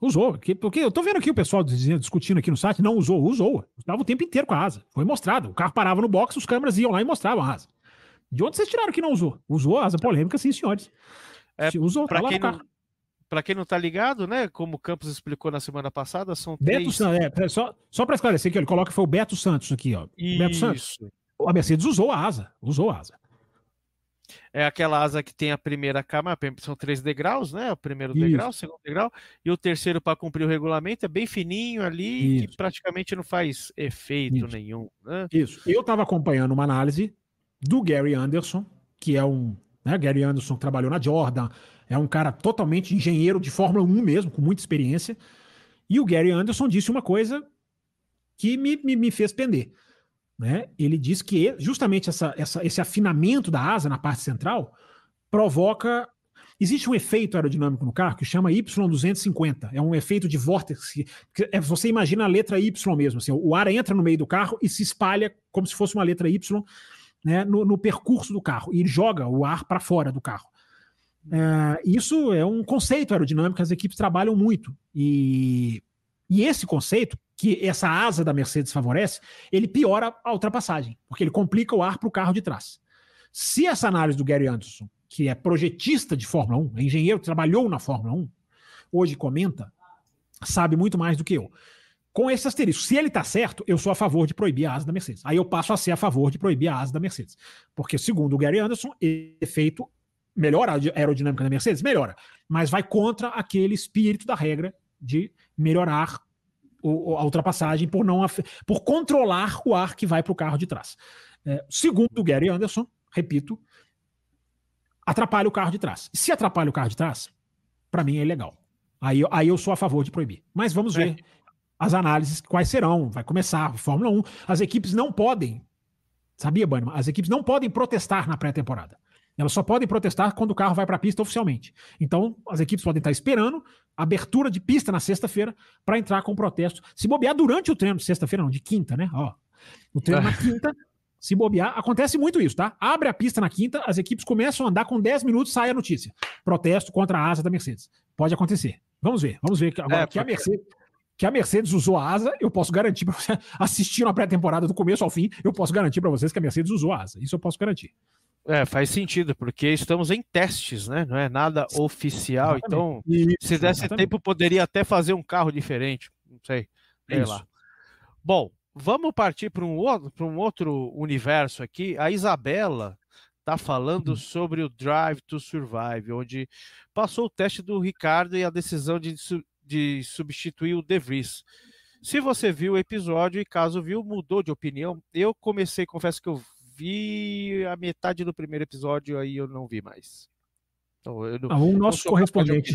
C: Usou, porque eu tô vendo aqui o pessoal discutindo aqui no site, não usou, usou. Usava o tempo inteiro com a asa. Foi mostrado. O carro parava no box, os câmeras iam lá e mostravam a asa. De onde vocês tiraram que não usou? Usou a asa polêmica, sim, senhores.
B: É, usou, tá quem não, Para quem não tá ligado, né? Como o Campos explicou na semana passada, são
C: Beto três... Santos, é, só, só para esclarecer que ele coloca que foi o Beto Santos aqui, ó.
B: Isso.
C: Beto Santos. A Mercedes usou a asa, usou a asa.
B: É aquela asa que tem a primeira camada, são três degraus, né? O primeiro Isso. degrau, o segundo degrau, e o terceiro para cumprir o regulamento é bem fininho ali, Isso. que praticamente não faz efeito Isso. nenhum. Né?
C: Isso. Eu estava acompanhando uma análise do Gary Anderson, que é um. Né, Gary Anderson trabalhou na Jordan, é um cara totalmente engenheiro de Fórmula 1 mesmo, com muita experiência. E o Gary Anderson disse uma coisa que me, me, me fez pender. Né? Ele diz que justamente essa, essa, esse afinamento da asa na parte central provoca Existe um efeito aerodinâmico no carro que chama Y250. É um efeito de vórtice. É, você imagina a letra Y mesmo. Assim, o ar entra no meio do carro e se espalha como se fosse uma letra Y né, no, no percurso do carro e joga o ar para fora do carro. É, isso é um conceito aerodinâmico que as equipes trabalham muito. E, e esse conceito, que essa asa da Mercedes favorece, ele piora a ultrapassagem, porque ele complica o ar para o carro de trás. Se essa análise do Gary Anderson, que é projetista de Fórmula 1, é engenheiro, trabalhou na Fórmula 1, hoje comenta, sabe muito mais do que eu. Com esse asterisco, se ele está certo, eu sou a favor de proibir a asa da Mercedes. Aí eu passo a ser a favor de proibir a asa da Mercedes. Porque, segundo o Gary Anderson, efeito melhora a aerodinâmica da Mercedes? Melhora. Mas vai contra aquele espírito da regra de melhorar o, a ultrapassagem por não por controlar o ar que vai para o carro de trás. É, segundo o Gary Anderson, repito, atrapalha o carro de trás. Se atrapalha o carro de trás, para mim é ilegal. Aí, aí eu sou a favor de proibir. Mas vamos é. ver as análises quais serão. Vai começar a Fórmula 1. As equipes não podem, sabia, Bannerman? As equipes não podem protestar na pré-temporada. Elas só podem protestar quando o carro vai para a pista oficialmente. Então, as equipes podem estar esperando abertura de pista na sexta-feira para entrar com protesto. Se bobear durante o treino, sexta-feira não, de quinta, né? Ó, o treino na quinta, se bobear, acontece muito isso, tá? Abre a pista na quinta, as equipes começam a andar com 10 minutos, sai a notícia. Protesto contra a asa da Mercedes. Pode acontecer. Vamos ver, vamos ver agora é, que a Mercedes que a Mercedes usou a asa, eu posso garantir para você assistir a pré-temporada do começo ao fim, eu posso garantir para vocês que a Mercedes usou a asa. Isso eu posso garantir.
B: É, faz sentido, porque estamos em testes, né? Não é nada oficial. Exatamente. Então, Isso, se desse exatamente. tempo, poderia até fazer um carro diferente. Não sei. Sei Isso. lá. Bom, vamos partir para um, outro, um outro universo aqui. A Isabela está falando uhum. sobre o Drive to Survive, onde passou o teste do Ricardo e a decisão de, de substituir o De Vries. Se você viu o episódio e caso viu, mudou de opinião. Eu comecei, confesso que eu vi a metade do primeiro episódio, aí eu não vi mais.
C: Então, eu não, ah, o nosso correspondente,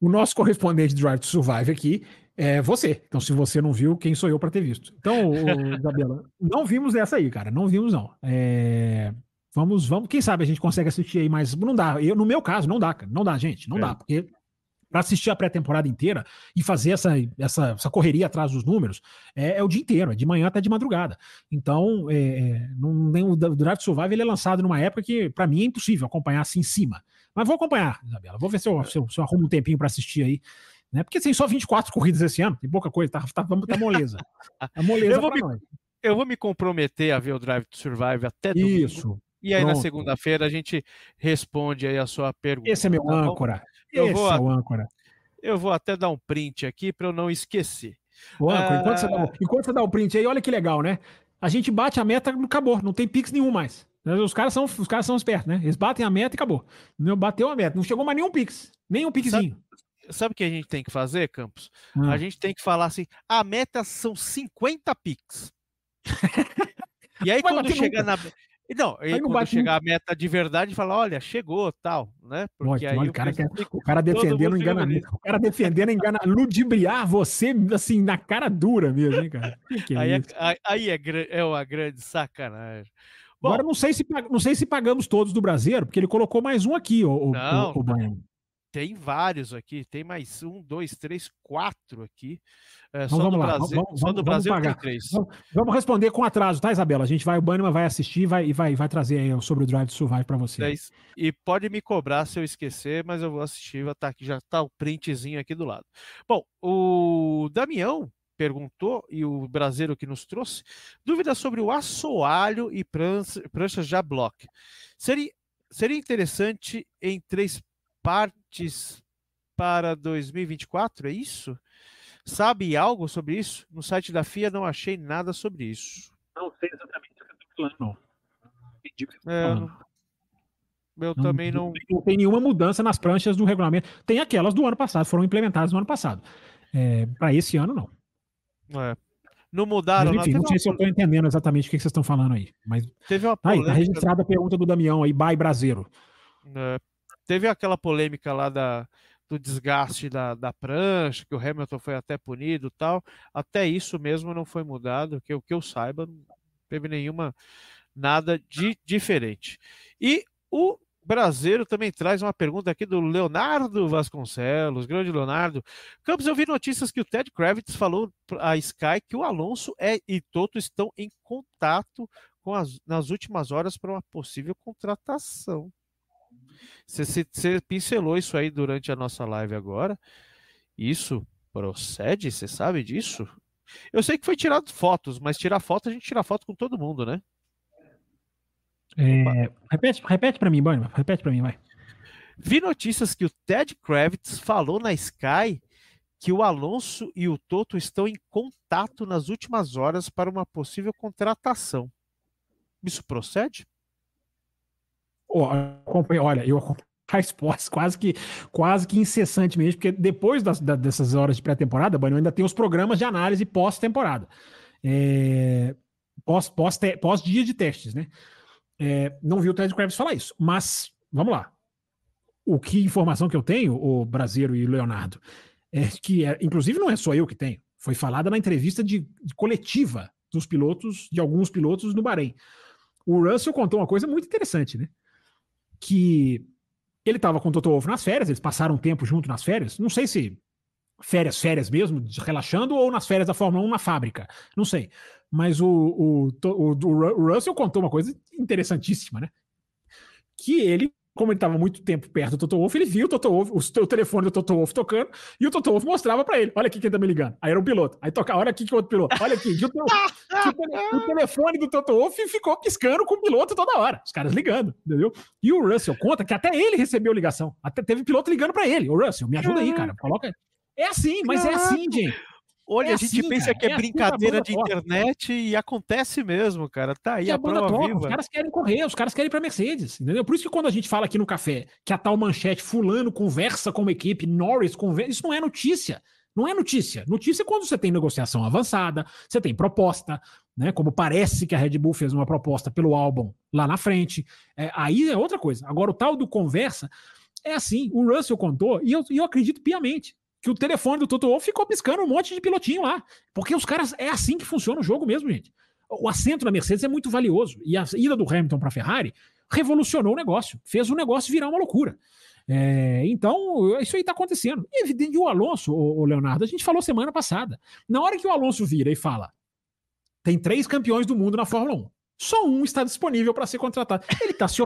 C: o nosso correspondente de Drive to Survive aqui é você. Então, se você não viu, quem sou eu para ter visto? Então, Isabela, não vimos essa aí, cara. Não vimos, não. É... Vamos, vamos. Quem sabe a gente consegue assistir aí, mas não dá. Eu, no meu caso, não dá, cara. Não dá, gente. Não é. dá, porque para assistir a pré-temporada inteira e fazer essa, essa, essa correria atrás dos números, é, é, o dia inteiro, é de manhã até de madrugada. Então, é, é não, nem, o Drive to Survive ele é lançado numa época que, para mim, é impossível acompanhar assim em cima. Mas vou acompanhar, Isabela. Vou ver se eu, se eu, se eu arrumo um tempinho para assistir aí. Né? Porque tem só 24 corridas esse ano, tem pouca coisa, tá, tá, tá moleza.
B: Tá moleza eu, vou me, nós. eu vou me comprometer a ver o Drive to Survive até domingo. Isso. E aí, Pronto. na segunda-feira, a gente responde aí a sua pergunta.
C: Esse é meu tá âncora. Eu vou, âncora.
B: Eu vou até dar um print aqui para eu não esquecer.
C: Âncora, enquanto, você dá, ah. enquanto você dá o print aí, olha que legal, né? A gente bate a meta, acabou, não tem pix nenhum mais. Os caras são, os caras são espertos, né? Eles batem a meta e acabou. Não bateu a meta, não chegou mais nenhum pix, nenhum pixinho.
B: Sabe, sabe o que a gente tem que fazer, Campos? Hum. A gente tem que falar assim: a meta são 50 pix. e aí, quando chegar nunca. na. Não, aí quando bate chegar a meta de verdade, fala, olha, chegou, tal, né?
C: Porque aí olha, o, cara quer, o cara defendendo enganamento, o cara defendendo engana, ludibriar você, assim, na cara dura mesmo, hein, cara?
B: Que que é aí, é, aí é, é uma grande sacanagem.
C: Bom, Agora, não sei, se, não sei se pagamos todos do brasileiro, porque ele colocou mais um aqui, o, não, o, o, o
B: Tem vários aqui, tem mais um, dois, três, quatro aqui.
C: É, então, vamos lá, Brasil, vamos, só do Brasil vamos pagar. três. Vamos, responder com atraso, tá, Isabela? A gente vai, o Bannerman vai assistir vai, e vai, vai trazer aí sobre o Drive to Survive para você. É
B: e pode me cobrar se eu esquecer, mas eu vou assistir, tá aqui, já tá o printzinho aqui do lado. Bom, o Damião perguntou, e o brasileiro que nos trouxe, dúvidas sobre o assoalho e pranchas já block. Seria, seria interessante em três partes para 2024, é isso? Sabe algo sobre isso? No site da FIA não achei nada sobre isso.
C: Não sei exatamente o que eu estou falando.
B: É, eu não, também não...
C: Não tem nenhuma mudança nas pranchas do regulamento. Tem aquelas do ano passado, foram implementadas no ano passado. É, Para esse ano, não.
B: É. Não mudaram.
C: Mas, enfim, não, não sei se eu estou entendendo exatamente o que vocês estão falando aí. Mas
B: teve uma polêmica...
C: aí, tá registrada a pergunta do Damião aí, Bai Brasileiro.
B: É. Teve aquela polêmica lá da do desgaste da, da prancha, que o Hamilton foi até punido tal. Até isso mesmo não foi mudado, que o que eu saiba, não teve nenhuma nada de diferente. E o Brasileiro também traz uma pergunta aqui do Leonardo Vasconcelos, grande Leonardo. Campos, eu vi notícias que o Ted Kravitz falou a Sky que o Alonso é, e Toto estão em contato com as, nas últimas horas para uma possível contratação. Você, você pincelou isso aí durante a nossa live agora. Isso procede? Você sabe disso? Eu sei que foi tirado fotos, mas tirar foto a gente tira foto com todo mundo, né?
C: É, repete repete para mim, Bunny. Repete para mim, vai.
B: Vi notícias que o Ted Kravitz falou na Sky que o Alonso e o Toto estão em contato nas últimas horas para uma possível contratação. Isso procede?
C: Olha, eu acompanho esportes quase que, quase que incessantemente, porque depois das, da, dessas horas de pré-temporada, Bunny, ainda tem os programas de análise pós-temporada. É, pós, pós, pós dia de testes, né? É, não vi o Ted Kravitz falar isso, mas vamos lá. O que informação que eu tenho, o Brasileiro e o Leonardo, é que, é, inclusive, não é só eu que tenho. Foi falada na entrevista de, de coletiva dos pilotos, de alguns pilotos no Bahrein. O Russell contou uma coisa muito interessante, né? Que ele estava com o Toto Wolff nas férias, eles passaram um tempo junto nas férias. Não sei se férias, férias mesmo, relaxando, ou nas férias da Fórmula 1 na fábrica. Não sei. Mas o, o, o, o Russell contou uma coisa interessantíssima, né? Que ele como ele estava muito tempo perto do Toto Wolff, ele viu o Toto Wolff, o, o telefone do Toto Wolff tocando, e o Toto Wolff mostrava para ele: olha aqui quem tá me ligando. Aí era um piloto. Aí toca, olha aqui que outro piloto. Olha aqui. o, o, o, telefone do Toto Wolff ficou piscando com o piloto toda hora. Os caras ligando, entendeu? E o Russell conta que até ele recebeu ligação. Até teve piloto ligando para ele. O Russell, me ajuda aí, cara. Coloca. É assim, mas é assim, gente.
B: Olha, é a gente assim, pensa cara, que é, é brincadeira assim de internet e acontece mesmo, cara. Tá aí
C: a, a prova viva. Os caras querem correr, os caras querem ir pra Mercedes, entendeu? Por isso que quando a gente fala aqui no café que a tal manchete fulano conversa com uma equipe, Norris conversa, isso não é notícia. Não é notícia. Notícia é quando você tem negociação avançada, você tem proposta, né? Como parece que a Red Bull fez uma proposta pelo álbum lá na frente. É, aí é outra coisa. Agora, o tal do conversa é assim. O Russell contou, e eu, e eu acredito piamente que o telefone do Toto Wolff ficou piscando um monte de pilotinho lá. Porque os caras, é assim que funciona o jogo mesmo, gente. O assento na Mercedes é muito valioso. E a ida do Hamilton para a Ferrari revolucionou o negócio, fez o negócio virar uma loucura. É, então, isso aí está acontecendo. E o Alonso, o Leonardo, a gente falou semana passada. Na hora que o Alonso vira e fala: tem três campeões do mundo na Fórmula 1 só um está disponível para ser contratado. Ele está se,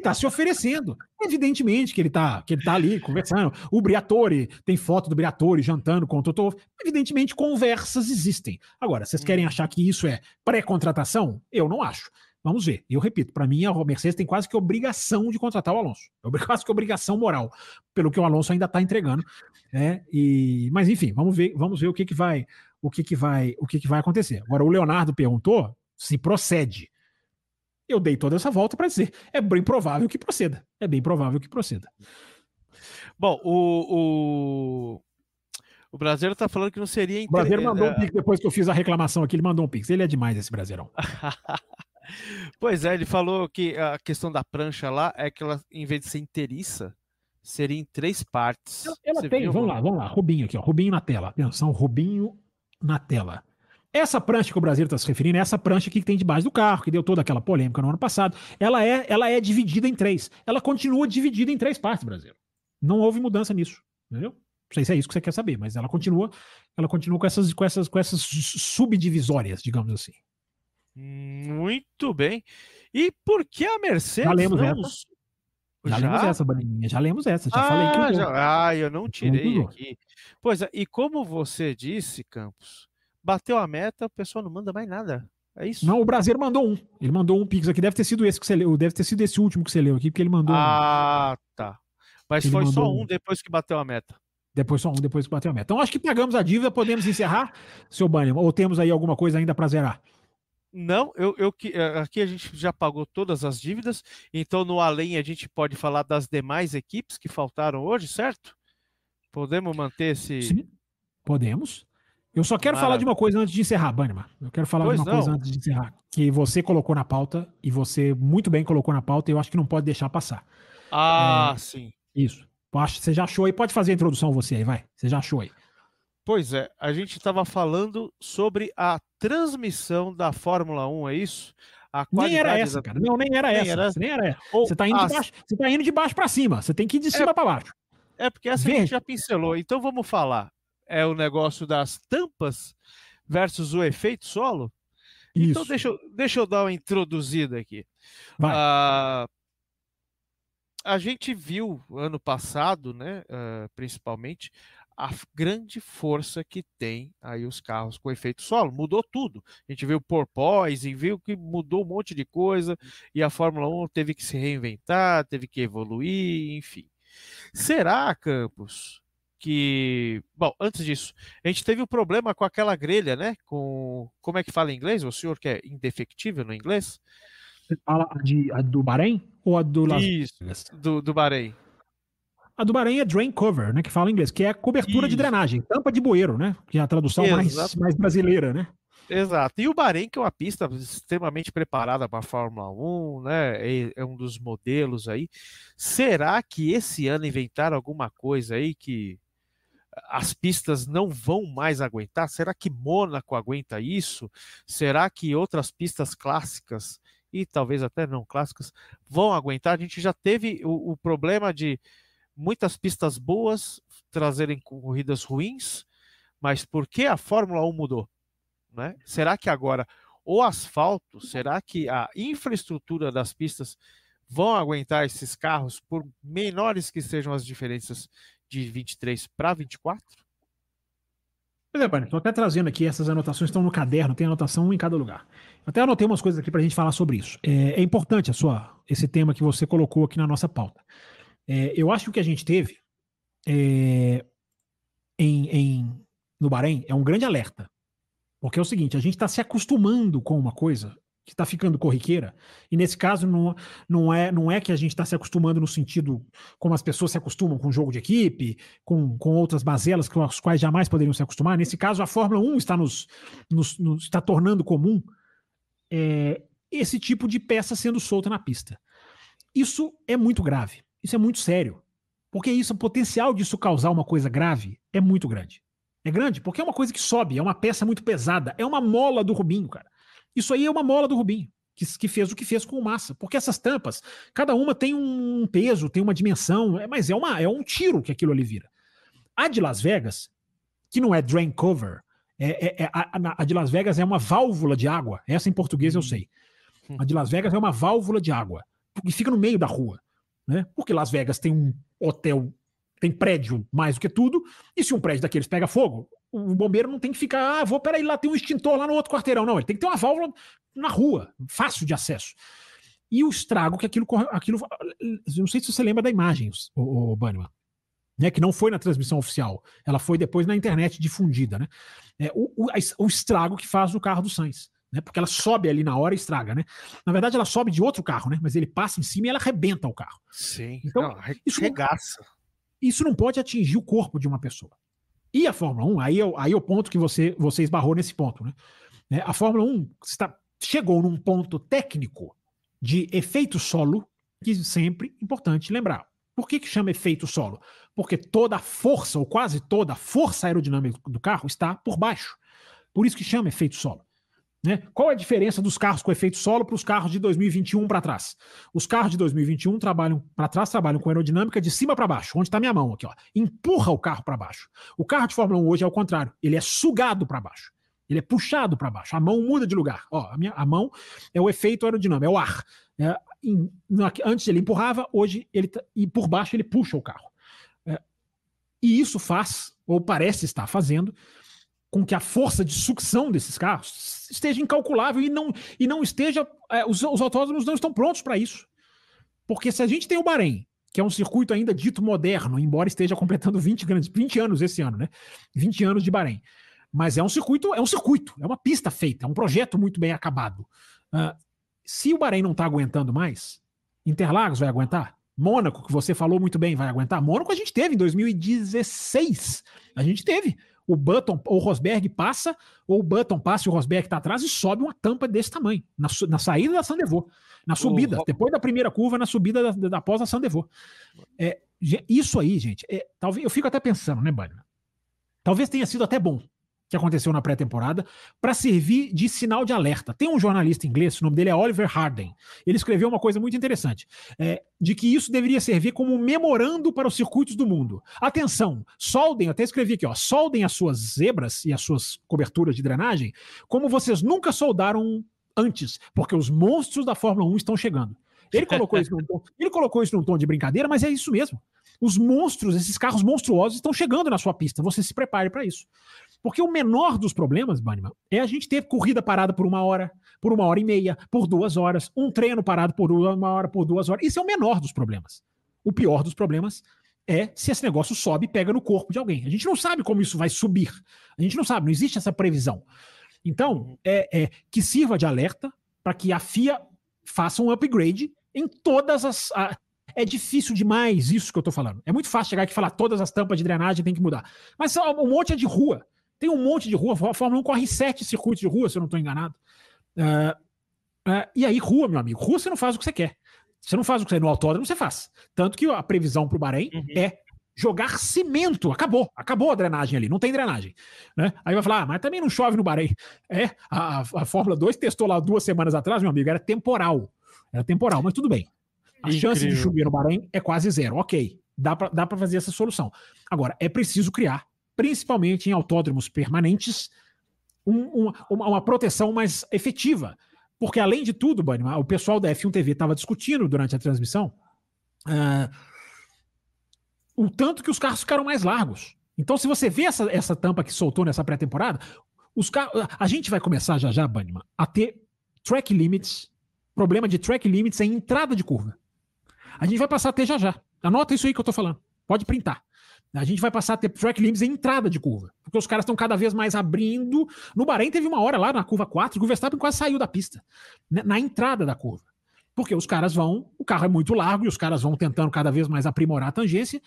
C: tá se oferecendo. Evidentemente que ele está que ele tá ali conversando. O Briatore, tem foto do Briatore jantando com o Toto. Evidentemente, conversas existem. Agora, vocês querem achar que isso é pré-contratação? Eu não acho. Vamos ver. Eu repito, para mim, a Mercedes tem quase que obrigação de contratar o Alonso. É quase que obrigação moral, pelo que o Alonso ainda está entregando. Né? E, mas enfim, vamos ver, vamos ver o que, que vai, o que, que vai, o que, que vai acontecer. Agora, o Leonardo perguntou se procede. Eu dei toda essa volta para dizer, é bem provável que proceda. É bem provável que proceda.
B: Bom, o, o, o brasileiro está falando que não seria...
C: Inter... O brasileiro mandou um pix depois que eu fiz a reclamação aqui, ele mandou um pix. Ele é demais, esse brasileirão.
B: pois é, ele falou que a questão da prancha lá é que ela, em vez de ser inteiriça, seria em três partes.
C: Ela, ela tem, viu? vamos lá, vamos lá, Rubinho aqui, ó, Rubinho na tela. Atenção, Rubinho na tela. Essa prancha que o Brasil está se referindo é essa prancha aqui que tem debaixo do carro, que deu toda aquela polêmica no ano passado. Ela é, ela é dividida em três. Ela continua dividida em três partes, Brasil. Não houve mudança nisso, entendeu? Não sei se é isso que você quer saber, mas ela continua, ela continua com essas, com essas, com essas subdivisórias, digamos assim.
B: Muito bem. E por que a Mercedes?
C: Já lemos não... essa. Já, já, lemos essa, Baninha. Já lemos essa. Já ah, falei que
B: eu. Já... Ah, eu não tirei aqui. Pois é, e como você disse, Campos, bateu a meta, o pessoal não manda mais nada. É isso?
C: Não, o Brasileiro mandou um. Ele mandou um Pix aqui. Deve ter sido esse que você leu. Deve ter sido esse último que você leu aqui, porque ele mandou.
B: Ah, um. tá. Mas ele foi só um depois que bateu a meta.
C: Depois só um depois que bateu a meta. Então acho que pagamos a dívida, podemos encerrar, seu Banner. Ou temos aí alguma coisa ainda para zerar?
B: Não, eu, eu eh, aqui a gente já pagou todas as dívidas, então no além a gente pode falar das demais equipes que faltaram hoje, certo? Podemos manter esse. Sim,
C: podemos. Eu só quero Maravilha. falar de uma coisa antes de encerrar, Bannerman. Eu quero falar pois de uma não. coisa antes de encerrar. Que você colocou na pauta, e você muito bem colocou na pauta, e eu acho que não pode deixar passar.
B: Ah, é, sim.
C: Isso. Você já achou aí? Pode fazer a introdução você aí, vai. Você já achou aí.
B: Pois é, a gente estava falando sobre a transmissão da Fórmula 1, é isso?
C: Nem era essa, da... cara. Não, nem era nem essa. Era... Nem era essa. Ou você tá indo tá indo de baixo para cima. Você tem que ir de cima é... para baixo.
B: É porque essa Verde. a gente já pincelou. Então vamos falar. É o negócio das tampas versus o efeito solo? Então, Isso. Então deixa eu, deixa eu dar uma introduzida aqui. Uh, a gente viu ano passado, né, uh, principalmente, a grande força que tem aí os carros com efeito solo. Mudou tudo. A gente viu porpoise, viu que mudou um monte de coisa e a Fórmula 1 teve que se reinventar, teve que evoluir, enfim. Será, Campos, que. Bom, antes disso, a gente teve um problema com aquela grelha, né? Com. Como é que fala em inglês? O senhor que é indefectível no inglês?
C: Você fala de, a do Bahrein ou a do
B: Las Isso, do, do Bahrein.
C: A do Bahrein é drain cover, né? Que fala em inglês, que é cobertura Isso. de drenagem, tampa de bueiro, né? Que é a tradução mais, mais brasileira, né?
B: Exato. E o Bahrein, que é uma pista extremamente preparada para a Fórmula 1, né? É, é, um dos modelos aí. Será que esse ano inventaram alguma coisa aí que as pistas não vão mais aguentar? Será que Mônaco aguenta isso? Será que outras pistas clássicas e talvez até não clássicas vão aguentar? A gente já teve o, o problema de muitas pistas boas trazerem corridas ruins, mas por que a Fórmula 1 mudou? Né? Será que agora o asfalto, será que a infraestrutura das pistas vão aguentar esses carros, por menores que sejam as diferenças de 23 para 24?
C: Pois é, Pani, estou até trazendo aqui, essas anotações estão no caderno, tem anotação em cada lugar. Até anotei umas coisas aqui para a gente falar sobre isso. É, é, importante a sua, esse tema que você colocou aqui na nossa pauta. É, eu acho que o que a gente teve é, em, em, no Bahrein é um grande alerta. Porque é o seguinte, a gente está se acostumando com uma coisa que está ficando corriqueira, e nesse caso não, não, é, não é que a gente está se acostumando no sentido como as pessoas se acostumam com jogo de equipe, com, com outras bazelas com as quais jamais poderiam se acostumar. Nesse caso, a Fórmula 1 está nos, nos, nos está tornando comum é, esse tipo de peça sendo solta na pista. Isso é muito grave, isso é muito sério, porque isso, o potencial disso causar uma coisa grave é muito grande. É grande porque é uma coisa que sobe, é uma peça muito pesada, é uma mola do Rubinho, cara. Isso aí é uma mola do Rubinho, que, que fez o que fez com o Massa. Porque essas tampas, cada uma tem um peso, tem uma dimensão, é, mas é, uma, é um tiro que aquilo ali vira. A de Las Vegas, que não é drain cover, é, é, é a, a, de Las Vegas é uma válvula de água. Essa em português eu hum. sei. A de Las Vegas é uma válvula de água, que fica no meio da rua. Né? Porque Las Vegas tem um hotel tem prédio mais do que tudo, e se um prédio daqueles pega fogo, o bombeiro não tem que ficar, ah, vou, peraí, lá tem um extintor lá no outro quarteirão. Não, ele tem que ter uma válvula na rua, fácil de acesso. E o estrago que aquilo, aquilo não sei se você lembra da imagem, o, o Bannerman, né, que não foi na transmissão oficial, ela foi depois na internet difundida, né? É, o, o, o estrago que faz no carro do Sainz. Né, porque ela sobe ali na hora e estraga, né? Na verdade, ela sobe de outro carro, né? Mas ele passa em cima e ela arrebenta o carro.
B: Sim.
C: Então, não, isso regaça. Isso não pode atingir o corpo de uma pessoa. E a Fórmula 1, aí é, aí é o ponto que você, você esbarrou nesse ponto, né? É, a Fórmula 1 está, chegou num ponto técnico de efeito solo, que sempre importante lembrar. Por que, que chama efeito solo? Porque toda a força, ou quase toda a força aerodinâmica do carro está por baixo. Por isso que chama efeito solo. Né? Qual é a diferença dos carros com efeito solo para os carros de 2021 para trás? Os carros de 2021 trabalham para trás, trabalham com aerodinâmica de cima para baixo. Onde está minha mão aqui? Ó. Empurra o carro para baixo. O carro de Fórmula 1 hoje é o contrário. Ele é sugado para baixo. Ele é puxado para baixo. A mão muda de lugar. Ó, a, minha, a mão é o efeito aerodinâmico, é o ar. É, em, antes ele empurrava, hoje ele tá, e por baixo ele puxa o carro. É, e isso faz, ou parece estar fazendo, com que a força de sucção desses carros esteja incalculável e não, e não esteja. É, os, os autódromos não estão prontos para isso. Porque se a gente tem o Bahrein, que é um circuito ainda dito moderno, embora esteja completando 20, grandes, 20 anos esse ano, né? 20 anos de Bahrein. Mas é um circuito, é um circuito, é uma pista feita, é um projeto muito bem acabado. Uh, se o Bahrein não está aguentando mais, Interlagos vai aguentar? Mônaco, que você falou muito bem, vai aguentar? Mônaco a gente teve em 2016. A gente teve o Button ou o Rosberg passa, ou o Button passa e o Rosberg está atrás e sobe uma tampa desse tamanho, na, na saída da Sandevô, na subida, o... depois da primeira curva, na subida da, da, após a Sandevô. É, isso aí, gente, é, talvez eu fico até pensando, né, Banner? Talvez tenha sido até bom que aconteceu na pré-temporada para servir de sinal de alerta. Tem um jornalista inglês, o nome dele é Oliver Harden. Ele escreveu uma coisa muito interessante, é, de que isso deveria servir como memorando para os circuitos do mundo. Atenção, soldem, até escrevi aqui, ó, soldem as suas zebras e as suas coberturas de drenagem como vocês nunca soldaram antes, porque os monstros da Fórmula 1 estão chegando. Ele colocou isso num tom, ele colocou isso num tom de brincadeira, mas é isso mesmo. Os monstros, esses carros monstruosos estão chegando na sua pista. Você se prepare para isso. Porque o menor dos problemas, Banniman, é a gente ter corrida parada por uma hora, por uma hora e meia, por duas horas, um treino parado por uma hora, por duas horas. Isso é o menor dos problemas. O pior dos problemas é se esse negócio sobe e pega no corpo de alguém. A gente não sabe como isso vai subir. A gente não sabe, não existe essa previsão. Então, é, é que sirva de alerta para que a FIA faça um upgrade em todas as. A, é difícil demais isso que eu estou falando. É muito fácil chegar aqui e falar todas as tampas de drenagem tem que mudar. Mas um monte é de rua. Tem um monte de rua. A Fórmula 1 corre sete circuitos de rua, se eu não estou enganado. Uh, uh, e aí, rua, meu amigo, rua você não faz o que você quer. Você não faz o que você no autódromo, você faz. Tanto que a previsão para o Bahrein uhum. é jogar cimento. Acabou, acabou a drenagem ali, não tem drenagem. Né? Aí vai falar, ah, mas também não chove no Bahrein. É, a, a Fórmula 2 testou lá duas semanas atrás, meu amigo, era temporal. Era temporal, mas tudo bem. A Incrível. chance de chover no Bahrein é quase zero. Ok, dá para dá fazer essa solução. Agora, é preciso criar principalmente em autódromos permanentes, um, um, uma, uma, proteção mais efetiva. Porque, além de tudo, Bunny, o pessoal da F1 TV estava discutindo durante a transmissão uh, o tanto que os carros ficaram mais largos. Então, se você vê essa, essa tampa que soltou nessa pré-temporada, os carros, a gente vai começar já já, Bunnyman, a ter track limits, problema de track limits em entrada de curva. A gente vai passar a ter já já. Anota isso aí que eu tô falando. Pode printar. A gente vai passar a ter track limits em entrada de curva, porque os caras estão cada vez mais abrindo. No Bahrein teve uma hora lá na curva 4 que o Verstappen quase saiu da pista, né, na entrada da curva. Porque os caras vão, o carro é muito largo e os caras vão tentando cada vez mais aprimorar a tangência.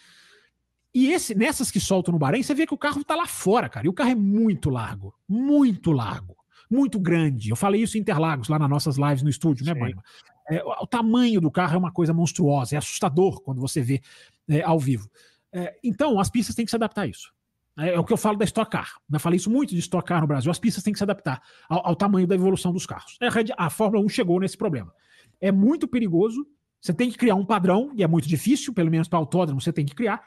C: E esse, nessas que soltam no Bahrein, você vê que o carro está lá fora, cara. E o carro é muito largo, muito largo, muito grande. Eu falei isso em Interlagos, lá nas nossas lives no estúdio, né, Boima? É, o tamanho do carro é uma coisa monstruosa, é assustador quando você vê é, ao vivo. É, então, as pistas têm que se adaptar a isso. É, é, o que eu falo da Stock Car. Eu falei isso muito de Stock Car no Brasil. As pistas têm que se adaptar ao, ao tamanho da evolução dos carros. É, a Fórmula 1 chegou nesse problema. É muito perigoso. Você tem que criar um padrão, e é muito difícil, pelo menos para autódromo você tem que criar.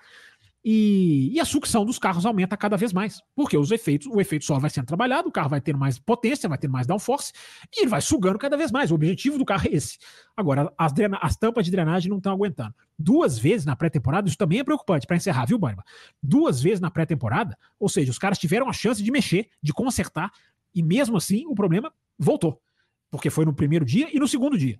C: E, e, a sucção dos carros aumenta cada vez mais, porque os efeitos, o efeito só vai sendo trabalhado, o carro vai ter mais potência, vai ter mais downforce, e ele vai sugando cada vez mais. O objetivo do carro é esse. Agora, as, as tampas de drenagem não estão aguentando. Duas vezes na pré-temporada, isso também é preocupante, para encerrar, viu, Barba? Duas vezes na pré-temporada, ou seja, os caras tiveram a chance de mexer, de consertar, e mesmo assim o problema voltou. Porque foi no primeiro dia e no segundo dia.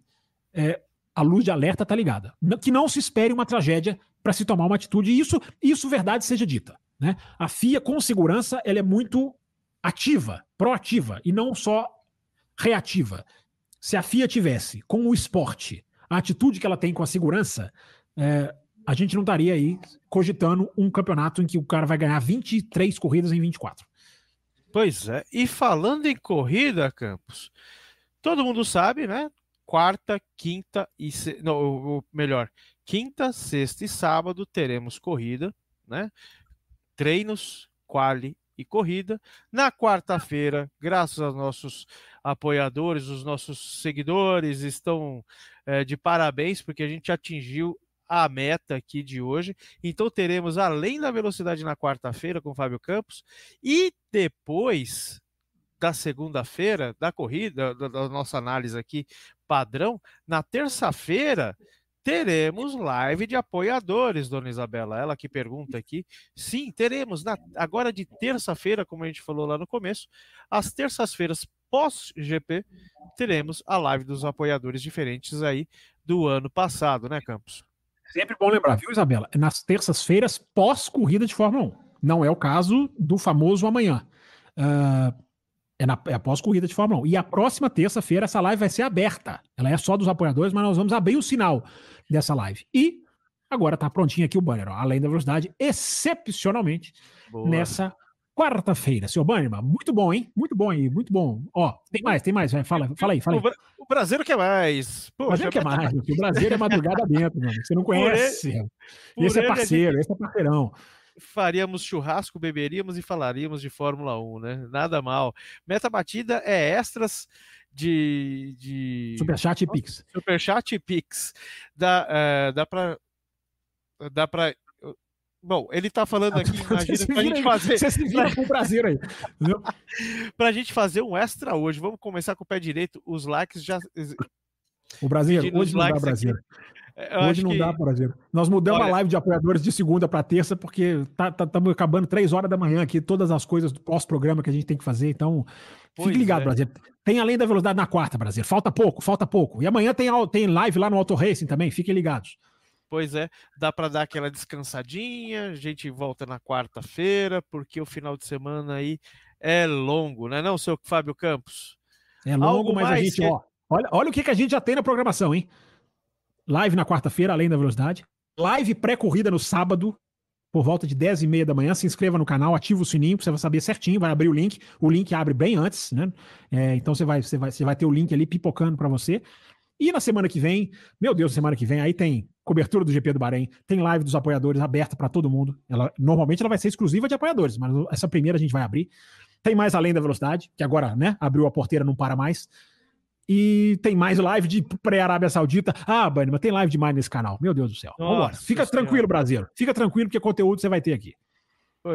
C: É, a luz de alerta está ligada. Que não se espere uma tragédia para se tomar uma atitude. E isso, isso verdade seja dita. Né? A FIA, com segurança, ela é muito ativa, proativa e não só reativa. Se a FIA tivesse com o esporte a atitude que ela tem com a segurança, é, a gente não estaria aí cogitando um campeonato em que o cara vai ganhar 23 corridas em 24.
B: Pois é. E falando em corrida, Campos, todo mundo sabe, né? quarta, quinta e se... não, ou melhor, quinta, sexta e sábado teremos corrida, né? Treinos, quali e corrida. Na quarta-feira, graças aos nossos apoiadores, os nossos seguidores estão é, de parabéns porque a gente atingiu a meta aqui de hoje. Então teremos além da velocidade na quarta-feira com o Fábio Campos e depois da segunda-feira, da corrida, da, da, nossa análise aqui padrão, na terça-feira teremos live de apoiadores, dona Isabela. Ela que pergunta aqui. Sim, teremos. Na, agora de terça-feira, como a gente falou lá no começo, às terças-feiras pós-GP, teremos a live dos apoiadores diferentes aí do ano passado, né, Campos?
C: Sempre bom lembrar, viu, Isabela? Nas terças-feiras pós-corrida de Fórmula 1. Não é o caso do famoso amanhã. Uh, é, na, é após corrida de Fórmula 1. E a próxima terça-feira essa live vai ser aberta. Ela é só dos apoiadores, mas nós vamos abrir o sinal dessa live. E agora tá prontinho aqui o banner, ó, além da velocidade, excepcionalmente Boa. nessa quarta-feira. Seu Bannerman, muito bom, hein? Muito bom aí, muito bom. Ó, tem mais, tem mais. Fala, fala aí, fala aí.
B: O brasileiro quer mais.
C: Poxa, o brasileiro quer mais, o brasileiro é madrugada dentro, mano. Você não conhece. Por esse é parceiro, esse é parceirão.
B: Faríamos churrasco, beberíamos e falaríamos de Fórmula 1, né? Nada mal. Meta batida é extras de. de...
C: Superchat e Pix.
B: Superchat e Pix. Dá, é, dá para. Dá para Bom, ele tá falando aqui, imagina, pra gente fazer.
C: Você se vira com prazer aí.
B: pra gente fazer um extra hoje. Vamos começar com o pé direito. Os likes já.
C: O Brasileiro, hoje não dá Brasileiro. Hoje não que... dá, Brasileiro. Nós mudamos Olha... a live de apoiadores de segunda para terça, porque tá, tá, estamos acabando três horas da manhã aqui, todas as coisas do pós-programa que a gente tem que fazer. Então, pois fique ligado, é. Brasileiro. Tem além da velocidade na quarta, Brasileiro. Falta pouco, falta pouco. E amanhã tem, tem live lá no Auto Racing também, fiquem ligados.
B: Pois é, dá para dar aquela descansadinha, a gente volta na quarta-feira, porque o final de semana aí é longo, né não, seu Fábio Campos?
C: É longo, Algo mas a gente, que... ó, olha, olha o que, que a gente já tem na programação, hein? Live na quarta-feira, além da velocidade. Live pré-corrida no sábado, por volta de 10 e meia da manhã. Se inscreva no canal, ativa o sininho, você vai saber certinho, vai abrir o link. O link abre bem antes, né? É, então você vai, você, vai, você vai ter o link ali pipocando para você. E na semana que vem, meu Deus, semana que vem, aí tem cobertura do GP do Bahrein, tem live dos apoiadores aberta para todo mundo. Ela normalmente ela vai ser exclusiva de apoiadores, mas essa primeira a gente vai abrir. Tem mais além da velocidade, que agora, né, abriu a porteira, não para mais. E tem mais live de pré-Arábia Saudita. Ah, Bani, mas tem live demais nesse canal. Meu Deus do céu. Nossa Vambora. Fica senhora. tranquilo, Brasil. Fica tranquilo, porque conteúdo você vai ter aqui.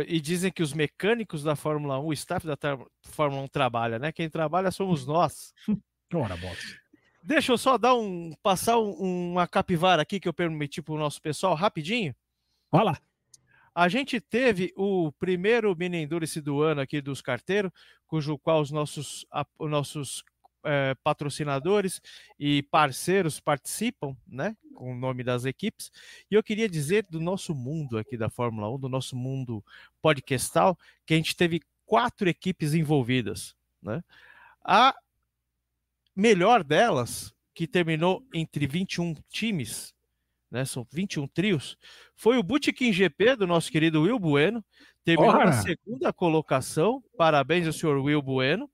B: E dizem que os mecânicos da Fórmula 1, o staff da Fórmula 1 trabalha, né? Quem trabalha somos nós.
C: Ora, bota.
B: Deixa eu só dar um passar um, uma capivara aqui que eu permiti para o nosso pessoal rapidinho.
C: Olha
B: A gente teve o primeiro mini endurance do ano aqui dos carteiros, cujo qual os nossos, os nossos é, patrocinadores e parceiros participam, né, com o nome das equipes. E eu queria dizer do nosso mundo aqui da Fórmula 1, do nosso mundo podcastal, que a gente teve quatro equipes envolvidas, né? A melhor delas, que terminou entre 21 times, né, são 21 trios, foi o Bootkin GP do nosso querido Will Bueno, terminou Ora. na segunda colocação, parabéns ao senhor Will Bueno.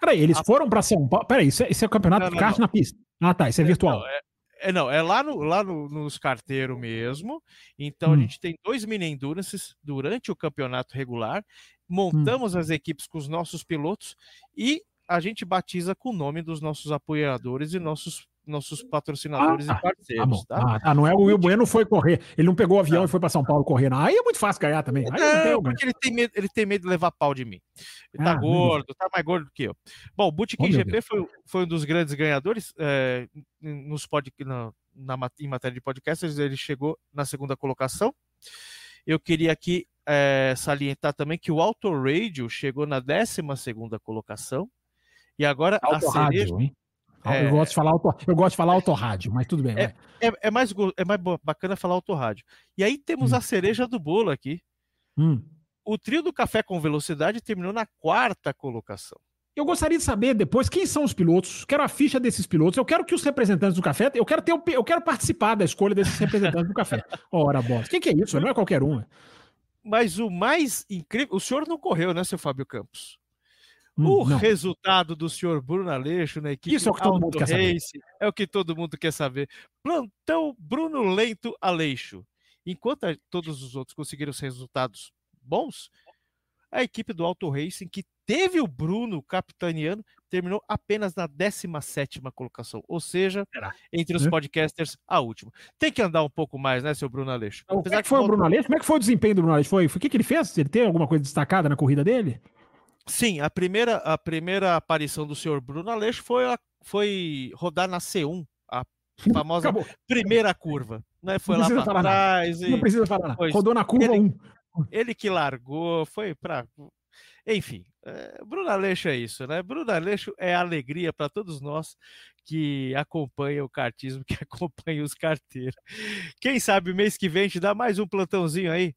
C: Peraí, eles a... foram para São Paulo, peraí, isso é, isso é o campeonato não, de kart na pista? Ah tá, isso é, é virtual.
B: Não, é, é, não, é lá, no, lá no, nos carteiros mesmo. Então hum. a gente tem dois mini endurances durante o campeonato regular. Montamos hum. as equipes com os nossos pilotos e a gente batiza com o nome dos nossos apoiadores e nossos nossos patrocinadores ah, e parceiros, tá?
C: tá? Ah, não é o Will Bueno foi correr, ele não pegou o avião não. e foi para São Paulo correr, não. Aí é muito fácil ganhar também.
B: Aí não, porque ele tem, medo, ele tem medo de levar pau de mim. Ele tá ah, gordo, tá mais gordo que eu. Bom, o Bootkin oh, GP foi, foi um dos grandes ganhadores é, nos pod, na, na, em matéria de podcasters, ele chegou na segunda colocação. Eu queria aqui é, salientar também que o Auto Radio chegou na décima segunda colocação. E agora
C: a cereja... Hein? É... Eu gosto de falar auto, eu gosto de falar autorrádio, mas tudo bem.
B: É, é, é, mais, é mais bacana falar autorrádio. E aí temos hum. a cereja do bolo aqui. Hum. O trio do café com velocidade terminou na quarta colocação.
C: Eu gostaria de saber depois quem são os pilotos. Quero a ficha desses pilotos. Eu quero que os representantes do café. Eu quero ter, eu quero participar da escolha desses representantes do café. Ora, bosta. Quem que é isso? Não é qualquer um.
B: Mas o mais incrível. O senhor não correu, né, seu Fábio Campos? Hum, o não. resultado do senhor Bruno Aleixo na equipe
C: Isso é o que todo mundo quer saber.
B: é o que todo mundo quer saber. Plantão Bruno Lento Aleixo. Enquanto todos os outros conseguiram os resultados bons, a equipe do Auto Racing, que teve o Bruno capitaneando, terminou apenas na 17 colocação. Ou seja, Será? entre os é. podcasters, a última. Tem que andar um pouco mais, né, seu Bruno Aleixo?
C: Como é que foi o Bruno Aleixo? Como é que foi o desempenho do Bruno Aleixo? Foi, foi o que, que ele fez? Ele tem alguma coisa destacada na corrida dele?
B: Sim, a primeira, a primeira aparição do senhor Bruno Aleixo foi, a, foi rodar na C1, a famosa Acabou. primeira curva. Né? Foi lá para trás.
C: E... Não precisa falar nada. Rodou na curva
B: ele, 1. Ele que largou, foi para. Enfim, é, Bruno Aleixo é isso, né? Bruno Aleixo é alegria para todos nós que acompanham o cartismo, que acompanham os carteiros. Quem sabe mês que vem gente dá mais um plantãozinho aí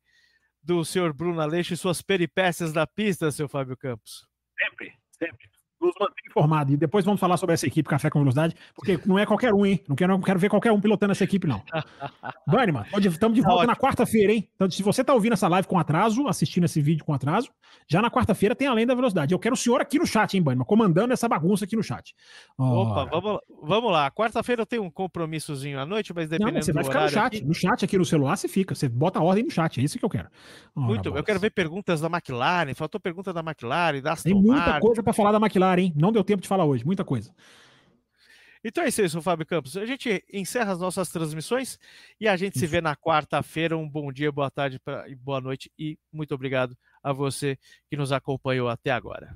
B: do senhor Bruno Aleixo e suas peripécias da pista, seu Fábio Campos?
C: Sempre, sempre. Nos mantém informado. E depois vamos falar sobre essa equipe Café com Velocidade, porque não é qualquer um, hein? Não quero, não quero ver qualquer um pilotando essa equipe, não. Banniman, estamos de volta na quarta-feira, hein? Então, se você está ouvindo essa live com atraso, assistindo esse vídeo com atraso, já na quarta-feira tem Além da Velocidade. Eu quero o senhor aqui no chat, hein, Banniman? Comandando essa bagunça aqui no chat.
B: Opa, vamos, vamos lá. Quarta-feira eu tenho um compromissozinho à noite, mas dependendo não,
C: você vai ficar no chat. Aqui... No chat aqui no celular você fica. Você bota a ordem no chat. É isso que eu quero.
B: Muito. Eu quero ver perguntas da McLaren. Faltou pergunta da McLaren, da
C: Aston Tem muita Martin. coisa para falar da McLaren, hein? Não deu tempo de falar hoje. Muita coisa.
B: Então é isso, Fábio Campos. A gente encerra as nossas transmissões e a gente isso. se vê na quarta-feira. Um bom dia, boa tarde e boa noite. E muito obrigado a você que nos acompanhou até agora.